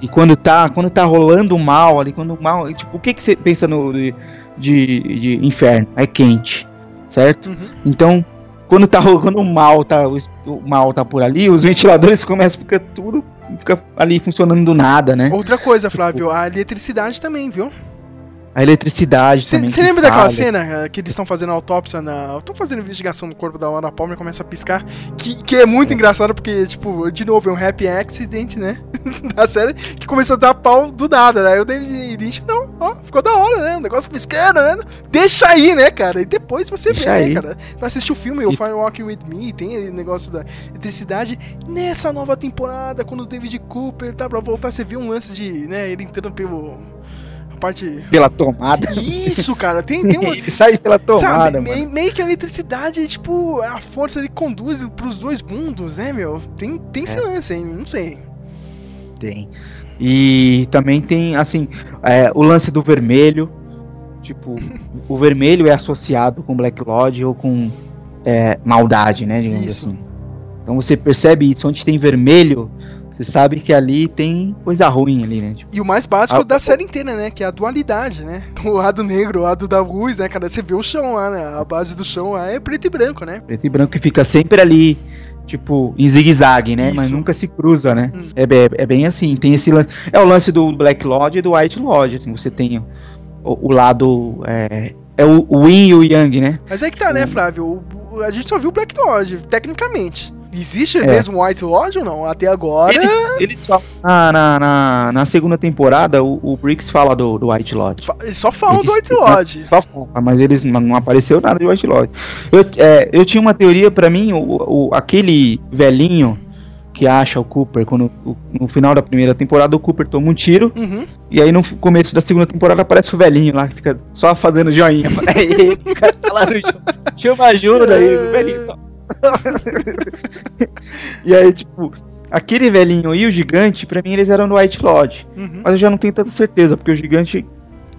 E quando tá, quando tá rolando mal ali, quando o mal. Tipo, o que, que você pensa no, de, de, de inferno? É quente. Certo? Uhum. Então, quando tá ro- quando o mal tá, o, mal tá por ali, os ventiladores começam a ficar tudo. Fica ali funcionando do nada, né? Outra coisa, Flávio, a eletricidade também, viu? A eletricidade também. Você lembra daquela cena que eles estão fazendo autópsia na. Estão fazendo investigação no corpo da Laura Palmer e começa a piscar. Que, que é muito engraçado porque, tipo, de novo, é um happy accident, né? da série, que começou a dar pau do nada, né? Aí o David Lynch, não, ó, ficou da hora, né? O negócio piscando, né? Deixa aí, né, cara? E depois você Deixa vê, né, aí. cara? Vai assistir o filme, o E- Fire Walking With Me, tem o negócio da eletricidade. Nessa nova temporada, quando o David Cooper tá pra voltar, você vê um lance de, né, ele entrando pelo. Parte Pela tomada. isso, cara, tem, tem uma. Sai pela tomada, sabe, mano. meio, que a eletricidade, tipo, a força ele conduz pros dois mundos, né, meu? Tem, tem É. lance, hein? Não sei. Tem. E também tem, assim, é, o lance do vermelho. Tipo, o vermelho é associado com Black Lodge ou com é, maldade, né? Digamos Isso. assim. Então você percebe isso, onde tem vermelho, você sabe que ali tem coisa ruim ali, né? Tipo, E o mais básico Ah, da série inteira, né? Que é a dualidade, né? O lado negro, o lado da luz, né, cara? Você vê o chão lá, né? A base do chão lá é preto e branco, né? preto e branco que fica sempre ali, tipo, em zigue-zague, né? Mas Isso. nunca se cruza, né? Hum. É, be- é bem assim, tem esse lance. É o lance do Black Lodge e do White Lodge, assim, você tem o, o lado. É, é o, o Yin e o Yang, né? Mas aí que tá, né, Flávio? O- o- a gente só viu o Black Lodge, tecnicamente. Existe É. mesmo o White Lodge ou não? Até agora. Eles, eles falam. Na, na, na, na segunda temporada, o, o Briggs fala do, do White Lodge. Eles só falam do Eles- White Lodge. Só fala, mas eles não não apareceu nada de White Lodge. Eu, é, eu tinha uma teoria pra mim, o, o- aquele velhinho que acha o Cooper, quando o- no final da primeira temporada o Cooper toma um tiro, Uhum. e aí no começo da segunda temporada aparece o velhinho lá, que fica só fazendo joinha. É ele, o cara tá lá no chão, chama ajuda aí, o velhinho só. e aí, tipo, aquele velhinho e o gigante, pra mim eles eram do White Lodge. Uhum. Mas eu já não tenho tanta certeza, porque o gigante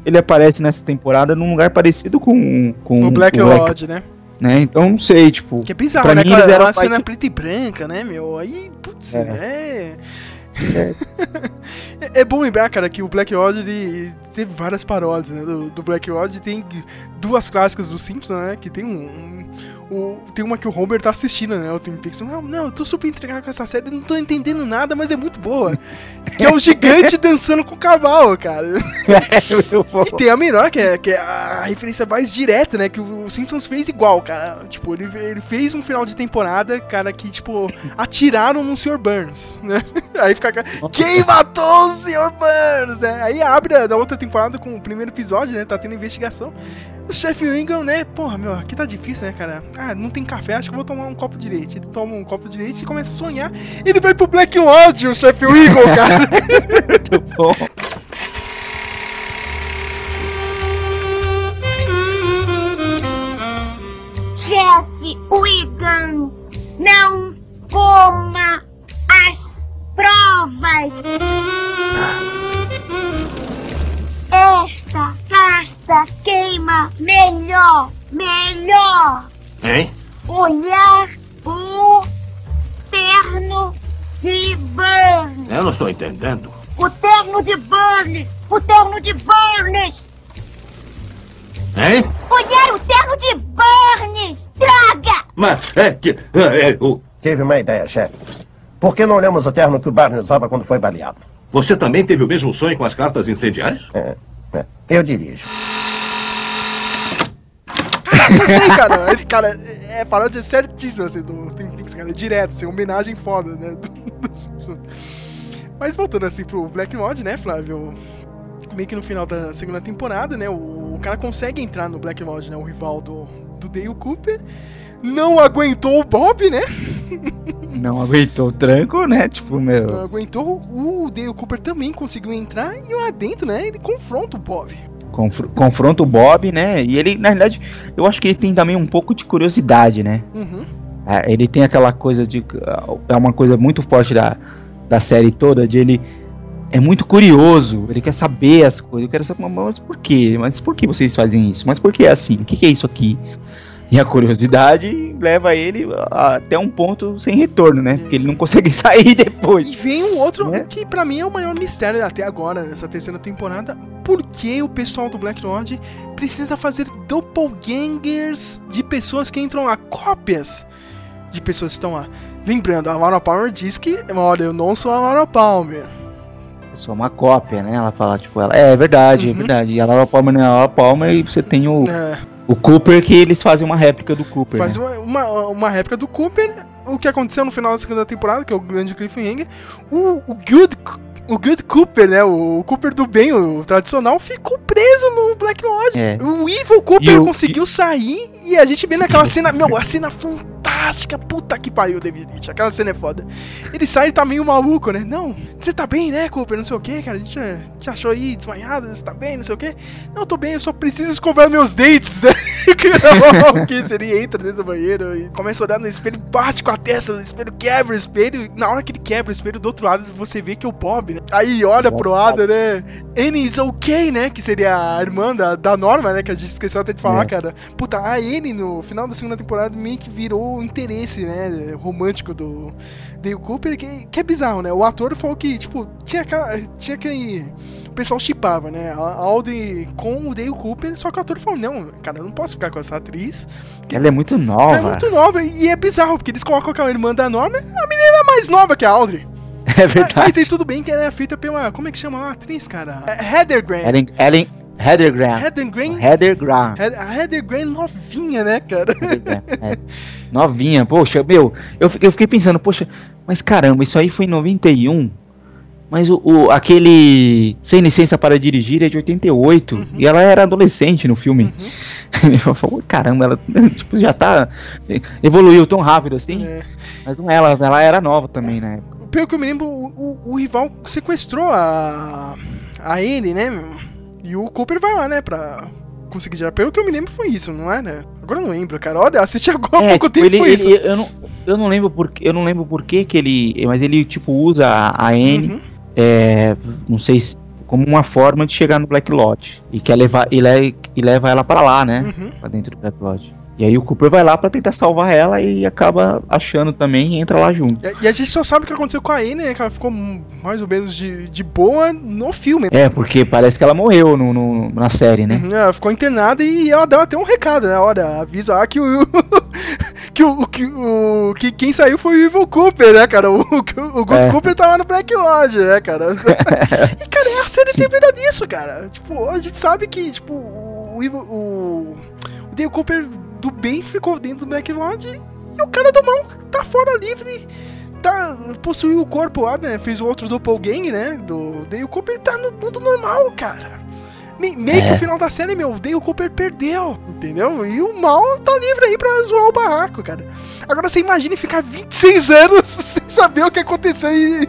ele aparece nessa temporada num lugar parecido com, com O Black com Lodge, né? né? Então não sei, tipo. Que é bizarro, Pra né? mim, eles eram uma cena White- preta e branca, né, meu? Aí, putz, é. É. É bom lembrar, cara, que o Black Lodge ele teve várias paródias, né? Do, do Black Lodge tem duas clássicas do Simpsons, né? Que tem um. um- o- tem uma que o Homer tá assistindo, né? O Twin Peaks. Não, não, eu tô super intrigado com essa série, não tô entendendo nada, mas é muito boa. Que é o gigante dançando com o cavalo, cara. É muito bom. E tem a menor, que é, que é a referência mais direta, né? Que o Simpsons fez igual, cara. Tipo, ele, ele fez um final de temporada, cara, que, tipo, atiraram no Sr. Burns, né? Aí fica. Quem matou o Sr. Burns? Né? Aí abre a da outra temporada com o primeiro episódio, né? Tá tendo investigação. O chefe Wingham, né? Porra, meu, aqui tá difícil, né, cara? Ah, não tem café, acho que eu vou tomar um copo de leite. Ele toma um copo de leite e começa a sonhar. Ele vai pro Black Lodge, o chefe Wingham, cara. Muito bom. Chefe Wigan, não coma as provas. Esta carta queima melhor, melhor. Hein? Olhar o terno de Burns. Eu não estou entendendo. O terno de Burns. O terno de Burns. Hein? Olhar o terno de Burns. Droga! Mas é que. É, é, o, Tive uma ideia, chefe. Por que não olhamos o terno que o Barney usava quando foi baleado? Você também teve o mesmo sonho com as cartas incendiárias? É, é. Eu dirijo. Sei, cara. Ele, cara, é paródia certíssima, assim, do Twin Peaks, cara. É direto, assim, homenagem foda, né? do- do Simpsons. Mas voltando, assim, pro Black Lodge, né, Flávio? Meio que no final da segunda temporada, né? O, o cara consegue entrar no Black Lodge, né? O rival do, do Dale Cooper. Não aguentou o Bob, né? Não aguentou o tranco, né? Tipo, Não meu. aguentou. O Dale Cooper também conseguiu entrar e lá dentro, né? Ele confronta o Bob. Confr- confronta o Bob, né? E ele, na realidade, eu acho que ele tem também um pouco de curiosidade, né? Uhum. É, ele tem aquela coisa de. É uma coisa muito forte da, da série toda, de ele. É muito curioso, ele quer saber as coisas. Eu quero saber, mas por quê? Mas por que vocês fazem isso? Mas por que é assim? O que, que é isso aqui? E a curiosidade leva ele até um ponto sem retorno, né? Porque ele não consegue sair depois. E vem um outro Né? que pra mim é o maior mistério até agora, nessa terceira temporada. Por que o pessoal do Black Lodge precisa fazer doppelgangers de pessoas que entram lá, cópias de pessoas que estão lá? Lembrando, a Laura Palmer diz que, olha, eu não sou a Laura Palmer. É só uma cópia, né? Ela fala, tipo, ela, é, é verdade, é verdade. E a Laura Palmer não é a Laura Palmer e você tem o, É, o Cooper que eles fazem uma réplica do Cooper. faz né? uma, uma, uma réplica do Cooper. O que aconteceu no final da segunda temporada, que é o grande cliffhanger. O, o Good. O Good Cooper, né? O Cooper do bem, o tradicional, ficou preso no Black Lodge. É. O Evil Cooper E o- conseguiu sair e a gente vê naquela cena, meu, a cena fantástica, puta que pariu, David Lynch, aquela cena é foda. Ele sai e tá meio maluco, né? Não, você tá bem, né, Cooper? Não sei o que, cara, a gente eh, te achou aí desmaiado, você tá bem, não sei o que. Não, eu tô bem, eu só preciso escovar meus dentes, né? que seria entra dentro do banheiro e começa a olhar no espelho, bate com a testa no espelho, quebra o espelho. e Na hora que ele quebra o espelho, do outro lado você vê que é o Bob, né? Aí olha pro Ada, né? Annie is okay, né? Que seria a irmã da, da Norma, né? Que a gente esqueceu até de falar, É. cara. Puta, a Annie no final da segunda temporada meio que virou o interesse, né? Romântico do Dale Cooper, que, que é bizarro, né? O ator falou que, tipo, tinha, tinha que. O pessoal chipava, né? A Audrey com o Dale Cooper, só que o ator falou: não, cara, eu não posso ficar com essa atriz. Ela é muito Ela nova. é muito nova e é bizarro, porque eles colocam aquela irmã da Norma, a menina é mais nova que a Audrey. É Aí verdade. tem tudo bem que ela é feita pela. Como é que chama a atriz, cara? É Heather Graham. Ellen, Ellen Heather Graham. Heather Graham. Heather Graham. A Heather Graham novinha, né, cara? Graham, é. Novinha, poxa, meu, eu, eu fiquei pensando, poxa, mas caramba, isso aí foi em 91. Mas o, o- aquele Sem Licença para Dirigir é de 88. Uhum. E ela era adolescente no filme. eu falo, caramba, ela tipo, já tá. Evoluiu tão rápido assim. É. Mas não é, ela, ela era nova também na época. Pelo que eu me lembro, o, o- o rival sequestrou a. a ele, né? E o Cooper vai lá, né, pra conseguir tirar. Pelo que eu me lembro, foi isso, não é, né? Agora eu não lembro, cara. Olha, assisti agora há É, pouco tipo, tempo, ele, foi ele- isso. eu, não, eu não lembro por eu não lembro por que que ele, mas ele tipo usa a, a N, Uhum. é, não sei se como uma forma de chegar no Black Lodge e quer levar e, le- e leva ela pra lá, né? Uhum. Pra dentro do Black Lodge. E aí o Cooper vai lá pra tentar salvar ela e acaba achando também e entra lá junto. E a- gente só sabe o que aconteceu com a Anne, né? Que ela ficou mais ou menos de, de boa no filme. É, porque parece que ela morreu no, no- na série, né? Uhum, Ela ficou internada e ela deu até um recado, né? Olha, avisa lá que o. que o. Que, o, que quem saiu foi o Evil Cooper, né, cara? O, o, o É. Cooper tava no Black Lodge, né, cara? e, cara, a série termina nisso, cara. Tipo, a gente sabe que, tipo, o. Evil, o, o Dale Cooper do bem ficou dentro do Black Lodge e o cara do mal tá fora livre. Tá, possuiu o corpo lá, né? Fez o outro doppelgang, né? Do Dale Cooper e tá no mundo normal, cara. Me- meio que É. o final da série, meu, o Dale Cooper perdeu, entendeu? E o mal tá livre aí pra zoar o barraco, cara. Agora você imagine ficar 26 anos sem saber o que aconteceu e.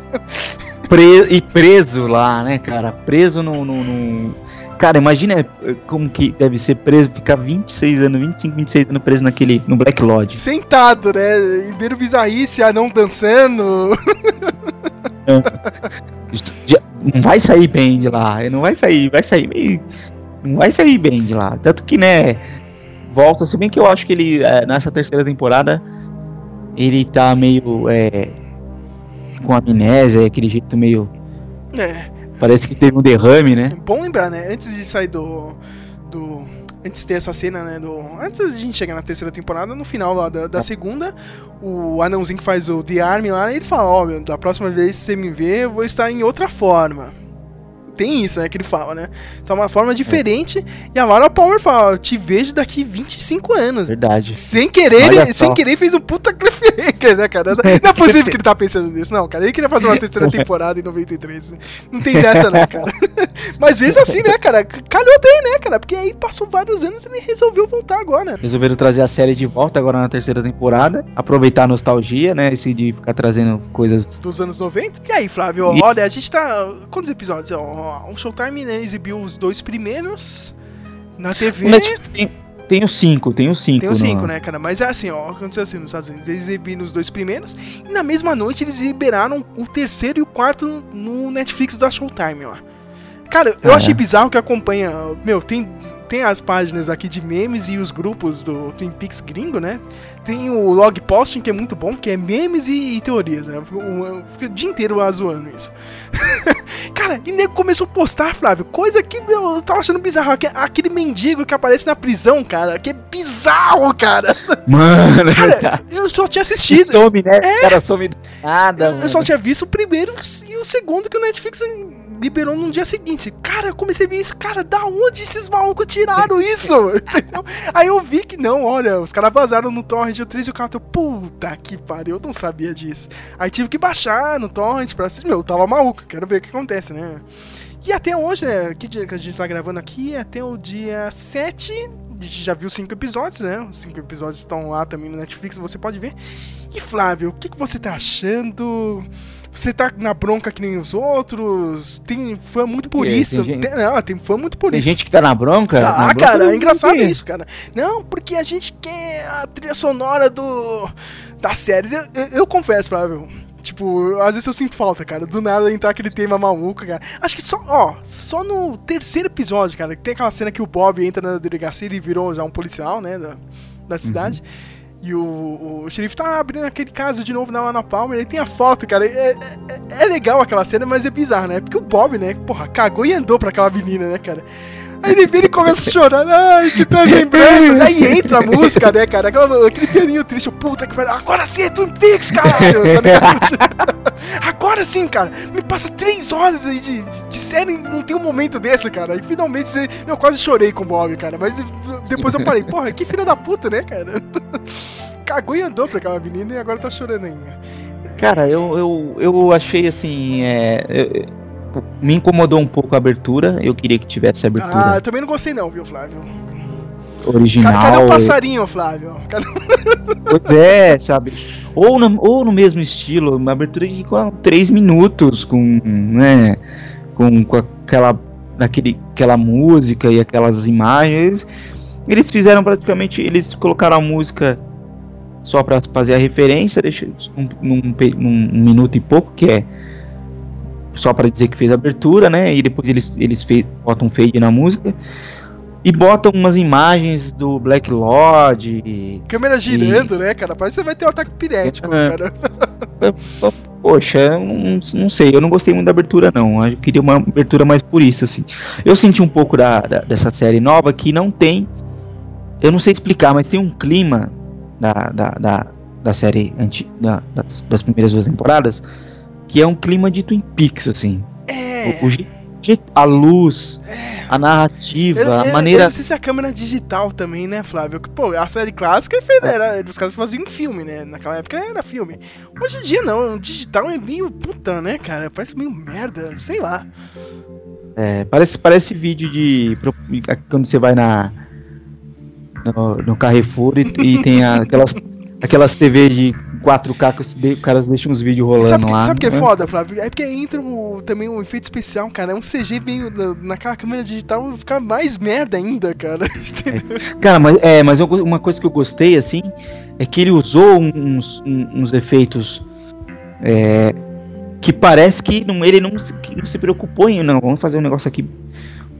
Pre- e preso lá, né, cara? Preso no, no- no- Cara, imagina eh, como que deve ser preso, ficar 26 anos, 25, 26 anos preso naquele, no Black Lodge. Sentado, né? E vendo bizarrice, anão dançando. Já- não vai sair bem de lá, não vai sair, vai sair meio, não vai sair bem de lá. Tanto que, né, volta, se bem que eu acho que ele, eh, nessa terceira temporada, ele tá meio, é, com amnésia, aquele jeito meio, É, parece que teve um derrame, né? bom lembrar, né? Antes de sair do. do antes de ter essa cena, né? Do, antes da gente chegar na terceira temporada, no final lá da, da segunda, o anãozinho que faz o The Army lá, ele fala, ó, meu, da próxima vez que você me vê, eu vou estar em outra forma. Tem isso, né, que ele fala, né? Então é uma forma diferente. E a Laura Palmer fala, eu te vejo daqui 25 anos. Verdade. Sem querer, Olha ele, só. sem querer fez um puta cliffhanger, né, cara? Não é possível que ele tá pensando nisso, não, cara. Ele queria fazer uma terceira temporada em 93. Não tem dessa, não, cara. Mas mesmo assim, né, cara? Calhou bem, né, cara? Porque aí passou vários anos e ele resolveu voltar agora. Resolveram trazer a série de volta agora na terceira temporada. Aproveitar a nostalgia, né? Esse de ficar trazendo coisas. Dos anos 90. E aí, Flávio, E- olha, a gente tá. Quantos episódios? Ó, o Showtime né, exibiu os dois primeiros na TV. O Netflix tem, tem os cinco, tem os cinco. Tem os cinco, né, cara? Mas é assim, ó, aconteceu assim nos Estados Unidos. Eles exibiram os dois primeiros e na mesma noite eles liberaram o terceiro e o quarto no Netflix da Showtime, ó. Cara, eu Ah, achei é? bizarro que acompanha. Meu, tem, tem as páginas aqui de memes e os grupos do Twin Peaks gringo, né? Tem o log posting, que é muito bom, que é memes e, e teorias, né? Eu fico, eu fico o dia inteiro lá zoando isso. Cara, e nego começou a postar, Flávio, coisa que, meu, eu tava achando bizarro. Aque- Aquele mendigo que aparece na prisão, cara, que é bizarro, cara. Mano, Cara, eu só tinha assistido. some, né? O cara some do nada, Eu mano. só tinha visto o primeiro e o segundo que o Netflix liberou no dia seguinte. Cara, eu comecei a ver isso. Cara, da onde esses malucos tiraram isso? Entendeu? Aí eu vi que não, olha, os caras vazaram no Torrent o 3 e o 4. Eu, puta que pariu, eu não sabia disso. Aí tive que baixar no Torrent pra assistir. Meu, eu tava maluco, quero ver o que acontece, né? E até hoje, né? Que dia que a gente tá gravando aqui? Até o dia 7. A gente já viu cinco episódios, né? Os cinco episódios estão lá também no Netflix, você pode ver. E Flávio, o que, que você tá achando? Você tá na bronca que nem os outros? Tem fã muito por aí, isso. tem gente- Tem, não, tem fã muito por Tem isso. gente que tá na bronca? Tá, na bronca cara, é engraçado tem. isso, cara. Não, porque a gente quer a trilha sonora do das séries. Eu, eu, eu confesso, Flávio. Tipo, às vezes eu sinto falta, cara. Do nada entrar aquele tema maluco, cara. Acho que só, ó, só no terceiro episódio, cara, que tem aquela cena que o Bob entra na delegacia e virou já um policial, né, da, da cidade. E o, o xerife tá abrindo aquele caso de novo na Ana Palmer, aí tem a foto, cara. É, é, é legal aquela cena, mas é bizarro, né? Porque o Bob, né, porra, cagou e andou pra aquela menina, né, cara? Aí ele vira e começa a chorar, ai, que traz lembranças. Aí entra a música, né, cara? Aquela, aquele pianinho triste, puta que pariu. Agora sim é Twin Peaks, caralho, tá? Agora sim, cara. Me passa três horas aí de, de, de série e não tem um momento desse, cara. E finalmente eu quase chorei com o Bob, cara. Mas depois eu parei, porra, que filha da puta, né, cara? Cagou e andou pra aquela menina e agora tá chorando ainda. Cara, eu, eu, eu achei assim. É, eu- me incomodou um pouco a abertura. Eu queria que tivesse a Ah, abertura eu também não gostei não, viu, Flávio? original. Cadê, o passarinho, Flávio? Cadê... Pois é, sabe? Ou no, ou no mesmo estilo, uma abertura de com três minutos, com, né, com, com aquela, aquele, aquela música e aquelas imagens. Eles fizeram praticamente, eles colocaram a música só pra fazer a referência, deixa num, num, um minuto e pouco, que é só pra dizer que fez a abertura, né? E depois eles, eles fe, botam um fade na música. E botam umas imagens do Black Lodge. e- Câmera girando, né, cara? Parece que você vai ter um ataque pirético, É. cara. Poxa, eu não, não sei, eu não gostei muito da abertura, não. Eu queria uma abertura mais por isso, assim. Eu senti um pouco da, da- dessa série nova que não tem. Eu não sei explicar, mas tem um clima da, da, da, da série anti, da, das, das primeiras duas temporadas que é um clima de Twin Peaks, assim. É. O, o a luz, a narrativa, Eu, eu- a eu maneira. não sei se a câmera digital também, né, Flávio? Pô, a série clássica é era, os caras faziam filme, né? Naquela época era filme. Hoje em dia não, o digital é meio puta, né, cara? Parece meio merda, sei lá. É, parece, parece vídeo de. Quando você vai na. No, no Carrefour e, e tem a- aquelas, aquelas TV de 4K que os caras deixam uns vídeos rolando Sabe, lá. sabe o que é né? foda, Flávio? É porque entra o- também um efeito especial, cara. É um CG meio na, naquela câmera digital fica mais merda ainda, cara. Entendeu? Cara, mas, é, mas eu uma coisa que eu gostei, assim, é que ele usou uns, um- uns efeitos. é, que parece que não, ele não, se- que não se preocupou em. Não, vamos fazer um negócio aqui.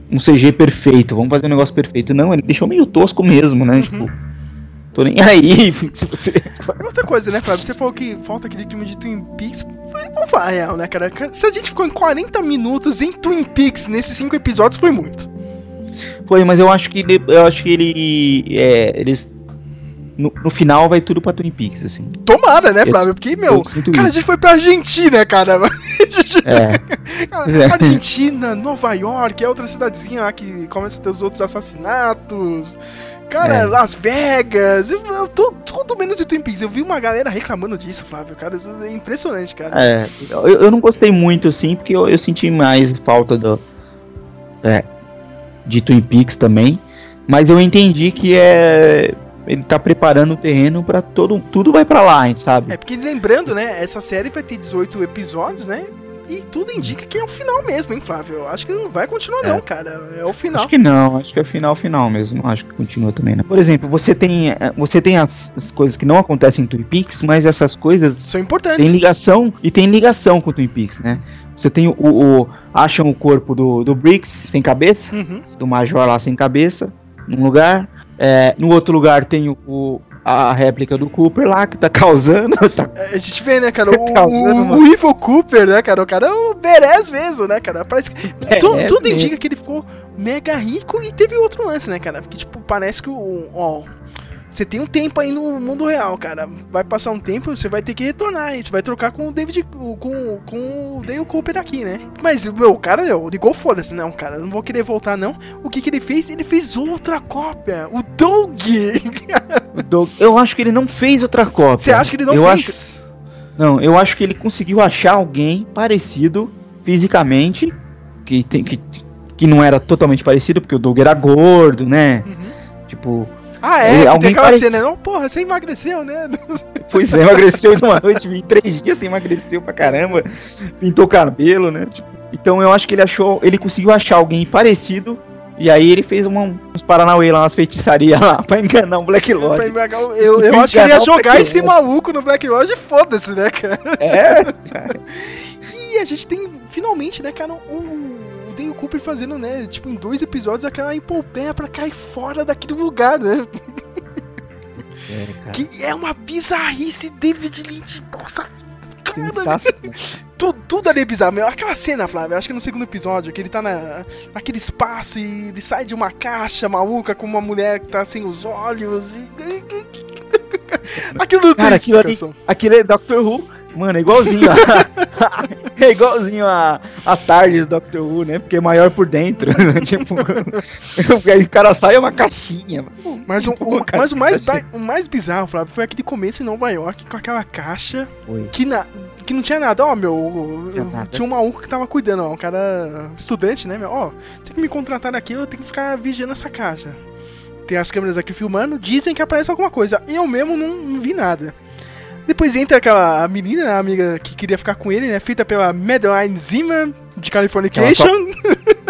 Um CG perfeito, vamos fazer um negócio perfeito. Não, ele deixou meio tosco mesmo, né? Tipo, tô nem aí. Se você. E outra coisa, né, Flávio? Você falou que falta aquele clima de Twin Peaks. Vamos falar real, né, cara? Se a gente ficou em 40 minutos em Twin Peaks nesses cinco episódios, foi muito. Foi, mas eu acho que ele, eu acho que ele é, eles no, no, final vai tudo pra Twin Peaks, assim. Tomara, né, Flávio? Porque, meu, cara, a gente foi pra Argentina, cara. é. Argentina, Nova York, é outra cidadezinha lá que começa a ter os outros assassinatos. Cara, é. Las Vegas, eu, eu, tudo menos de Twin Peaks. Eu vi uma galera reclamando disso, Flávio, cara. É impressionante, cara. É, eu, eu não gostei muito, assim, porque eu, eu senti mais falta do. É, de Twin Peaks também. Mas eu entendi que é ele tá preparando o terreno para todo tudo vai para lá, sabe? É porque lembrando, né, essa série vai ter 18 episódios, né? E tudo indica que é o final mesmo, hein, Flávio? Eu acho que não vai continuar é. não, cara. É o final. Acho que não, acho que é o final final mesmo. Não acho que continua também, não. Por exemplo, você tem, eh, você tem as, as coisas que não acontecem em Twin Peaks, mas essas coisas são importantes. Tem ligação e tem ligação com Twin Peaks, né? Você tem o, o acham o corpo do, do Briggs sem cabeça, uhum. do Major lá sem cabeça, num lugar. É, no outro lugar tem o, o, a réplica do Cooper lá, que tá causando. Tá... É, a gente vê, né, cara, o, o, o Evil Cooper, né, cara? O cara é o Beres mesmo, né, cara? Parece que. Tu, tudo indica que ele ficou mega rico e teve outro lance, né, cara? Porque, tipo, parece que o. Ó, você tem um tempo aí no mundo real, cara. Vai passar um tempo, você vai ter que retornar aí. Você vai trocar com o David. com, com o Dale Cooper aqui, né? Mas meu, o cara meu, ligou foda-se. Não, cara, não vou querer voltar, não. O que que ele fez? Ele fez outra cópia. O Doug. o Doug. Eu acho que ele não fez outra cópia. Você acha que ele não eu fez? Acho... Não, eu acho que ele conseguiu achar alguém parecido fisicamente. Que, tem, que, que não era totalmente parecido, porque o Doug era gordo, né? Uhum. Tipo, ah, é? Ele, alguém tem aquela parece... cena, não? Porra, você emagreceu, né? Pois é, emagreceu em uma noite, em três dias você emagreceu pra caramba, pintou o cabelo, né? Tipo, então eu acho que ele achou, ele conseguiu achar alguém parecido e aí ele fez uma, uns Paranauê lá, umas feitiçarias lá pra enganar um Black Lodge. Eu, eu, eu acho que ele ia jogar esse maluco no Black Lodge e foda-se, né, cara? É, cara. E a gente tem finalmente, né, cara, um tem o Cooper fazendo, né, tipo, em dois episódios aquela epopeia pra cair fora daquele lugar, né? É, que é uma bizarrice David Lynch. Nossa, cara. tudo, tudo ali é bizarro. Meu. Aquela cena, Flávio, acho que no segundo episódio, que ele tá na, naquele espaço e ele sai de uma caixa maluca com uma mulher que tá sem os olhos e. aquilo não Cara, aquilo, ali, aquilo é Doctor Who Mano, é igualzinho a, É igualzinho a, a Tardes Doctor Who, né? Porque é maior por dentro. tipo, aí o cara sai é uma caixinha. Mas, o, o, mas o, mais, o mais bizarro, Flávio, foi aquele começo em Nova York com aquela caixa que, na, que não tinha nada. Ó, meu, tinha um maluco que tava cuidando, ó, um cara estudante, né, meu? Ó, você que me contratar aqui, eu tenho que ficar vigiando essa caixa. Tem as câmeras aqui filmando, dizem que aparece alguma coisa. Eu mesmo não vi nada. Depois entra aquela menina, a amiga que queria ficar com ele, né? Feita pela Madeline Zima de Californication.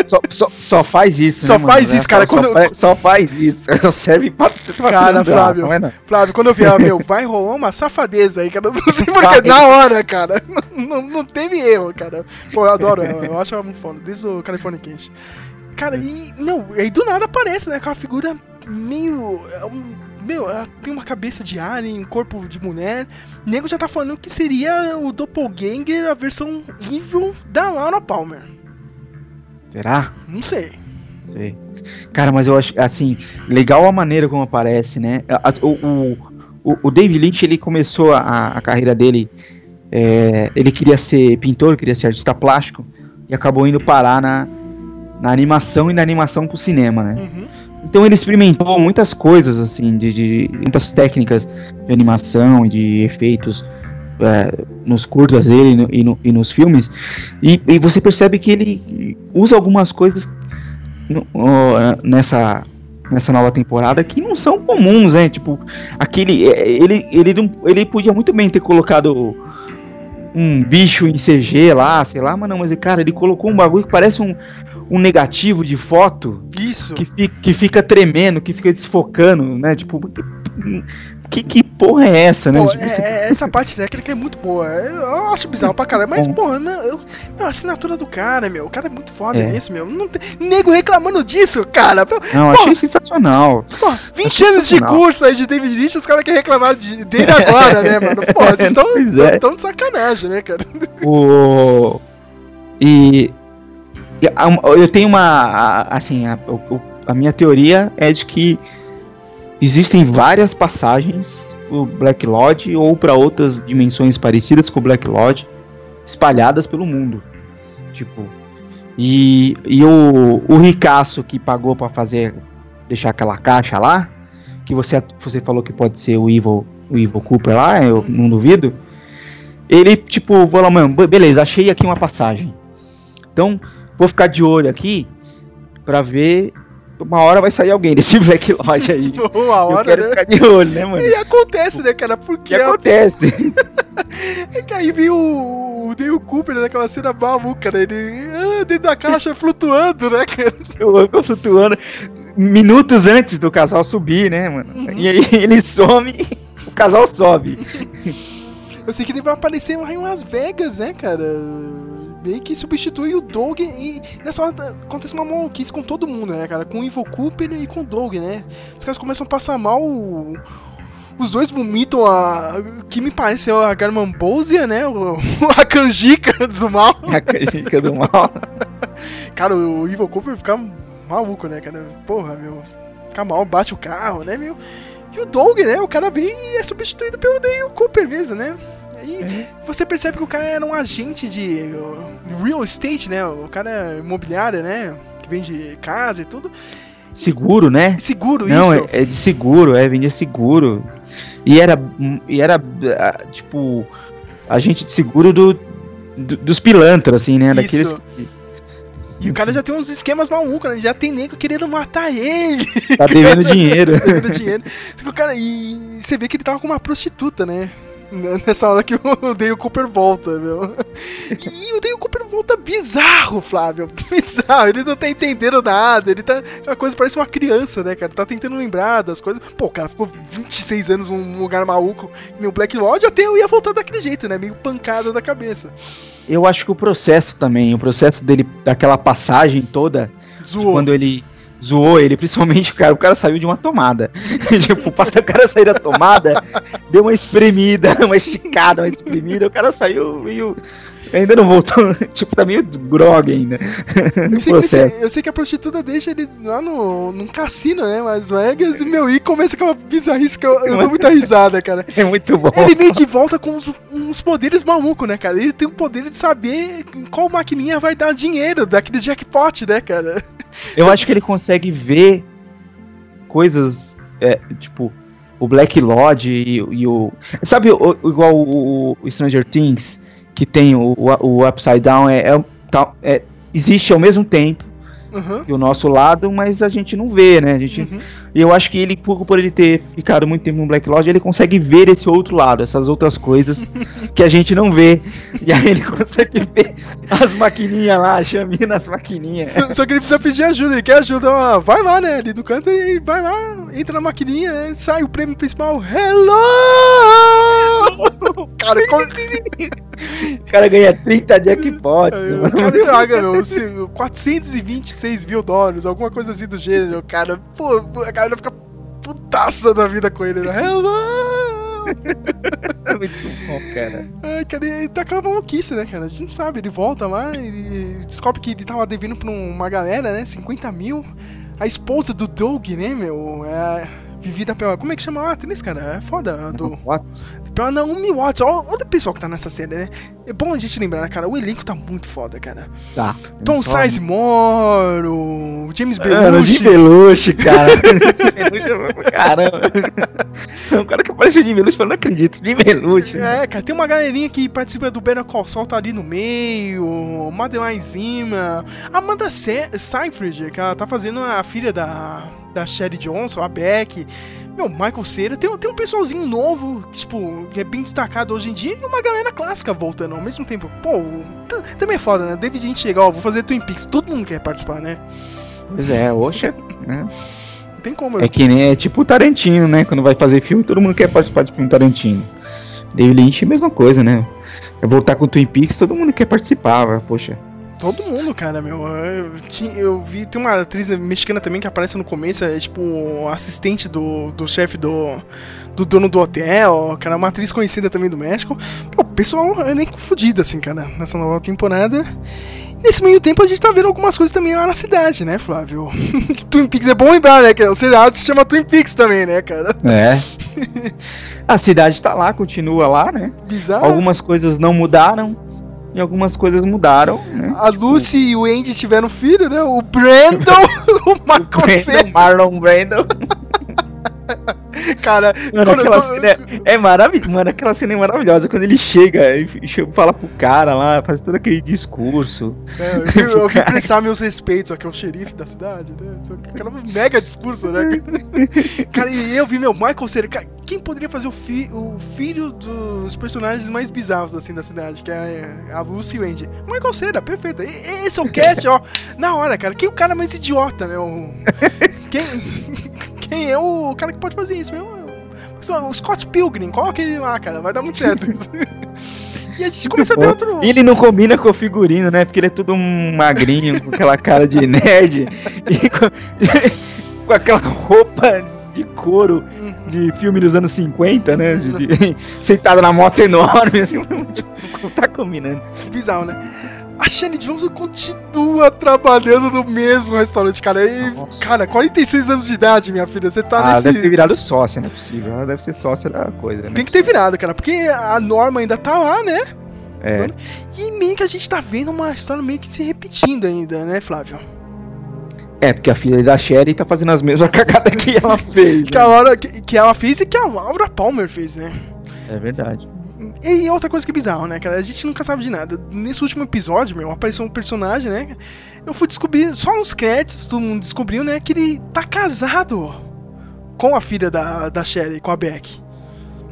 Só, só, só, faz isso, Só né, faz mano, isso, cara. Só, quando... só, só, faz isso. Só serve pra. cara, Flávio, é Flávio, quando eu vi, ela, meu, vai rolar uma safadeza aí, cara. Não sei porque, na hora, cara. Não, não, teve erro, cara. Pô, eu adoro ela. Eu acho ela muito foda, desde o Californication. Cara, e. Não, aí do nada aparece, né? Aquela figura meio. É meu, ela tem uma cabeça de alien, corpo de mulher. O nego já tá falando que seria o Doppelganger, a versão evil da Laura Palmer. Será? Não sei. Sei. Cara, mas eu acho, assim, legal a maneira como aparece, né? O, o, o David Lynch, ele começou a, a carreira dele, é, ele queria ser pintor, queria ser artista plástico, e acabou indo parar na, na animação e na animação pro cinema, né? Uhum. Então ele experimentou muitas coisas, assim, de, de muitas técnicas de animação e de efeitos é, nos curtas dele e, no, e, no, e nos filmes. E, e, você percebe que ele usa algumas coisas no, nessa nessa nova temporada que não são comuns, né? Tipo, aquele é, ele ele não, ele podia muito bem ter colocado um bicho em CG lá, sei lá, mas não, mas cara, ele colocou um bagulho que parece um, um negativo de foto. Isso. Que, fi, que fica tremendo, que fica desfocando, né? Tipo, que, que porra é essa, né? Pô, tipo, é, você... É, essa parte técnica é muito boa. Eu acho bizarro pra caralho. Mas, porra, eu, meu, a assinatura do cara, meu. O cara é muito foda é. nisso, meu. Não tem nego reclamando disso, cara. Não, porra, achei sensacional. Porra, 20 achei anos de curso aí de David Lynch, os caras querem reclamar de, dele agora, né, mano? Porra, vocês estão é. de sacanagem, né, cara? O. E Eu tenho uma. Assim, a, a minha teoria é de que existem várias passagens o Black Lodge ou para outras dimensões parecidas com o Black Lodge espalhadas pelo mundo. Tipo, e, e o, o ricaço que pagou para fazer deixar aquela caixa lá, que você, você falou que pode ser o Evil, o Evil Cooper lá, eu não duvido. Ele, tipo, lá, mano, beleza, achei aqui uma passagem. Então, vou ficar de olho aqui para ver uma hora vai sair alguém desse Black Lodge aí. Uma hora, eu quero né? ficar de olho, né, mano? E acontece, né, cara? Porque. E acontece. é que aí vem o, o Dale Cooper naquela cena maluca, né? Ele ah, dentro da caixa flutuando, né, cara? Eu fico flutuando minutos antes do casal subir, né, mano? Uhum. E aí ele some, o casal sobe. Eu sei que ele vai aparecer lá em Las Vegas, né, cara? Que substitui o Doug e nessa hora acontece uma maluquice com todo mundo, né, cara? Com o Ivo Cooper e com o Doug, né? Os caras começam a passar mal. Os dois vomitam a. que me parece a Garmambousia, né? O, a canjica do mal. A canjica do mal. cara, o Ivo Cooper fica maluco, né, cara? Porra, meu. Fica mal, bate o carro, né, meu? E o Doug, né? O cara vem e é substituído pelo Dale Cooper mesmo, né? Uhum. você percebe que o cara era um agente de real estate, né? O cara é imobiliário, né? Que vende casa e tudo. Seguro, né? Seguro, Não, isso. É, é de seguro, é, vendia seguro. E era, e era ah, tipo, agente de seguro do, do dos pilantras, assim, né? Isso. Daqueles e o cara já tem uns esquemas malucos, né? Já tem nego querendo matar ele. Tá devendo dinheiro. tá devendo dinheiro. O cara, e você vê que ele tava com uma prostituta, né? Nessa hora que o Dale Cooper volta, meu. E o Dale Cooper volta bizarro, Flávio. Bizarro. Ele não tá entendendo nada. Ele tá. A coisa parece uma criança, né, cara? Tá tentando lembrar das coisas. Pô, o cara ficou 26 anos num lugar maluco no Black Lodge. Até eu ia voltar daquele jeito, né? Meio pancada da cabeça. Eu acho que o processo também, o processo dele, daquela passagem toda. Zoou. Quando ele zoou ele, principalmente, cara, o cara saiu de uma tomada. tipo, o cara sair da tomada, deu uma espremida, uma esticada, uma espremida, o cara saiu meio. Ainda não voltou, tipo, tá meio grog ainda. Eu sei, processo. Que, eu sei que a prostituta deixa ele lá no, num cassino, né? Mas Vegas e meu, e começa aquela bizarrice que eu, eu dou muita risada, cara. É muito bom. Ele meio que volta com uns, uns poderes malucos, né, cara? Ele tem o poder de saber qual maquininha vai dar dinheiro daquele jackpot, né, cara? Eu acho que ele consegue ver coisas, é, tipo, o Black Lodge e, e o. Sabe o, igual o, o, Stranger Things, que tem o, o, Upside Down, é, é, é, existe ao mesmo tempo uhum. e o nosso lado, mas a gente não vê, né? A gente, uhum. E eu acho que ele, por, por ele ter ficado muito tempo no Black Lodge, ele consegue ver esse outro lado, essas outras coisas que a gente não vê. E aí ele consegue ver as maquininhas lá, a chaminha nas maquininhas. Só, só, que ele precisa pedir ajuda, ele quer ajuda, ó, vai lá, né? Ali no canto e vai lá, entra na maquininha, né, sai o prêmio principal. Hello! cara, como... o cara ganha 30 jackpots. É, o cara, sei lá, ganhou 426 mil dólares, alguma coisa assim do gênero, cara. Pô, a galera fica putaça da vida com ele, né? Hello! Muito bom, cara. É, cara, ele tá aquela maluquice, né, cara? A gente não sabe, ele volta lá e descobre que ele tava devendo pra uma galera, né? 50 mil. A esposa do Doug, né, meu? É vivida pela. Como é que chama a atriz, cara? É foda. Do, What? Pela Naomi Watts. Olha o pessoal que tá nessa série, né? É bom a gente lembrar, né, cara? O elenco tá muito foda, cara. Tá. Tom só... Sizemore, o James Belushi. Jim Belushi, cara. Caramba. o cara que apareceu de Belushi, eu não acredito. Jim Belushi. É, cara. Tem uma galerinha que participa do Better Call Saul, tá ali no meio. Madeline Zima. Amanda Se Seyfried, que ela tá fazendo a filha da, da Sherry Johnson, a Beck. Meu, Michael Cera, tem, tem um pessoalzinho novo, que, tipo, que é bem destacado hoje em dia, e uma galera clássica voltando ao mesmo tempo. Pô, também é foda, né? David a gente chegar, ó, vou fazer Twin Peaks, todo mundo quer participar, né? Pois é, oxa, né? Não tem como. É que nem, é tipo o Tarantino, né? Quando vai fazer filme, todo mundo quer participar de filme Tarantino. David Lynch, mesma coisa, né? É voltar com Twin Peaks, todo mundo quer participar, poxa. Todo mundo, cara, meu. Eu, eu, vi, tem uma atriz mexicana também que aparece no começo, é tipo um assistente do, do chefe do, do dono do hotel, cara, uma atriz conhecida também do México. o pessoal é nem confundido, assim, cara, nessa nova temporada. Nesse meio tempo a gente tá vendo algumas coisas também lá na cidade, né, Flávio? Twin Peaks é bom lembrar, né? Que o seriado se chama Twin Peaks também, né, cara? É. A cidade tá lá, continua lá, né? Bizarro. Algumas coisas não mudaram e algumas coisas mudaram, né? A Lucy e o Andy tiveram filho, né? O Brandon, o Michael Brandon, Marlon Brandon. Cara, mano, aquela eu... cena é, é maravilhosa. Mano, aquela cena é maravilhosa. Quando ele chega e fala pro cara lá, faz todo aquele discurso. É, eu, eu, eu vim prestar meus respeitos, aqui é o xerife da cidade, né? Aquela mega discurso, né? cara, e eu vi meu Michael Cera. Quem poderia fazer o, fi, o filho dos personagens mais bizarros assim da cidade, que é a Lucy e o Andy? Michael Cera, perfeito. Esse é o cast, ó. Na hora, cara. Quem é o cara mais idiota, né? O... Quem quem é o cara que pode fazer isso, meu? O Scott Pilgrim, coloca ele lá, cara, vai dar muito certo isso. E a gente começa a ver outro. Ele não combina com o figurino, né? Porque ele é todo um magrinho, com aquela cara de nerd. e com, com aquela roupa de couro uhum. de filme dos anos 50, né? De, de, sentado na moto enorme, assim, tipo, não tá combinando. Bizarro, né? A Shane Johnson continua trabalhando no mesmo restaurante, cara. E, cara, 46 anos de idade, minha filha. Você tá ah, nesse. deve ter virado sócia, não é possível. Ela deve ser sócia da coisa, né? Tem que ter virado, cara, porque a norma ainda tá lá, né? É. E meio que a gente tá vendo uma história meio que se repetindo ainda, né, Flávio? É, porque a filha da Sherry tá fazendo as mesmas cagadas que ela fez. que, né? a Laura, que, que ela fez e que a Laura Palmer fez, né? É verdade. E outra coisa que é bizarro, né, cara? A gente nunca sabe de nada. Nesse último episódio, meu, apareceu um personagem, né? Eu fui descobrir, só nos créditos, todo mundo descobriu, né, que ele tá casado com a filha da, da Sherry, com a Beck.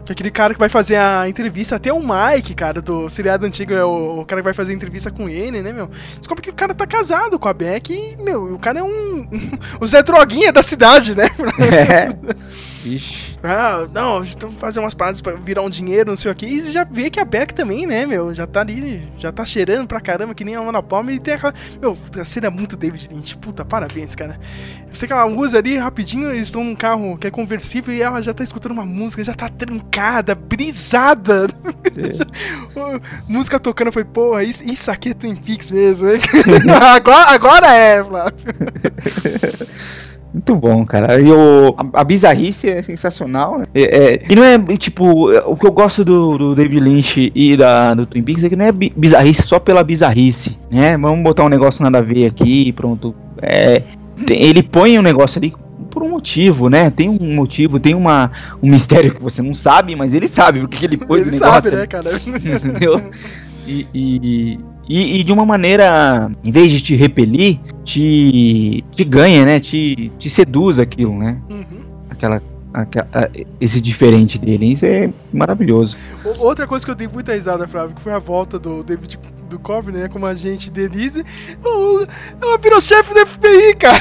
Que é aquele cara que vai fazer a entrevista, até o Mike, cara, do seriado antigo, é o, o cara que vai fazer a entrevista com ele, né, meu? Descobre que o cara tá casado com a Beck e, meu, o cara é um. o Zé Droguinha da cidade, né? É. Ixi. Ah, não, estamos fazendo umas paradas pra virar um dinheiro, não sei o que. E já vê que a Beck também, né, meu? Já tá ali, já tá cheirando pra caramba, que nem a Ana Palmer. E tem aquela. Meu, a cena é muito David Lynch. Puta, parabéns, cara. Sei que ela usa ali rapidinho, eles estão num carro que é conversível e ela já tá escutando uma música, já tá trincada, brisada. É. música tocando, foi, porra, isso, isso aqui é Twin Peaks mesmo, hein? agora, agora é, Flávio. Muito bom, cara. E o, a, a bizarrice é sensacional. Né? É, é, e não é, tipo, o que eu gosto do, do David Lynch e da, do Twin Peaks é que não é bizarrice só pela bizarrice, né? Vamos botar um negócio nada a ver aqui pronto. É, tem, ele põe um negócio ali por um motivo, né? Tem um motivo, tem uma, um mistério que você não sabe, mas ele sabe porque ele pôs ele o negócio. Sabe, né, cara? Entendeu? E, e, e, e, de uma maneira, em vez de te repelir, te, te ganha, né? Te, te seduz aquilo, né? Uhum. Aquela, esse diferente dele. Isso é maravilhoso. Outra coisa que eu dei muita risada, Flávio, que foi a volta do David do Cobb, né? Como agente Denise. Ela virou chefe do FBI, cara.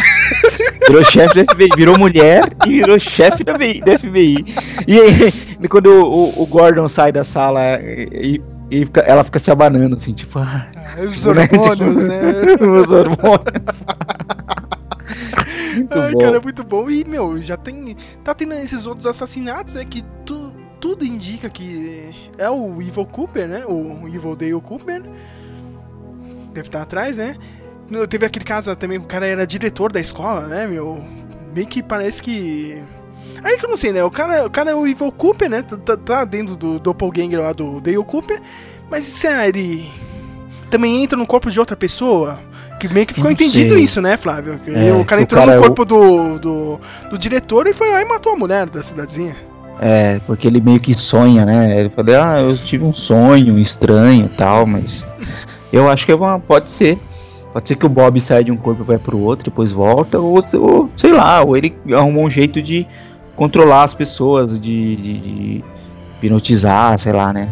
Virou chefe do FBI, virou mulher e virou chefe do FBI. E aí, quando o, o, Gordon sai da sala e e fica, ela fica se abanando, assim, tipo. Ah, ah os tipo, hormônios, né? Tipo, os hormônios. muito Ai, bom. cara, é muito bom. E, meu, já tem. Tá tendo esses outros assassinatos, né? Que tu, tudo indica que é o Evil Cooper, né? O Evil Dale Cooper. Deve estar atrás, né? Teve aquele caso também, o cara era diretor da escola, né, meu? Meio que parece que Aí que eu não sei, né? O cara, o cara é o Evil Cooper, né? Tá, tá, tá dentro do Doppelganger lá do Dale Cooper. Mas é, ele também entra no corpo de outra pessoa. Que meio que ficou entendido isso, né, Flávio? É, o cara entrou o cara no corpo é o... do, do, do, diretor e foi lá e matou a mulher da cidadezinha. É, porque ele meio que sonha, né? Ele falou, ah, eu tive um sonho estranho e tal, mas eu acho que é uma, pode ser. Pode ser que o Bob saia de um corpo e vai pro outro, depois volta, ou, ou sei lá, ou ele arrumou um jeito de controlar as pessoas, de, de, de hipnotizar, sei lá, né?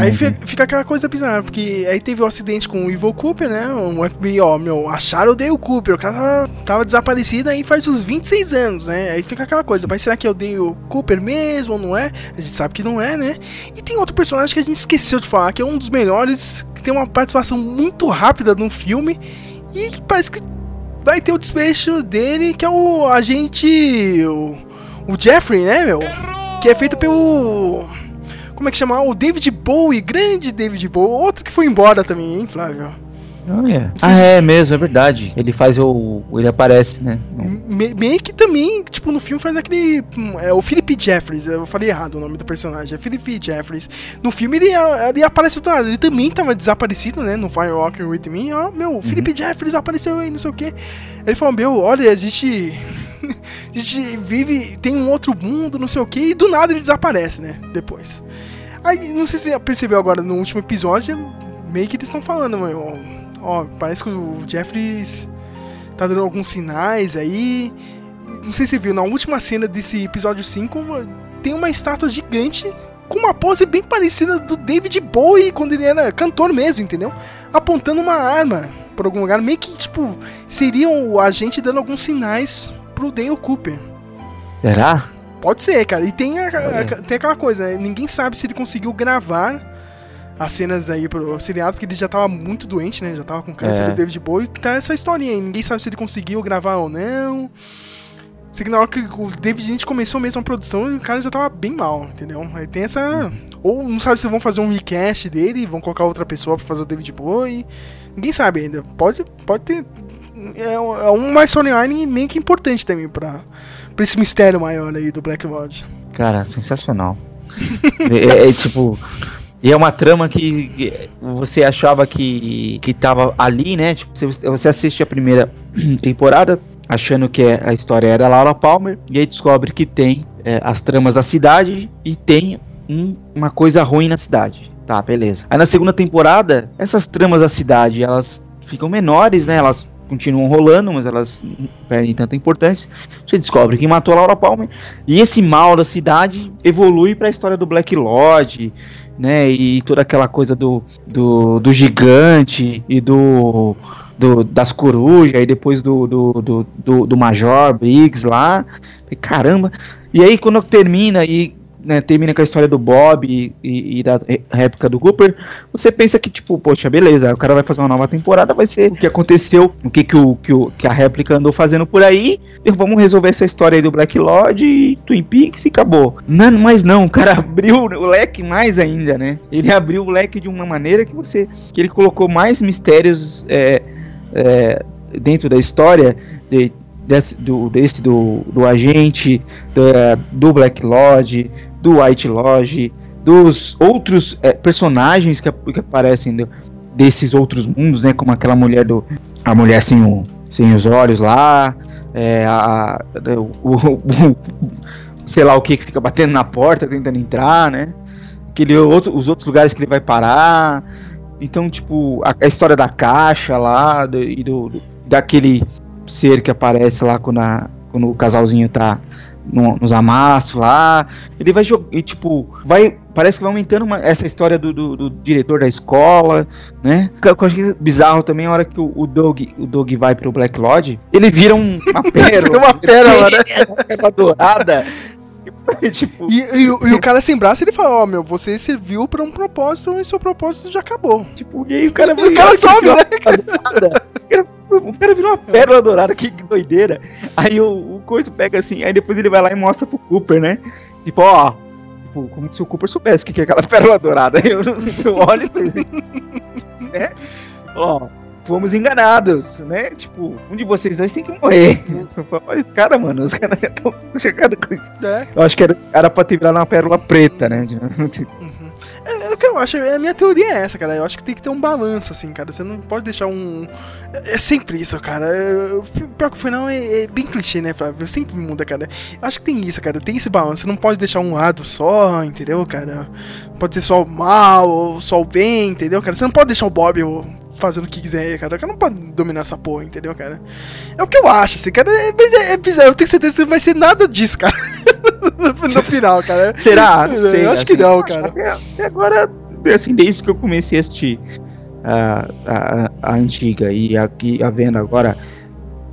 Aí fica, fica, aquela coisa bizarra, porque aí teve o um acidente com o Evil Cooper, né? O FBI, ó, meu, acharam o Dale Cooper, o cara tava, tava desaparecido aí faz uns 26 anos, né? Aí fica aquela coisa, mas será que é o Dale Cooper mesmo ou não é? A gente sabe que não é, né? E tem outro personagem que a gente esqueceu de falar, que é um dos melhores, que tem uma participação muito rápida no filme e parece que vai ter o desfecho dele, que é o agente. O, o Jeffrey, né, meu? Que é feito pelo. Como é que chama? O David Bowie, grande David Bowie. Outro que foi embora também, hein, Flávio? Ah, é. Ah, é mesmo, é verdade. Ele faz o. Ele aparece, né? Me- meio que também, tipo, no filme faz aquele. hum, É o Philip Jeffries, eu falei errado o nome do personagem, é Philip Jeffries. No filme ele, ele aparece do nada, ele também tava desaparecido, né? No Firewalker With Me, ó, meu, Philip Jeffries apareceu aí, não sei o que. Ele falou, meu, olha, a gente. A gente vive. tem um outro mundo, não sei o que, e do nada ele desaparece, né? Depois. Aí, não sei se você percebeu agora no último episódio, meio que eles estão falando, meu, ó, parece que o Jeffries tá dando alguns sinais aí. Não sei se você viu, na última cena desse episódio 5, tem uma estátua gigante com uma pose bem parecida do David Bowie quando ele era cantor mesmo, entendeu? Apontando uma arma por algum lugar, meio que tipo, seria o agente dando alguns sinais pro Dale Cooper. Será? Pode ser, cara. E tem, a- a- tem aquela coisa, né? ninguém sabe se ele conseguiu gravar as cenas aí pro seriado, porque ele já tava muito doente, né? Já tava com câncer É. do David Bowie. Tá essa historinha aí, ninguém sabe se ele conseguiu gravar ou não. Sei que na hora que o David Lynch começou mesmo a produção, o cara já tava bem mal, entendeu? Aí tem essa. Ou não sabe se vão fazer um recast dele, vão colocar outra pessoa pra fazer o David Bowie. Ninguém sabe ainda. Pode, pode ter. É é uma storyline meio que importante também pra, pra esse mistério maior aí do Black Lodge. Cara, sensacional. é, é, tipo. E é uma trama que, que você achava que, que tava ali, né? Tipo, você, você assiste a primeira temporada achando que é- a história era Laura Palmer, e aí descobre que tem é, as tramas da cidade e tem um- uma coisa ruim na cidade. Tá, beleza. Aí na segunda temporada, essas tramas da cidade, elas ficam menores, né? Elas continuam rolando, mas elas perdem tanta importância. Você descobre quem matou a Laura Palmer. E esse mal da cidade evolui para a história do Black Lodge, né? E toda aquela coisa do, do, do gigante e do, do das corujas, e depois do, do, do, do, do Major Briggs lá. Caramba! E aí quando termina e né, termina com a história do Bob e, e- e da ré- réplica do Cooper, você pensa que, tipo, poxa, beleza, o cara vai fazer uma nova temporada, vai ser o que aconteceu, o que, que, o, que, o, que a réplica andou fazendo por aí, vamos resolver essa história aí do Black Lodge e Twin Peaks e acabou. Não, mas não, o cara abriu o leque mais ainda, né? Ele abriu o leque de uma maneira que você. que ele colocou mais mistérios é, é, dentro da história. De, desse, do, desse do, do agente, da- do Black Lodge, do White Lodge, dos outros é, personagens que, que aparecem do- desses outros mundos, né? Como aquela mulher do. A mulher sem, o, sem os olhos lá, é, a, a- o, o- sei lá o que que fica batendo na porta tentando entrar, né? Aquele outro, os outros lugares que ele vai parar. Então, tipo, a, a história da caixa lá do, e do, do- daquele ser que aparece lá quando, a- quando o casalzinho tá no- nos amassos lá. Ele vai jogar, e tipo, vai. Parece que vai aumentando uma- essa história do, do- do diretor da escola, né? O que eu acho bizarro também a hora que o, o Doug, o Doug vai pro Black Lodge, ele vira um- uma pérola. Uma pérola, né? uma pérola dourada. tipo, E, e o- e o cara sem braço, ele fala, ó, meu, você serviu pra um propósito e seu propósito já acabou. Tipo, e aí o cara, o cara sobe, né? O cara virou uma pérola dourada, que doideira. Aí o, o Coisa pega assim, aí depois ele vai lá e mostra pro Cooper, né? Tipo, ó. Tipo, como se o Cooper soubesse o que que é aquela pérola dourada. Aí eu, eu olho e falei, né? Ó, fomos enganados, né? Tipo, um de vocês dois tem que morrer. Olha os caras, mano, os caras estão chegando com. É. Eu acho que era, era pra ter virado uma pérola preta, né? É, é o que eu acho, a minha teoria é essa, cara. Eu acho que tem que ter um balanço, assim, cara. Você não pode deixar um. É, é sempre isso, cara. É, pior que o final é, é bem clichê, né, Flávio? Sempre muda, cara. Eu acho que tem isso, cara. Tem esse balanço. Você não pode deixar um lado só, entendeu, cara? Pode ser só o mal ou só o bem, entendeu, cara? Você não pode deixar o Bob fazendo o que quiser, cara. O cara não pode dominar essa porra, entendeu, cara? É o que eu acho, assim, cara. É, mas é, é bizarro. Eu tenho certeza que não vai ser nada disso, cara. no final, cara. Será? Não sei. Eu acho assim, que não, eu cara. Até, até agora, assim, desde que eu comecei a assistir a, a, a antiga e aqui a vendo agora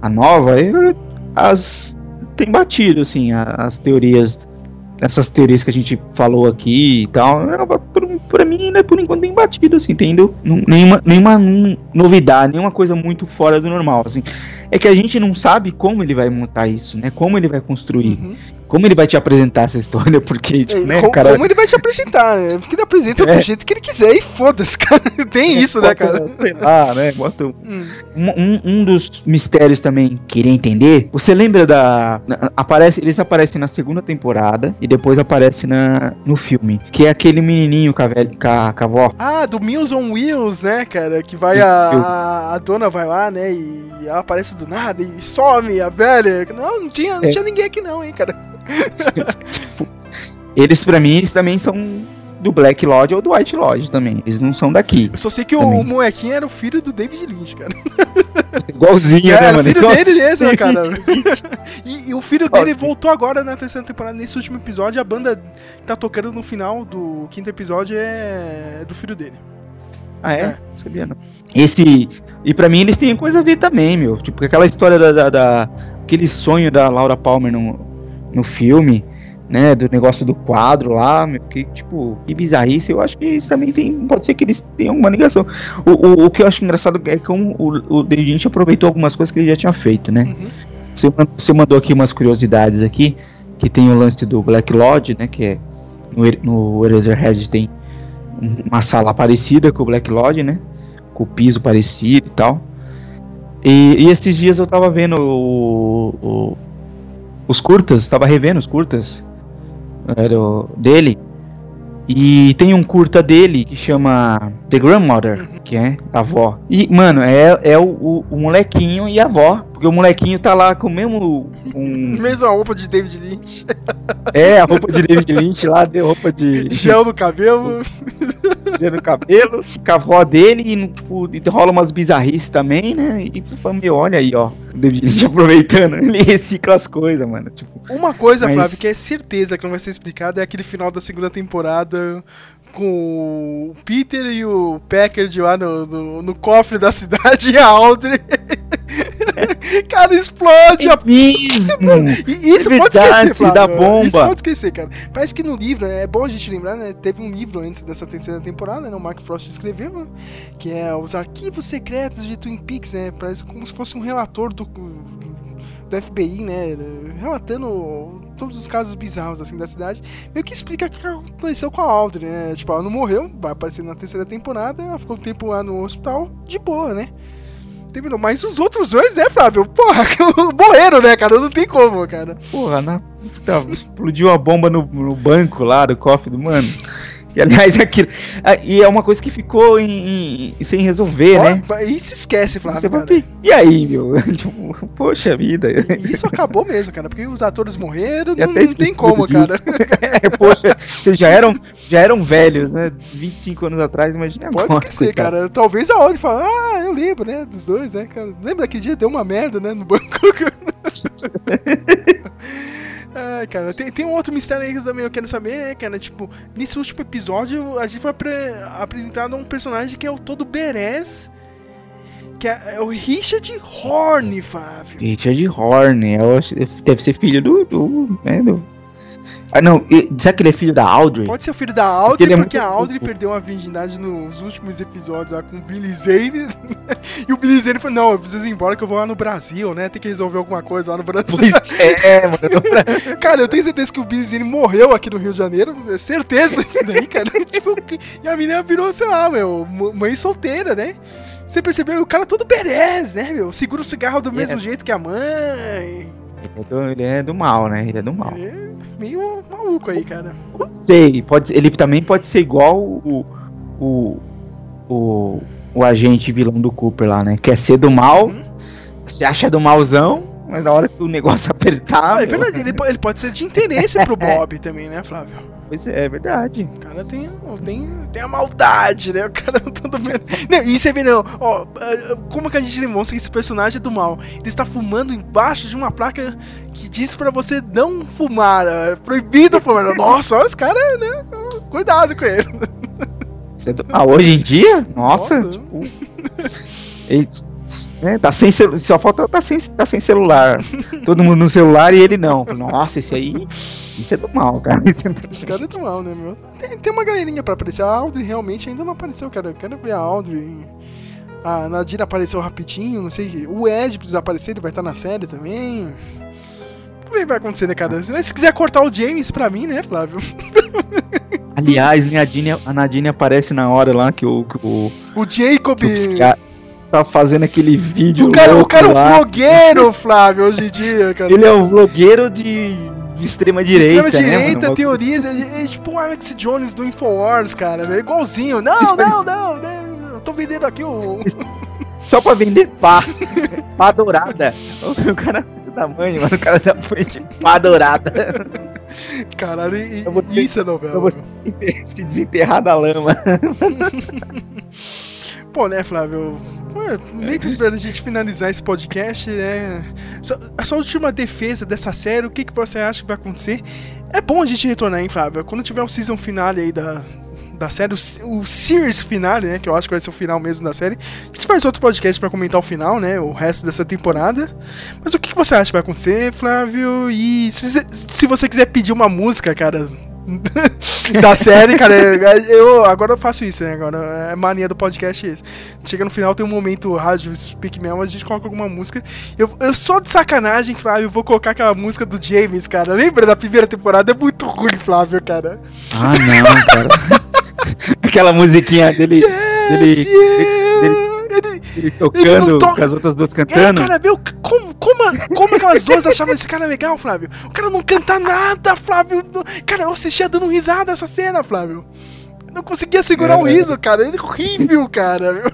a nova, eu- as tem batido, assim, a- as teorias, essas teorias que a gente falou aqui e tal, é, por, pra mim ainda por enquanto tem batido, assim, tendo nenhuma, nenhuma hum, novidade, nenhuma coisa muito fora do normal, assim. É que a gente não sabe como ele vai montar isso, né? Como ele vai construir. Como ele vai te apresentar essa história? Porque, tipo, É, né, co- o cara... Como ele vai te apresentar? né? Porque ele apresenta É. do jeito que ele quiser e foda-se, cara. Tem isso, né, cara? Sei lá, né? Bota um, Hum. um, um dos mistérios também queria entender. Você lembra da. aparece, eles aparecem na segunda temporada e depois aparece na, no filme. Que é aquele menininho com a, velha, com a, com a avó. Ah, do Meals on Wheels, né, cara? Que vai a, a, a dona vai lá, né? E ela aparece do nada e some a velha. Não, não tinha, não É. tinha ninguém aqui não, hein, cara. Eles, pra mim, eles também são do Black Lodge ou do White Lodge também. Eles não são daqui. Eu só sei que o, Também. o molequinho era o filho do David Lynch, cara. Igualzinho, É, né, mano? filho Igualzinho. dele mesmo, né, cara. e, e o filho dele voltou agora na terceira temporada. Nesse último episódio, a banda que tá tocando no final do quinto episódio é do filho dele. Ah, é? Não sabia não. Esse. E pra mim eles têm coisa a ver também, meu. Tipo, aquela história da. da, da- aquele sonho da Laura Palmer no, no filme, né? Do negócio do quadro lá, que, tipo, que bizarrice. Eu acho que isso também tem. Pode ser que eles tenham uma ligação. O, o, o que eu acho engraçado é que um, o, o David Lynch aproveitou algumas coisas que ele já tinha feito, né? Uhum. Você, você mandou aqui umas curiosidades aqui, que tem o lance do Black Lodge, né? Que é. No, no Eraserhead tem um- uma sala parecida com o Black Lodge, né? Com o piso parecido e tal. E, e esses dias eu tava vendo o- o- os curtas, tava revendo os curtas era o- dele. E tem um curta dele que chama The Grandmother, que é a avó. E, mano, é, é o, o- o molequinho e a avó. Porque o molequinho tá lá com o mesmo. Um, Mesma roupa de David Lynch. é, a roupa de David Lynch lá, deu roupa de. Gel no cabelo. no cabelo, com a avó dele, e, tipo, e rola umas bizarrices também, né? E fala, meu, olha aí, ó. O David Lynch aproveitando, ele recicla as coisas, mano. Tipo, Uma coisa, Mas- Flávio, que é certeza que não vai ser explicada é aquele final da segunda temporada com o Peter e o Packard lá no, no, no cofre da cidade e a Audrey. cara, explode a mesmo! E isso É pode verdade, esquecer, Flávio. da bomba. Isso pode esquecer, cara. Parece que no livro, é bom a gente lembrar, né? Teve um livro antes dessa terceira temporada, né? O Mark Frost escreveu, né? Que é Os Arquivos Secretos de Twin Peaks, né? Parece como se fosse um relator do, do FBI, né? Relatando todos os casos bizarros, assim, da cidade. Meio que explica o que aconteceu com a Audrey, né? Tipo, ela não morreu, vai aparecer na terceira temporada, ela ficou um tempo lá no hospital, de boa, né? Terminou. Mas os outros dois, né, Flávio? Porra, morreram, né, cara? Não tem como, cara. Porra, na, explodiu a bomba no, no banco lá do cofre do mano. E aliás, aquilo. ah, E é uma coisa que ficou em- em- sem resolver, né? E se esquece, Flávio. Você cara. "E- aí, meu? Tipo, Poxa vida. Isso acabou mesmo, cara, porque os atores morreram, não, não tem como, disso. cara. É, Poxa, vocês já eram, já eram velhos, né? 25 anos atrás, imagina agora. Pode esquecer, coitado. cara. Talvez a Audi fale, ah, eu lembro, né, dos dois, né, cara. Lembra daquele dia? Deu uma merda, né, no banco. Ai, cara, tem, tem um outro mistério aí que também eu quero saber, né, cara? Tipo, nesse último episódio, a gente foi apre- apresentado um personagem que é o todo Beres, que é, é o Richard Horn, Flávio. Richard Horn, acho- deve ser filho do. do, né, do- Ah, não, será que ele é filho da Audrey? Pode ser o filho da Porque Audrey, ele é porque, muito a Audrey perdeu a virgindade nos últimos episódios lá com o Billy Zane. e o Billy Zane falou: Não, eu preciso ir embora que eu vou lá no Brasil, né? Tem que resolver alguma coisa lá no Brasil. Pois é, mano. cara, eu tenho certeza que o Billy Zane morreu aqui no Rio de Janeiro. É certeza disso daí, cara. Tipo, e a menina virou, sei lá, meu, mãe solteira, né? Você percebeu? O cara todo berés, né, meu? Segura o cigarro do mesmo É. jeito que a mãe. Ele é, do, ele é do mal, né? Ele é do mal. Ele é meio maluco aí, cara. Sei, pode, ser- ele também pode ser igual o, o, o, o agente vilão do Cooper lá, né? Quer ser do mal, Uhum. se acha do malzão, mas na hora que o negócio apertar. Ah, é verdade, ele, ele pode ser de interesse pro Bob também, né, Flávio? Pois é, é verdade. O cara tem, tem, tem a maldade, né? O cara todo medo. Não, e você vê, não, ó, ah, como que a gente demonstra que esse personagem é do mal? Ele está fumando embaixo de uma placa que diz pra você não fumar, é proibido fumar. Nossa, olha os caras, né? Cuidado com ele. Isso é do mal. Hoje em dia, nossa, Nossa. tipo. Né, tá sem celu- só falta tá sem, tá sem celular. Todo mundo no celular e ele não. Nossa, esse aí. Isso é do mal, cara. Isso é do- Esse cara é do mal, né, meu? Tem, tem uma galerinha pra aparecer. A Audrey realmente ainda não apareceu, cara. Eu quero ver a Audrey. A Nadira apareceu rapidinho, não sei. O Ed precisa aparecer, ele vai estar na série também. Vamos ver o que vai acontecer, né, cara? Se quiser cortar o James pra mim, né, Flávio? Aliás, né, a, Nadine, a Nadine aparece na hora lá que o. Que o, o Jacob. Que o tá fazendo aquele vídeo. O cara, o cara é um vlogueiro, Flávio, hoje em dia, cara. Ele é um vlogueiro de, de extrema direita. Extrema né, direita, né, teorias. É, é, tipo o Alex Jones do Infowars, cara. É igualzinho. Não, não, não, não. Eu tô vendendo aqui o. Só pra vender pá. pá dourada. O cara é da mãe, mano. O cara tá de pá dourada. Caralho, e, você, isso é novela. Pra você se desenterrar da lama. Pô, né, Flávio? Meio que pra gente finalizar esse podcast, né? A sua última defesa dessa série, o que, que você acha que vai acontecer? É bom a gente retornar, hein, Flávio? Quando tiver o season finale aí da, da série, o, o series finale, né? Que eu acho que vai ser o final mesmo da série. A gente faz outro podcast para comentar o final, né? O resto dessa temporada. Mas o que, que você acha que vai acontecer, Flávio? E se, se você quiser pedir uma música, cara, da série, cara. Eu agora eu faço isso, né? Agora é mania do podcast isso. Chega no final, tem um momento rádio Speak Mel, a gente coloca alguma música. Eu, eu só de sacanagem, Flávio, vou colocar aquela música do James, cara. Lembra da primeira temporada? É muito ruim, Flávio, cara. Ah, não, cara. aquela musiquinha dele. Yes, dele, yeah. dele ele, ele tocando com as outras duas cantando. É, cara, meu, como, como, como aquelas duas achavam esse cara legal, Flávio? O cara não canta nada, Flávio. Cara, eu assistia dando risada essa cena, Flávio. Eu não conseguia segurar o é, um riso, cara. Ele é horrível, cara.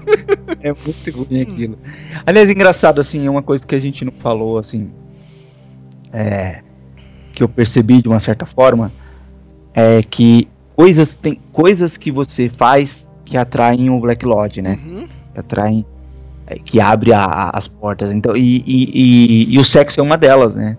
É muito ruim aquilo. Aliás, engraçado, assim, é uma coisa que a gente não falou, assim. É. Que eu percebi de uma certa forma. É que coisas, tem coisas que você faz que atraem o Black Lodge, né? Uhum atraem, é, que abre a, a, as portas. Então, e, e, e, e, o sexo é uma delas, né?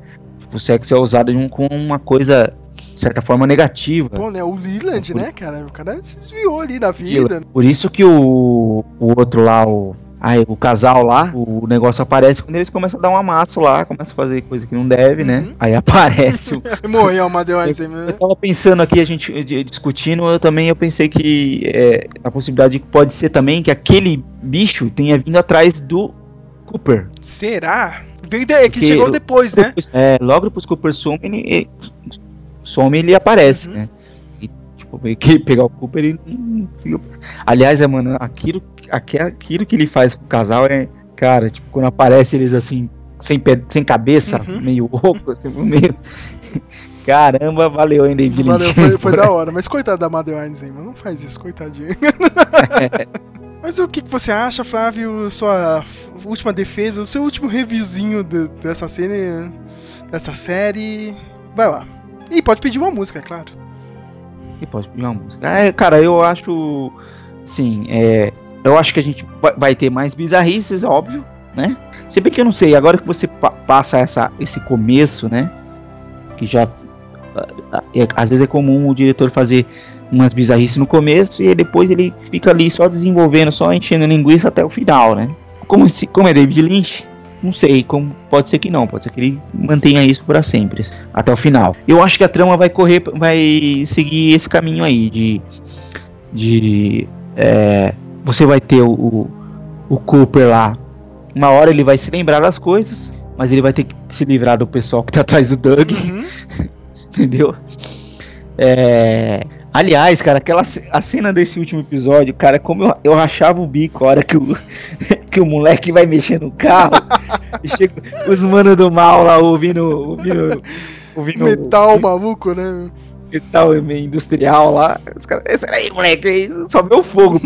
O sexo é usado um, com uma coisa, de certa forma, negativa. Pô, né? O Leland, né, cara? O cara se desviou ali da vida. Por isso que o, o outro lá, o Aí o casal lá, o negócio aparece quando eles começam a dar um amasso lá, começam a fazer coisa que não deve, né? uhum. né? Aí aparece o. Morreu uma deu eu, eu tava pensando aqui, a gente discutindo, eu também eu pensei que é, a possibilidade pode ser também que aquele bicho tenha vindo atrás do Cooper. Será? Veio de, que chegou depois, né? É, logo depois que o Cooper some, ele, some, ele aparece, uhum. né? Que pegar o Cooper e. Aliás, é, mano, aquilo, aquilo que ele faz com o casal é. Cara, tipo, quando aparece eles assim, sem, pé, sem cabeça, uhum. meio rouco, assim, meio. Caramba, valeu, hein, David Valeu, foi, foi da hora. Mas coitado da Madeline, mano. Não faz isso, coitadinho. Mas o que, que você acha, Flávio? Sua última defesa, o seu último reviewzinho de, dessa cena, dessa série. Vai lá. E pode pedir uma música, é claro. E pode pedir uma música. É, cara, eu acho. Sim, é. Eu acho que a gente vai ter mais bizarrices, óbvio, né? Se bem que eu não sei, agora que você pa passa essa, esse começo, né? Que já. É, às vezes é comum o diretor fazer umas bizarrices no começo e depois ele fica ali só desenvolvendo, só enchendo linguiça até o final, né? Como, se, como é David Lynch, não sei, como pode ser que não, pode ser que ele mantenha isso para sempre, até o final. Eu acho que a trama vai correr, vai seguir esse caminho aí de, de é, você vai ter o, o Cooper lá. Uma hora ele vai se lembrar das coisas, mas ele vai ter que se livrar do pessoal que tá atrás do Doug, uhum. entendeu? É, Aliás, cara, aquela a cena desse último episódio, cara, como eu, eu rachava o bico a hora que o, que o moleque vai mexer no carro e chega os manos do mal lá ouvindo. ouvindo, ouvindo Metal maluco, né? Metal industrial lá. Os caras, esse aí, moleque, só o fogo.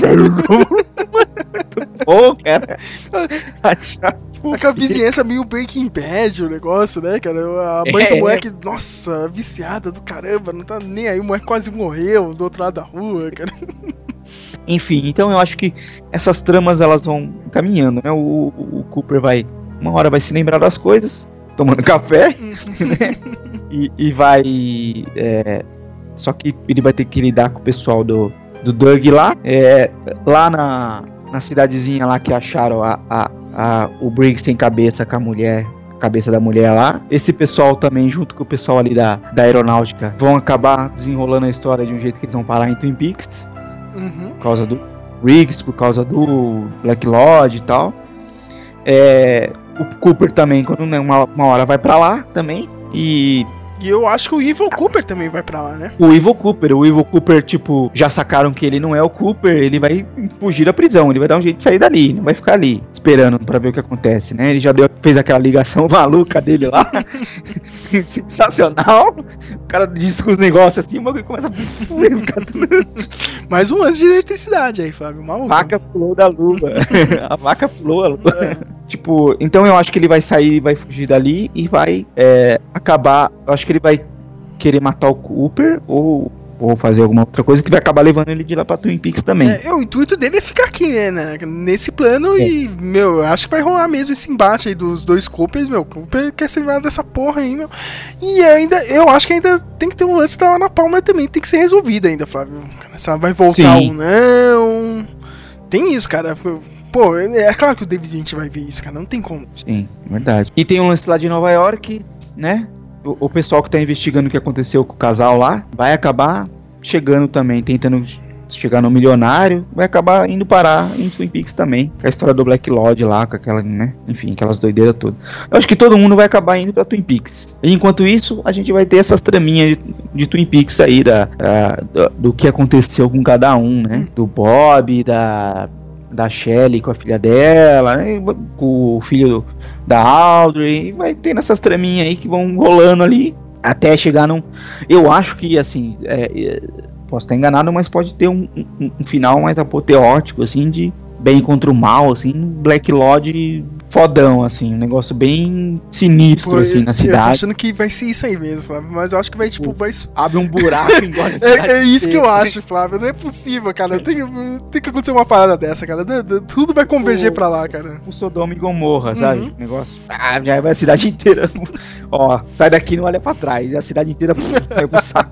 Muito bom, cara. Aquela vizinhança meio Breaking Bad o negócio, né, cara? A mãe é. do moleque, nossa, viciada do caramba, não tá nem aí, o moleque quase morreu do outro lado da rua, cara. Enfim, então eu acho que essas tramas elas vão caminhando, né? O, o Cooper vai, uma hora vai se lembrar das coisas, tomando café, né? E, e vai. É, só que ele vai ter que lidar com o pessoal do, do Doug lá. É, lá na, na cidadezinha lá que acharam a, a, a, o Briggs sem cabeça com a mulher cabeça da mulher lá. Esse pessoal também, junto com o pessoal ali da, da aeronáutica, vão acabar desenrolando a história de um jeito que eles vão parar em Twin Peaks. Uhum. Por causa do Briggs, por causa do Black Lodge e tal. É, o Cooper também, quando né, uma, uma hora vai para lá também. E E eu acho que o Evil Cooper também vai pra lá, né? o Evil Cooper, o Evil Cooper, tipo, já sacaram que ele não é o Cooper, ele vai fugir da prisão, ele vai dar um jeito de sair dali, não vai ficar ali esperando pra ver o que acontece, né? Ele já deu, fez aquela ligação maluca dele lá. Sensacional. O cara diz com os negócios assim, o bagulho começa a Mais um lance de eletricidade aí, Flávio. Maluco. A vaca pulou da luva. a vaca pulou a luva. Tipo, então eu acho que ele vai sair, vai fugir dali e vai é, acabar. Eu acho que ele vai querer matar o Cooper ou, ou fazer alguma outra coisa que vai acabar levando ele de lá pra Twin Peaks também. É, o intuito dele é ficar aqui, né, né, nesse plano e, meu, eu acho que vai rolar mesmo esse embate aí dos dois Coopers, meu, o Cooper quer ser livrar dessa porra aí, meu, e ainda, eu acho que ainda tem que ter um lance da Ana Palmer também, tem que ser resolvido ainda, Flávio, se ela vai voltar Sim. ou não, tem isso, cara, pô, é claro que o David Lynch vai ver isso, cara, não tem como. Sim, verdade. E tem um lance lá de Nova York, né? O, o pessoal que tá investigando o que aconteceu com o casal lá vai acabar chegando também, tentando chegar no milionário, vai acabar indo parar em Twin Peaks também. Com a história do Black Lodge lá, com aquela, né? Enfim, aquelas doideiras todas. Eu acho que todo mundo vai acabar indo pra Twin Peaks. E enquanto isso, a gente vai ter essas traminhas de, de Twin Peaks aí, da, da- do, do que aconteceu com cada um, né? Do Bob, da. Da Shelley com a filha dela, com o filho da Audrey, vai tendo essas traminhas aí que vão rolando ali até chegar num. Eu acho que assim, é, é, posso estar enganado, mas pode ter um, um- um final mais apoteótico, assim, de bem contra o mal, assim, Black Lodge fodão, assim, um negócio bem sinistro, Pô, assim, eu- na Eu tô cidade. achando que vai ser isso aí mesmo, Flávio, mas eu acho que vai, tipo, vai... Abre um buraco e engole cidade É, é isso que eu acho, Flávio. Não é possível, cara. Tem, que- tem que acontecer uma parada dessa, cara. Tudo vai converger O- pra lá, cara. O Sodoma e Gomorra, sabe? Uhum. Negócio. Ah, já vai a cidade inteira. Ó, sai daqui e não olha pra trás. E a cidade inteira vai pro saco.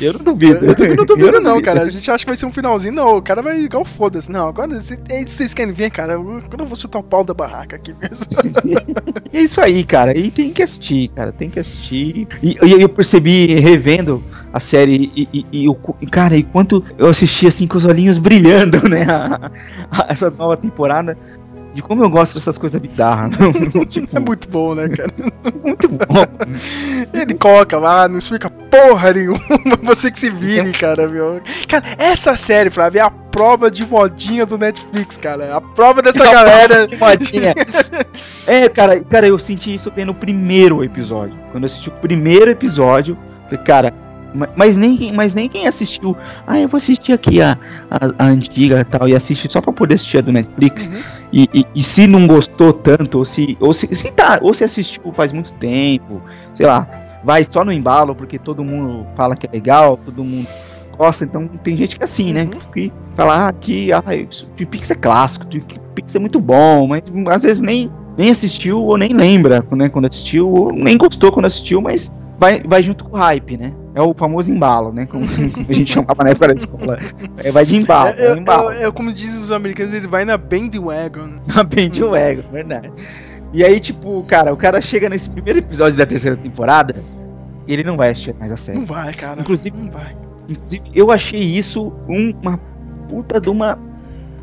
Eu não duvido. Eu também não tô Eu não, duvido. cara. A gente acha que vai ser um finalzinho. Não, o cara vai igual foda-se. Não, agora vocês querem ver, cara. eu- Quando eu vou chutar o pau da barraca aqui mesmo. É isso aí, cara. E tem que assistir, cara. Tem que assistir. E, e eu percebi, revendo a série, e, e, e o qu- e, cara, e quanto eu assisti assim com os olhinhos brilhando, né? a- a- essa nova temporada. De como eu gosto dessas coisas bizarras. tipo, É muito bom, né, cara? muito bom. Ele coloca lá, não explica porra nenhuma. Você que se vire, cara, viu? Cara, essa série, Flávio, é a prova de modinha do Netflix, cara. É A prova dessa A galera. prova de modinha. É, cara, cara, eu senti isso bem no primeiro episódio. Quando eu assisti o primeiro episódio, falei, cara, mas nem, quem- mas nem quem assistiu. Ah, eu vou assistir aqui a, a, a antiga e tal, e assistir só pra poder assistir a do Netflix. E, e, e se não gostou tanto, ou se, ou se, se tá, ou se assistiu faz muito tempo, sei lá, vai só no embalo, porque todo mundo fala que é legal, todo mundo gosta, então tem gente que é assim, né? Que fala ah, que ah, Twin Peaks é clássico, Twin Peaks é muito bom, mas às vezes nem, nem assistiu ou nem lembra né, quando assistiu, ou nem gostou quando assistiu, mas vai, vai junto com o hype, né? É o famoso embalo, né? Como, como a gente chamava na época da escola. É, vai de embalo, É, é, um embalo. é- é como dizem os americanos, ele vai na bandwagon. A Band Wagon, verdade. E aí, tipo, cara, o cara chega nesse primeiro episódio da terceira temporada ele não vai assistir mais a série. Não vai, cara. Inclusive, não vai. Inclusive, eu achei isso um- uma puta de uma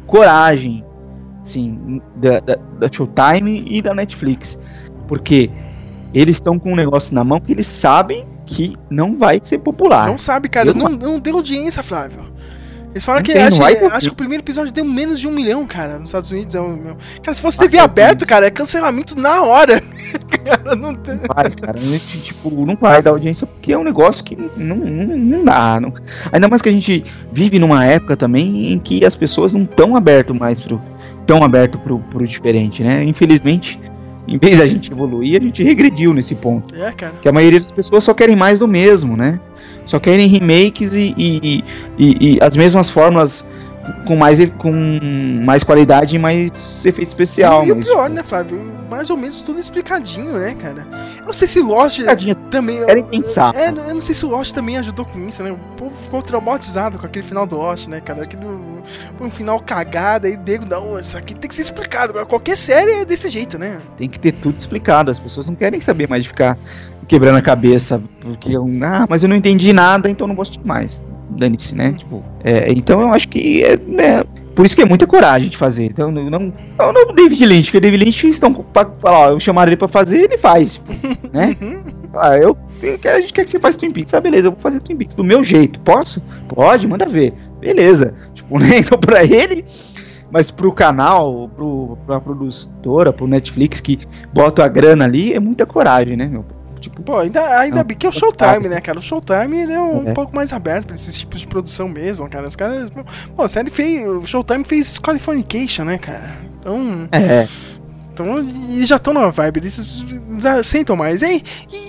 coragem, sim, da, da, da Showtime e da Netflix. Porque eles estão com um negócio na mão que eles sabem que não vai ser popular. Não sabe, cara. Eu Não, não deu audiência, Flávio. Eles falam Não que, tem, acho, acho que o primeiro episódio deu menos de um milhão, cara, nos Estados Unidos. É o meu. Cara, se fosse Nossa, TV é aberto, cara, é cancelamento na hora. cara, não tem. vai, cara. Tipo, não vai dar audiência porque é um negócio que não, não, não dá. não- Ainda mais que a gente vive numa época também em que as pessoas não estão abertas mais pro. tão aberto pro, pro diferente, né? Infelizmente, em vez da gente evoluir, a gente regrediu nesse ponto. É, cara. Que a maioria das pessoas só querem mais do mesmo, né? Só querem remakes e, e, e- e as mesmas fórmulas com mais, com mais qualidade e mais efeito especial. e o pior, né, Flávio? Mais ou menos tudo explicadinho, né, cara? Eu não sei se Lost também. querem pensar. É, eu não sei se o Lost também ajudou com isso, né? O povo ficou traumatizado com aquele final do Lost, né, cara? Aquele foi um final cagado aí, Diego, não, isso aqui tem que ser explicado. Agora, qualquer série é desse jeito, né? Tem que ter tudo explicado. As pessoas não querem saber mais de ficar quebrando a cabeça. Porque, eu- ah, mas eu não entendi nada, então não gosto mais. Dane-se, né? Tipo, é, então eu acho que é, né, por isso que é muita coragem de fazer. Então não, não, não, o David Lynch, porque David Lynch estão pra falar, ó, eu chamaram ele pra fazer, ele faz, tipo, né? Ah, eu, a gente quer que você faça Twin Peaks. Ah, beleza, eu vou fazer Twin Peaks do meu jeito. Posso? Pode, manda ver. Beleza. Tipo, nem então pra ele, mas pro canal, pro, pra produtora, pro Netflix que bota a grana ali, é muita coragem, né, meu? Tipo, Pô, ainda, ainda bem que é o Showtime, né, cara? O Showtime ele é um é. pouco mais aberto pra esses tipos de produção mesmo, cara. Os caras. Pô, a série fez. O Showtime fez Californication, né, cara? Então. É. Então, e já estão na vibe, eles sentam mais. E,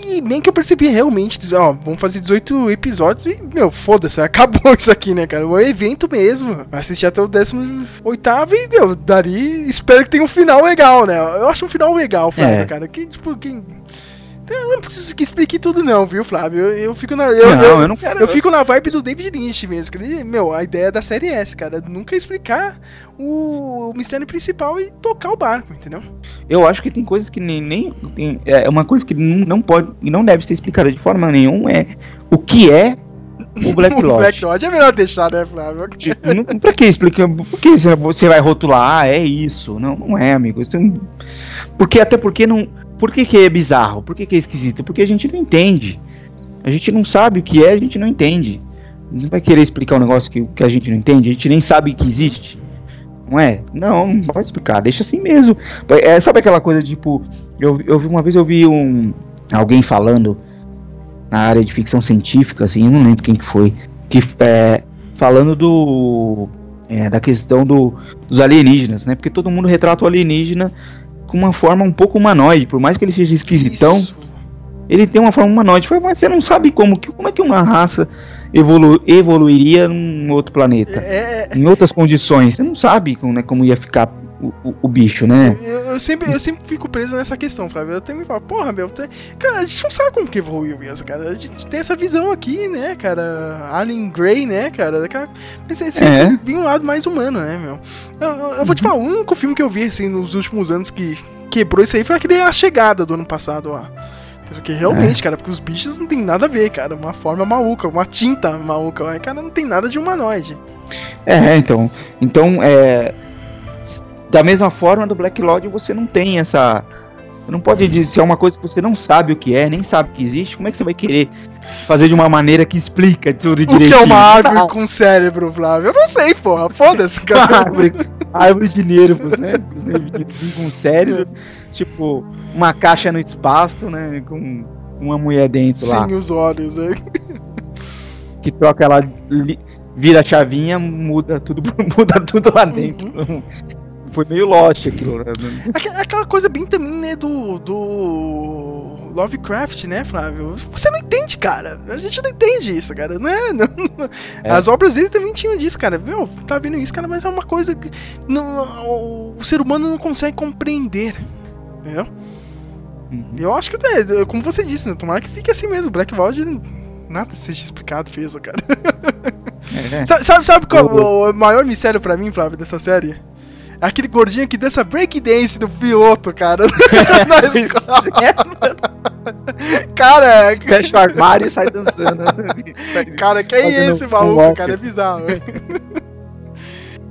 e bem que eu percebi realmente, ó, vamos fazer 18 episódios e, meu, foda-se, acabou isso aqui, né, cara? Um evento mesmo. Assistir até o 18 e, meu, daria. Espero que tenha um final legal, né? Eu acho um final legal, Flávio, é. cara. Que, tipo, quem. Eu não preciso que explique tudo, não, viu, Flávio? Eu, eu fico na. Eu, não, eu, eu, não quero. Eu fico na vibe do David Lynch mesmo. Que ele, meu, a ideia da série é essa, cara. Nunca explicar o, o mistério principal e tocar o barco, entendeu? Eu acho que tem coisas que nem. nem tem, é uma coisa que não, não pode e não deve ser explicada de forma nenhuma é o que é o Black Lodge. o Black Lodge é melhor deixar, né, Flávio? Tipo, não, pra que explicar? Por que você vai rotular? Ah, é isso. Não, não é, amigo. Porque, até porque não por que, que é bizarro? Por que, que é esquisito? Porque a gente não entende. A gente não sabe o que é, a gente não entende. Gente vai querer explicar um negócio que, que a gente não entende, a gente nem sabe que existe. Não é? Não, não pode explicar, deixa assim mesmo. É, sabe aquela coisa tipo. Eu, eu uma vez eu vi um. alguém falando na área de ficção científica, assim, eu não lembro quem que foi. Que é, falando do. É, da questão do, dos alienígenas, né? Porque todo mundo retrata o alienígena com uma forma um pouco humanoide, por mais que ele seja esquisitão. Isso. Ele tem uma forma humanoide, mas você não sabe como, como é que uma raça evolu evoluiria num outro planeta, é, é... em outras condições. Você não sabe como, né, como ia ficar o, o, o bicho, né? Eu, eu, sempre, eu sempre fico preso nessa questão, Flávio. Eu tenho que falar, porra, meu, tem... cara, a gente não sabe como que evoluiu mesmo, cara. A gente tem essa visão aqui, né, cara? Alien Grey, né, cara? cara mas é sempre é. um lado mais humano, né, meu? Eu, eu, eu vou te falar, o único filme que eu vi, assim, nos últimos anos que quebrou isso aí foi aquele A Chegada do ano passado, ó. Porque realmente, é. cara, porque os bichos não tem nada a ver, cara. Uma forma maluca, uma tinta maluca, cara, não tem nada de humanoide. É, então. Então, é da mesma forma, do Black Lodge você não tem essa. Não pode dizer se é uma coisa que você não sabe o que é, nem sabe que existe. Como é que você vai querer fazer de uma maneira que explica tudo direitinho? O que é uma árvore ah. com cérebro, Flávio? Eu não sei, porra. Foda-se, cara. árvore, árvore de nervos, né? com cérebro. Tipo, uma caixa no espaço, né? Com uma mulher dentro Sem lá. Sem os olhos, é. Que troca ela, vira a chavinha, muda tudo, muda tudo lá dentro. Uhum foi meio Lost aquilo, né? Aquela coisa bem também, né, do, do Lovecraft, né, Flávio? Você não entende, cara. A gente não entende isso, cara. Não é, não, é. As obras dele também tinham disso, cara. Meu, tá vendo isso, cara, mas é uma coisa que não, o ser humano não consegue compreender. Entendeu? Uhum. Eu acho que, é, como você disse, né? Tomara que fique assim mesmo. Black Vault nada seja explicado, fez, cara. É. Sabe, sabe, sabe qual o maior mistério para mim, Flávio, dessa série? Aquele gordinho que dança breakdance do piloto, cara. Na cara. Fecha o armário e sai dançando. cara, quem é esse maluco, cara? É bizarro.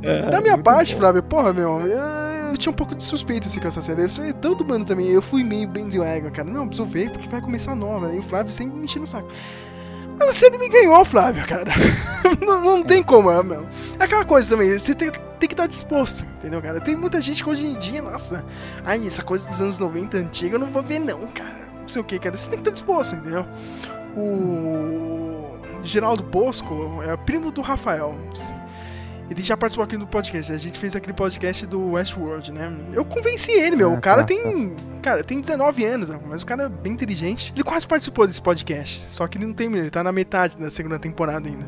É, da minha parte, bom. Flávio, porra, meu, eu, eu, tinha um pouco de suspeita assim, com essa série. Eu sou tanto mano também, eu fui meio bandwagon, cara. Não, preciso ver porque vai começar nova. E o Flávio sempre me enchendo o saco. A série me ganhou, Flávio, cara. não, não, tem como, é. É aquela coisa também, você tem, tem que estar disposto, entendeu, cara? Tem muita gente que hoje em dia, nossa, ai, essa coisa dos anos 90 antiga eu não vou ver, não, cara. Não sei o que, cara. Você tem que estar disposto, entendeu? O Geraldo Bosco é primo do Rafael. Ele já participou aqui do podcast. A gente fez aquele podcast do Westworld, né? Eu convenci ele, meu. Ah, o cara tá, tem. Tá. Cara, tem 19 anos, mas o cara é bem inteligente. Ele quase participou desse podcast. Só que ele não tem, ele tá na metade da segunda temporada ainda.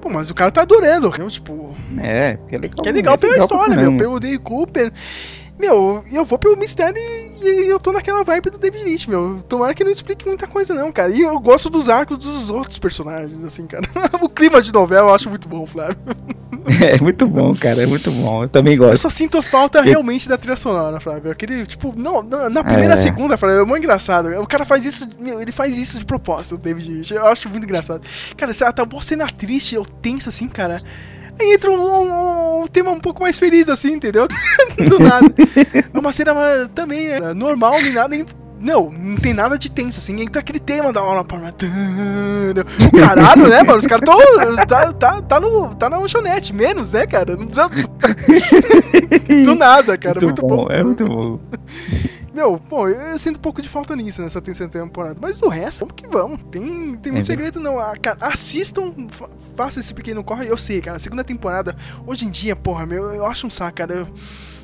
Pô, mas o cara tá adorando, eu, tipo. É, porque é legal. Que é legal é pela legal história, meu. Pelo Dave Cooper. Meu, eu vou pelo mistério e, eu tô naquela vibe do David Lynch, meu. Tomara que não explique muita coisa, não, cara. E eu gosto dos arcos dos outros personagens, assim, cara. o clima de novela eu acho muito bom, Flávio. É muito bom, cara, é muito bom. Eu também gosto. Eu só sinto falta realmente da trilha sonora, Flávio. Aquele, tipo, não, na primeira, é. segunda, Flávio, é muito engraçado. O cara faz isso, ele faz isso de propósito, o David Lynch. Eu acho muito engraçado. Cara, você tá uma cena triste ou tensa, assim, cara. Aí entra um, um, um, tema um pouco mais feliz, assim, entendeu? Do nada. É uma cena também é, normal, nem nada, nem Não, não tem nada de tenso, assim. Entra aquele tema da hora palma. Caralho, né, mano? Os caras tão. Tá, tá, tá, no, tá na lanchonete, menos, né, cara? Não precisa. Do nada, cara. Muito, muito bom, bom. É muito bom. Meu, pô, eu sinto um pouco de falta nisso nessa terceira temporada. Mas do resto, vamos que vamos. Tem, tem muito É segredo, não. Ah, cara, assistam, fa- façam esse pequeno corre. Eu sei, cara, a segunda temporada, hoje em dia, porra, meu, eu acho um saco, cara. Eu,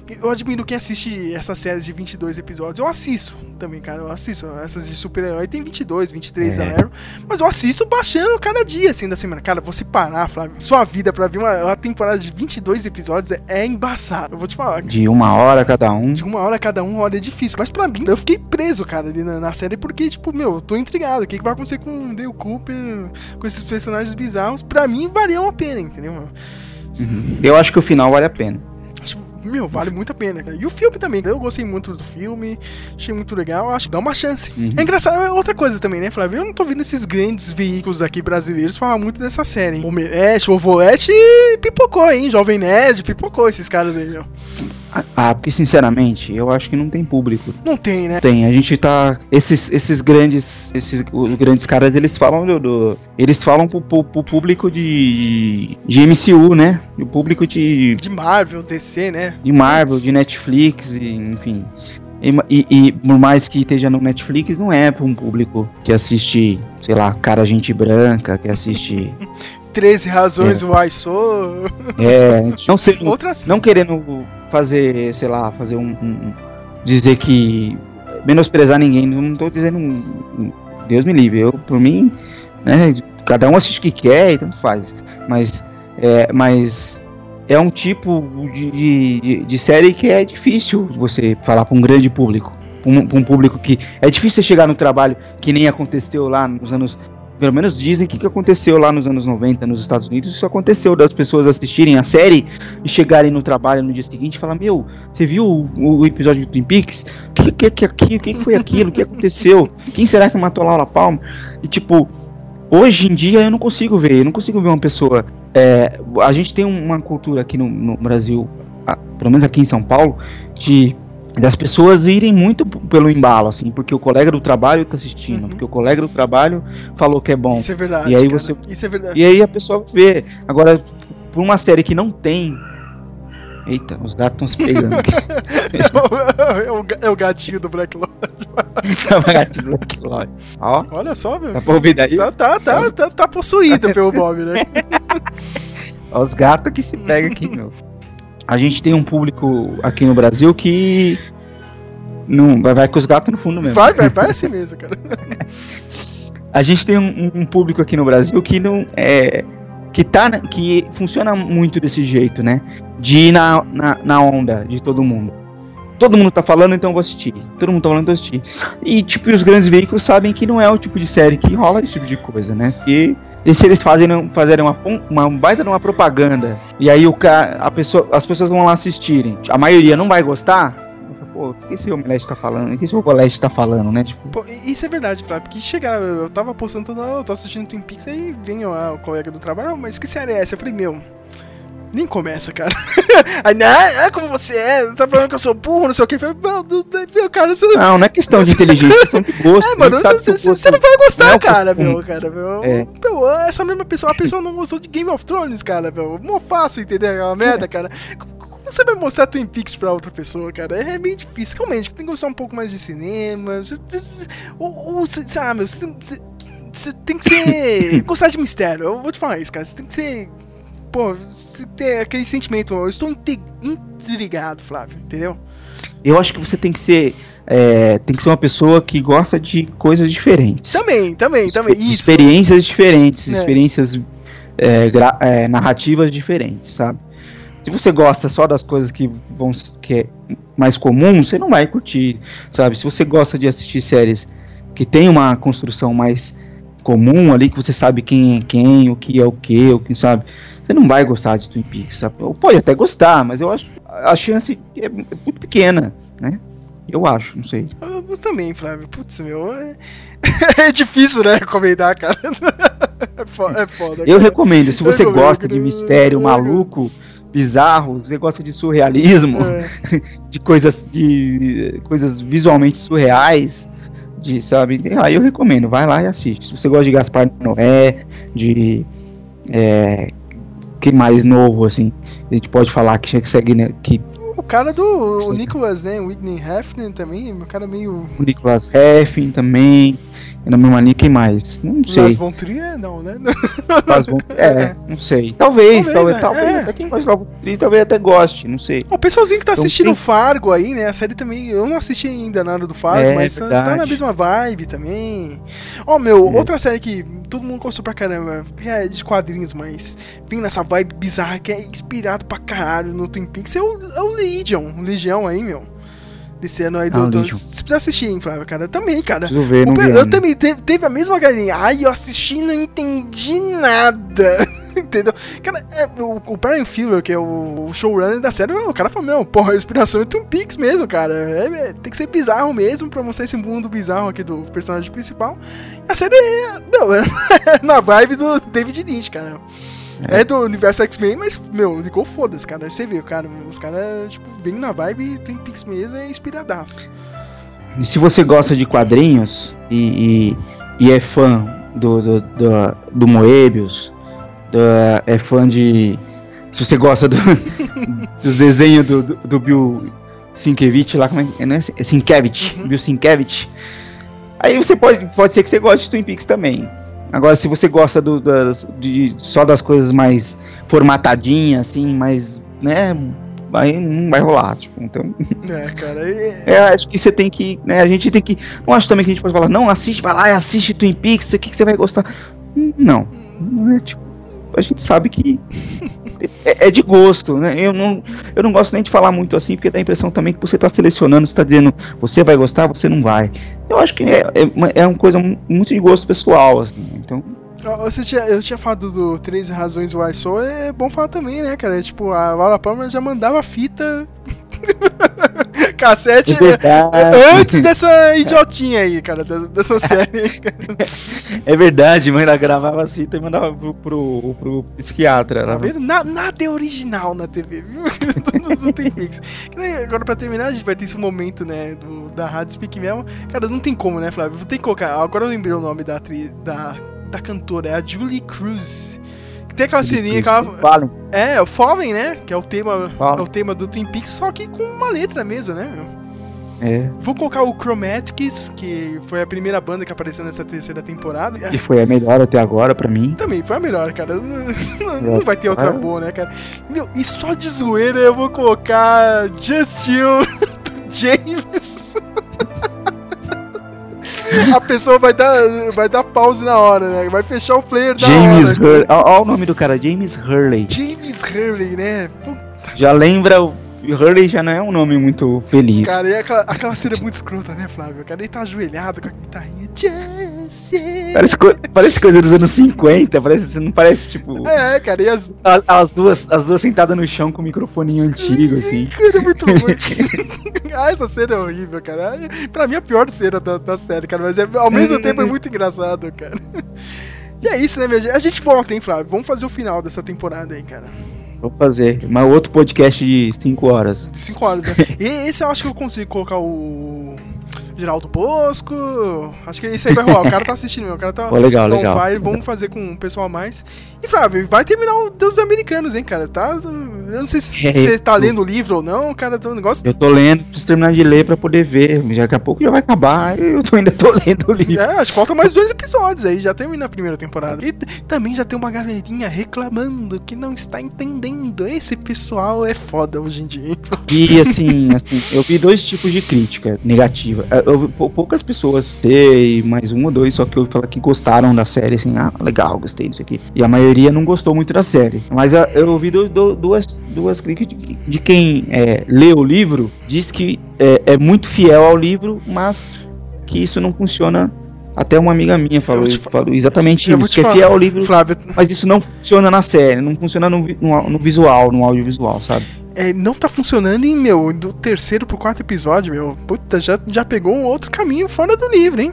eu admiro quem assiste essas séries de 22 episódios. Eu assisto também, cara. Eu assisto. Essas de super-herói tem 22, 23 É. Arrow. Mas eu assisto baixando cada dia, assim, da semana. Cara, você parar, Flávio, sua vida pra ver uma, uma temporada de 22 episódios é, é embaçado. Eu vou te falar. De uma hora cada um. De uma hora cada um, olha, é difícil. Mas pra mim, eu fiquei preso, cara, ali na, na série, porque, tipo, meu, eu tô intrigado. O que, que vai acontecer com o Dale Cooper, com esses personagens bizarros? Pra mim, valiam a pena, entendeu? meu? Uhum. Eu acho que o final vale a pena. Meu, vale muito a pena, cara. E o filme também. Eu gostei muito do filme, achei muito legal. Acho que dá uma chance. Uhum. É engraçado, é outra coisa também, né, Flávio? Eu não tô vendo esses grandes veículos aqui brasileiros falar muito dessa série, hein? O Omelete, o Volete pipocou, hein? Jovem Nerd, pipocou esses caras aí, meu. Ah, porque sinceramente, eu acho que não tem público. Não tem, né? Tem, a gente tá. Esses, esses grandes. Esses os grandes caras, eles falam do. do- eles falam pro, pro- pro público de. de MCU, né? O público de. De Marvel, DC, né? de Marvel, de Netflix, e, enfim. E, e- e por mais que esteja no Netflix, não é pra um público que assiste, sei lá, cara gente branca, que assiste. 13 razões É. why sou. É, não sei. Outras. Não querendo fazer, sei lá, fazer um. um- dizer que. menosprezar ninguém, não tô dizendo. Deus me livre, eu, por mim, né, cada um assiste o que quer e tanto faz. Mas. É, mas é um tipo de, de, de- série que é difícil você falar para um grande público. Pra um, pra um público que. É difícil chegar no trabalho que nem aconteceu lá nos anos. Pelo menos dizem que, que aconteceu lá nos anos 90 nos Estados Unidos. Isso aconteceu das pessoas assistirem a série e chegarem no trabalho no dia seguinte e falar: Meu, você viu o, o episódio do Twin Peaks? O que, que, que, que foi aquilo? O que aconteceu? Quem será que matou a Laura Palmer? E tipo, hoje em dia eu não consigo ver. Eu não consigo ver uma pessoa. é, a gente tem uma cultura aqui no, no Brasil, a- pelo menos aqui em São Paulo, de das pessoas irem muito pelo embalo, assim, porque o colega do trabalho tá assistindo, porque o colega do trabalho falou que é bom. Isso é verdade. E aí cara. você Isso é verdade. e aí a pessoa vê. Agora, por uma série que não tem. Eita, os gatos estão se pegando aqui. é, o, é o gatinho do Black Lord. É uma gatinha do Black Lord. Ó, Olha só, meu. Tá pra ouvir daí? Tá, tá, tá, tá, tá possuído pelo Bob, né? ó os gatos que se pegam aqui, meu. A gente tem um público aqui no Brasil que. Não, vai, vai com os gatos no fundo mesmo. Vai, vai, vai assim mesmo, cara. A gente tem um, um público aqui no Brasil que não é que tá que funciona muito desse jeito, né? De ir na, na, na onda de todo mundo. Todo mundo tá falando, então eu vou assistir. Todo mundo tá falando, então eu vou assistir. E tipo, os grandes veículos sabem que não é o tipo de série que rola esse tipo de coisa, né? E, e se eles fazem fazerem uma, uma baita de uma propaganda e aí o ca, a pessoa, as pessoas vão lá assistirem, a maioria não vai gostar. Pô, o que esse Omelete tá falando? O que esse Omelete tá falando, né? Tipo, Pô, isso é verdade, Flávio, porque chegar, eu tava postando toda hora, eu tô assistindo Twin Peaks, aí vem ó, o colega do trabalho, "Ah, mas que série é essa? Eu falei, meu, nem começa, cara. aí, não, é como você é, tá falando que eu sou burro, não sei o que. Meu, cara, você... Não, não é questão de inteligência, é questão de gosto. É, mano, você gosto você não vai gostar, não é cara, meu, cara, meu. É. Meu, essa mesma pessoa, a pessoa não gostou de Game of Thrones, cara, meu. Mó fácil entender aquela merda, cara. Como você vai mostrar Twin Peaks pra outra pessoa, cara? É meio difícil. Realmente, você tem que gostar um pouco mais de cinema. Você, você- ou, ou, você, sabe, meu, você tem, você, você tem que ser. gostar de mistério. Eu vou te falar isso, cara. Você tem que ser. Pô, ter aquele sentimento. Eu estou intrigado, Flávio, entendeu? Eu acho que você tem que ser. é, tem que ser uma pessoa que gosta de coisas diferentes. Também, também, também. Isso. Experiências diferentes, É. experiências é, é, narrativas diferentes, sabe? Se você gosta só das coisas que vão que é mais comum, você não vai curtir, sabe? Se você gosta de assistir séries que tem uma construção mais comum ali, que você sabe quem é quem, o que é o que, o que sabe, você não vai gostar de Twin Peaks, sabe? Ou Pode até gostar, mas eu acho a chance é muito pequena, né? Eu acho, não sei. Eu, também, Flávio. Putz, meu. É, é difícil, né? Comentar, cara. É foda. É foda Eu recomendo, se você recomendo, gosta de mistério maluco, bizarro, você gosta de surrealismo, É. de coisas de coisas visualmente surreais, de, sabe? Aí eu recomendo, vai lá e assiste. Se você gosta de Gaspar Noé, de. É, que mais novo, assim, a gente pode falar que segue, né, que cara do o Nicholas, né? Whitney Hefner também, um cara meio. o Nicolas Heffin também, é na mesma linha, quem mais? Não sei. Las Von Trier, não, né? Mas vão- é, não sei. Talvez, Talvez, talvez, é, talvez, é. até quem gosta de Tree talvez até goste, não sei. O pessoalzinho que tá Então, assistindo tem- Fargo aí, né? A série também. Eu não assisti ainda nada do Fargo, É, mas tá verdade. na mesma vibe também. Ó, meu, É. outra série que todo mundo gostou pra caramba, é de quadrinhos, mas vem nessa vibe bizarra que é inspirado pra caralho no Twin Peaks, é o, é o Legion. Legião aí, meu. Desse ano aí Ah, do. o do você precisa assistir, hein, Flávio, cara? Também, cara. Preciso ver, não eu também teve, teve a mesma galinha. Ai, eu assisti e não entendi nada. Entendeu? Cara, é, o, o Brian Fuller, que é o, showrunner da série, o cara falou, não, porra, a inspiração é Twin Peaks mesmo, cara. É, é, tem que ser bizarro mesmo pra mostrar esse mundo bizarro aqui do personagem principal. E a série é, meu, é na vibe do David Lynch, cara. É, do universo X-Men, mas, meu, ligou foda-se, cara. Você viu, cara, os caras, tipo, bem na vibe Twin Peaks mesmo, é inspiradaço. E se você gosta de quadrinhos e, e, e é fã do, do, do, do Moebius, da- é fã de. Se você gosta do- dos desenhos do, do, do Bill Sienkiewicz lá, como é que é? Não é Sienkiewicz, Bill Sienkiewicz. Aí você pode, pode ser que você goste de Twin Peaks também. Agora, se você gosta do, das, de, só das coisas mais formatadinhas, assim, mais, né, aí não vai rolar, tipo, então... É, cara, é, É, acho que você tem que, né, a gente tem que, não acho também que a gente pode falar, não, assiste, vai lá e assiste Twin Peaks, o que, que você vai gostar. Hum, Não, não é tipo, a gente sabe que é, é de gosto, né, eu não, eu não gosto nem de falar muito assim, porque dá a impressão também que você tá selecionando, você tá dizendo, você vai gostar, você não vai. Eu acho que é, é, uma, é uma coisa mu- muito de gosto pessoal, assim, então... Ó, Você tinha, eu tinha falado do 13 Razões Why So, é bom falar também, né, cara? É, tipo, a Laura Palmer já mandava fita. Cassete É antes dessa idiotinha aí, cara, dessa série. É verdade, mãe, ela gravava as fitas e mandava pro, pro, pro psiquiatra. Tá vendo? Na- nada é original na TV, viu? Peaks. Que nem Agora, pra terminar, a gente vai ter esse momento, né, do, da Rádio Speak mesmo. Cara, não tem como, né, Flávio? Vou ter que colocar. Agora eu lembrei o nome da atriz, da, da cantora, é a Julie Cruz. Tem aquela ceninha que ela. Fallen. É, o Fallen, né? Que é o tema, Fallen. é o tema do Twin Peaks, só que com uma letra mesmo, né? É, Vou colocar o Chromatics, que foi a primeira banda que apareceu nessa terceira temporada. que foi a melhor até agora pra mim. Também foi a melhor, cara. Não, não vai ter outra Ah. boa, né, cara? Meu, e só de zoeira eu vou colocar Just You do James. A pessoa vai dar, vai dar pause na hora, né? Vai fechar o player da James hora. Hurley. Olha o nome do cara, James Hurley. James Hurley, né? Puta, Já lembra o. Hurley já não é um nome muito feliz. cara, e aquela, aquela cena é muito escrota, né, Flávio? Cara, ele tá ajoelhado com a guitarrinha. Just. Parece, co- parece coisa dos anos 50, parece, não parece tipo. É, cara, e as, As, as duas, as duas sentadas no chão com o microfoninho antigo, assim. Cara, é muito ruim. ah, essa cena é horrível, cara. Pra mim, é a pior cena da, da série, cara. Mas é- ao mesmo tempo é muito engraçado, cara. E é isso, né, minha gente? A gente volta, hein, Flávio? Vamos fazer o final dessa temporada aí, cara. Vou fazer. Mas outro podcast de 5 horas. De 5 horas, né? E esse eu acho que eu consigo colocar o. Geraldo Bosco. Acho que esse aí vai rolar. O cara tá assistindo, meu. O cara tá. Pô, legal, legal. fire. Vamos fazer com o pessoal a mais. E, Flávio, vai terminar o Deus Americanos, hein, cara? Tá. Eu não sei se É, você tá lendo o livro ou não, cara. Tem um negócio. Eu tô lendo, preciso terminar de ler pra poder ver. Daqui a pouco já vai acabar. Eu tô, ainda tô lendo o livro. É, acho que falta mais dois episódios aí, já termina a primeira temporada. E também já tem uma galerinha reclamando que não está entendendo. Esse pessoal é foda hoje em dia. E assim, assim, eu vi dois tipos de crítica negativa. Eu poucas pessoas, sei, mais um ou dois, só que eu falar que gostaram da série, assim, ah, legal, gostei disso aqui. E a maioria não gostou muito da série. Mas ah, eu ouvi du- du- duas, duas críticas de, de quem é, lê o livro, diz que é, é muito fiel ao livro, mas que isso não funciona. Até uma amiga minha falou, fa- falou exatamente isso, que é fiel ao livro, Flávio, mas isso não funciona na série, não funciona no, no, no visual, no audiovisual, sabe? É, não tá funcionando em, meu, do terceiro pro quarto episódio, meu. Puta, já, já pegou um outro caminho fora do livro, hein?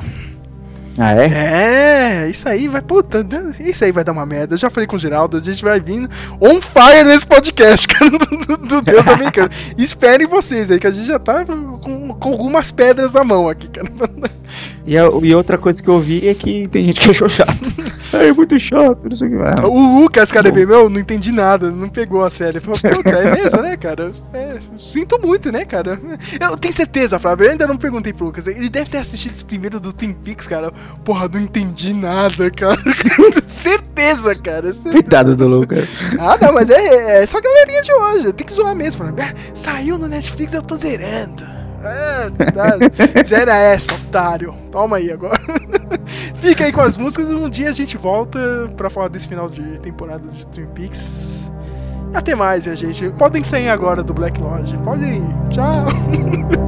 Ah, é? É, isso aí vai. Puta, isso aí vai dar uma merda. Eu já falei com o Geraldo, a gente vai vindo on fire nesse podcast, cara, do, do Deus americano. Esperem vocês aí, que a gente já tá com, com algumas pedras na mão aqui, cara. E, a, e outra coisa que eu vi é que tem gente que achou chato. é muito chato, não sei o que vai. O Lucas, cara, veio, meu, não entendi nada, não pegou a série. Falei, Puta, é mesmo, né, cara? É, sinto muito, né, cara? Eu tenho certeza, Flávio, eu ainda não perguntei pro Lucas. Ele deve ter assistido esse primeiro do Twin Peaks, cara. Porra, não entendi nada, cara. certeza, cara. Certeza. Coitado do Lucas. Ah, não, mas é, é só a galerinha de hoje. Tem que zoar mesmo. Ah, saiu no Netflix, eu tô zerando. É, tá. Zera essa, otário. Toma aí agora. Fica aí com as músicas e um dia a gente volta pra falar desse final de temporada de Twin Peaks. Até mais, gente. Podem sair agora do Black Lodge. Podem ir. Tchau.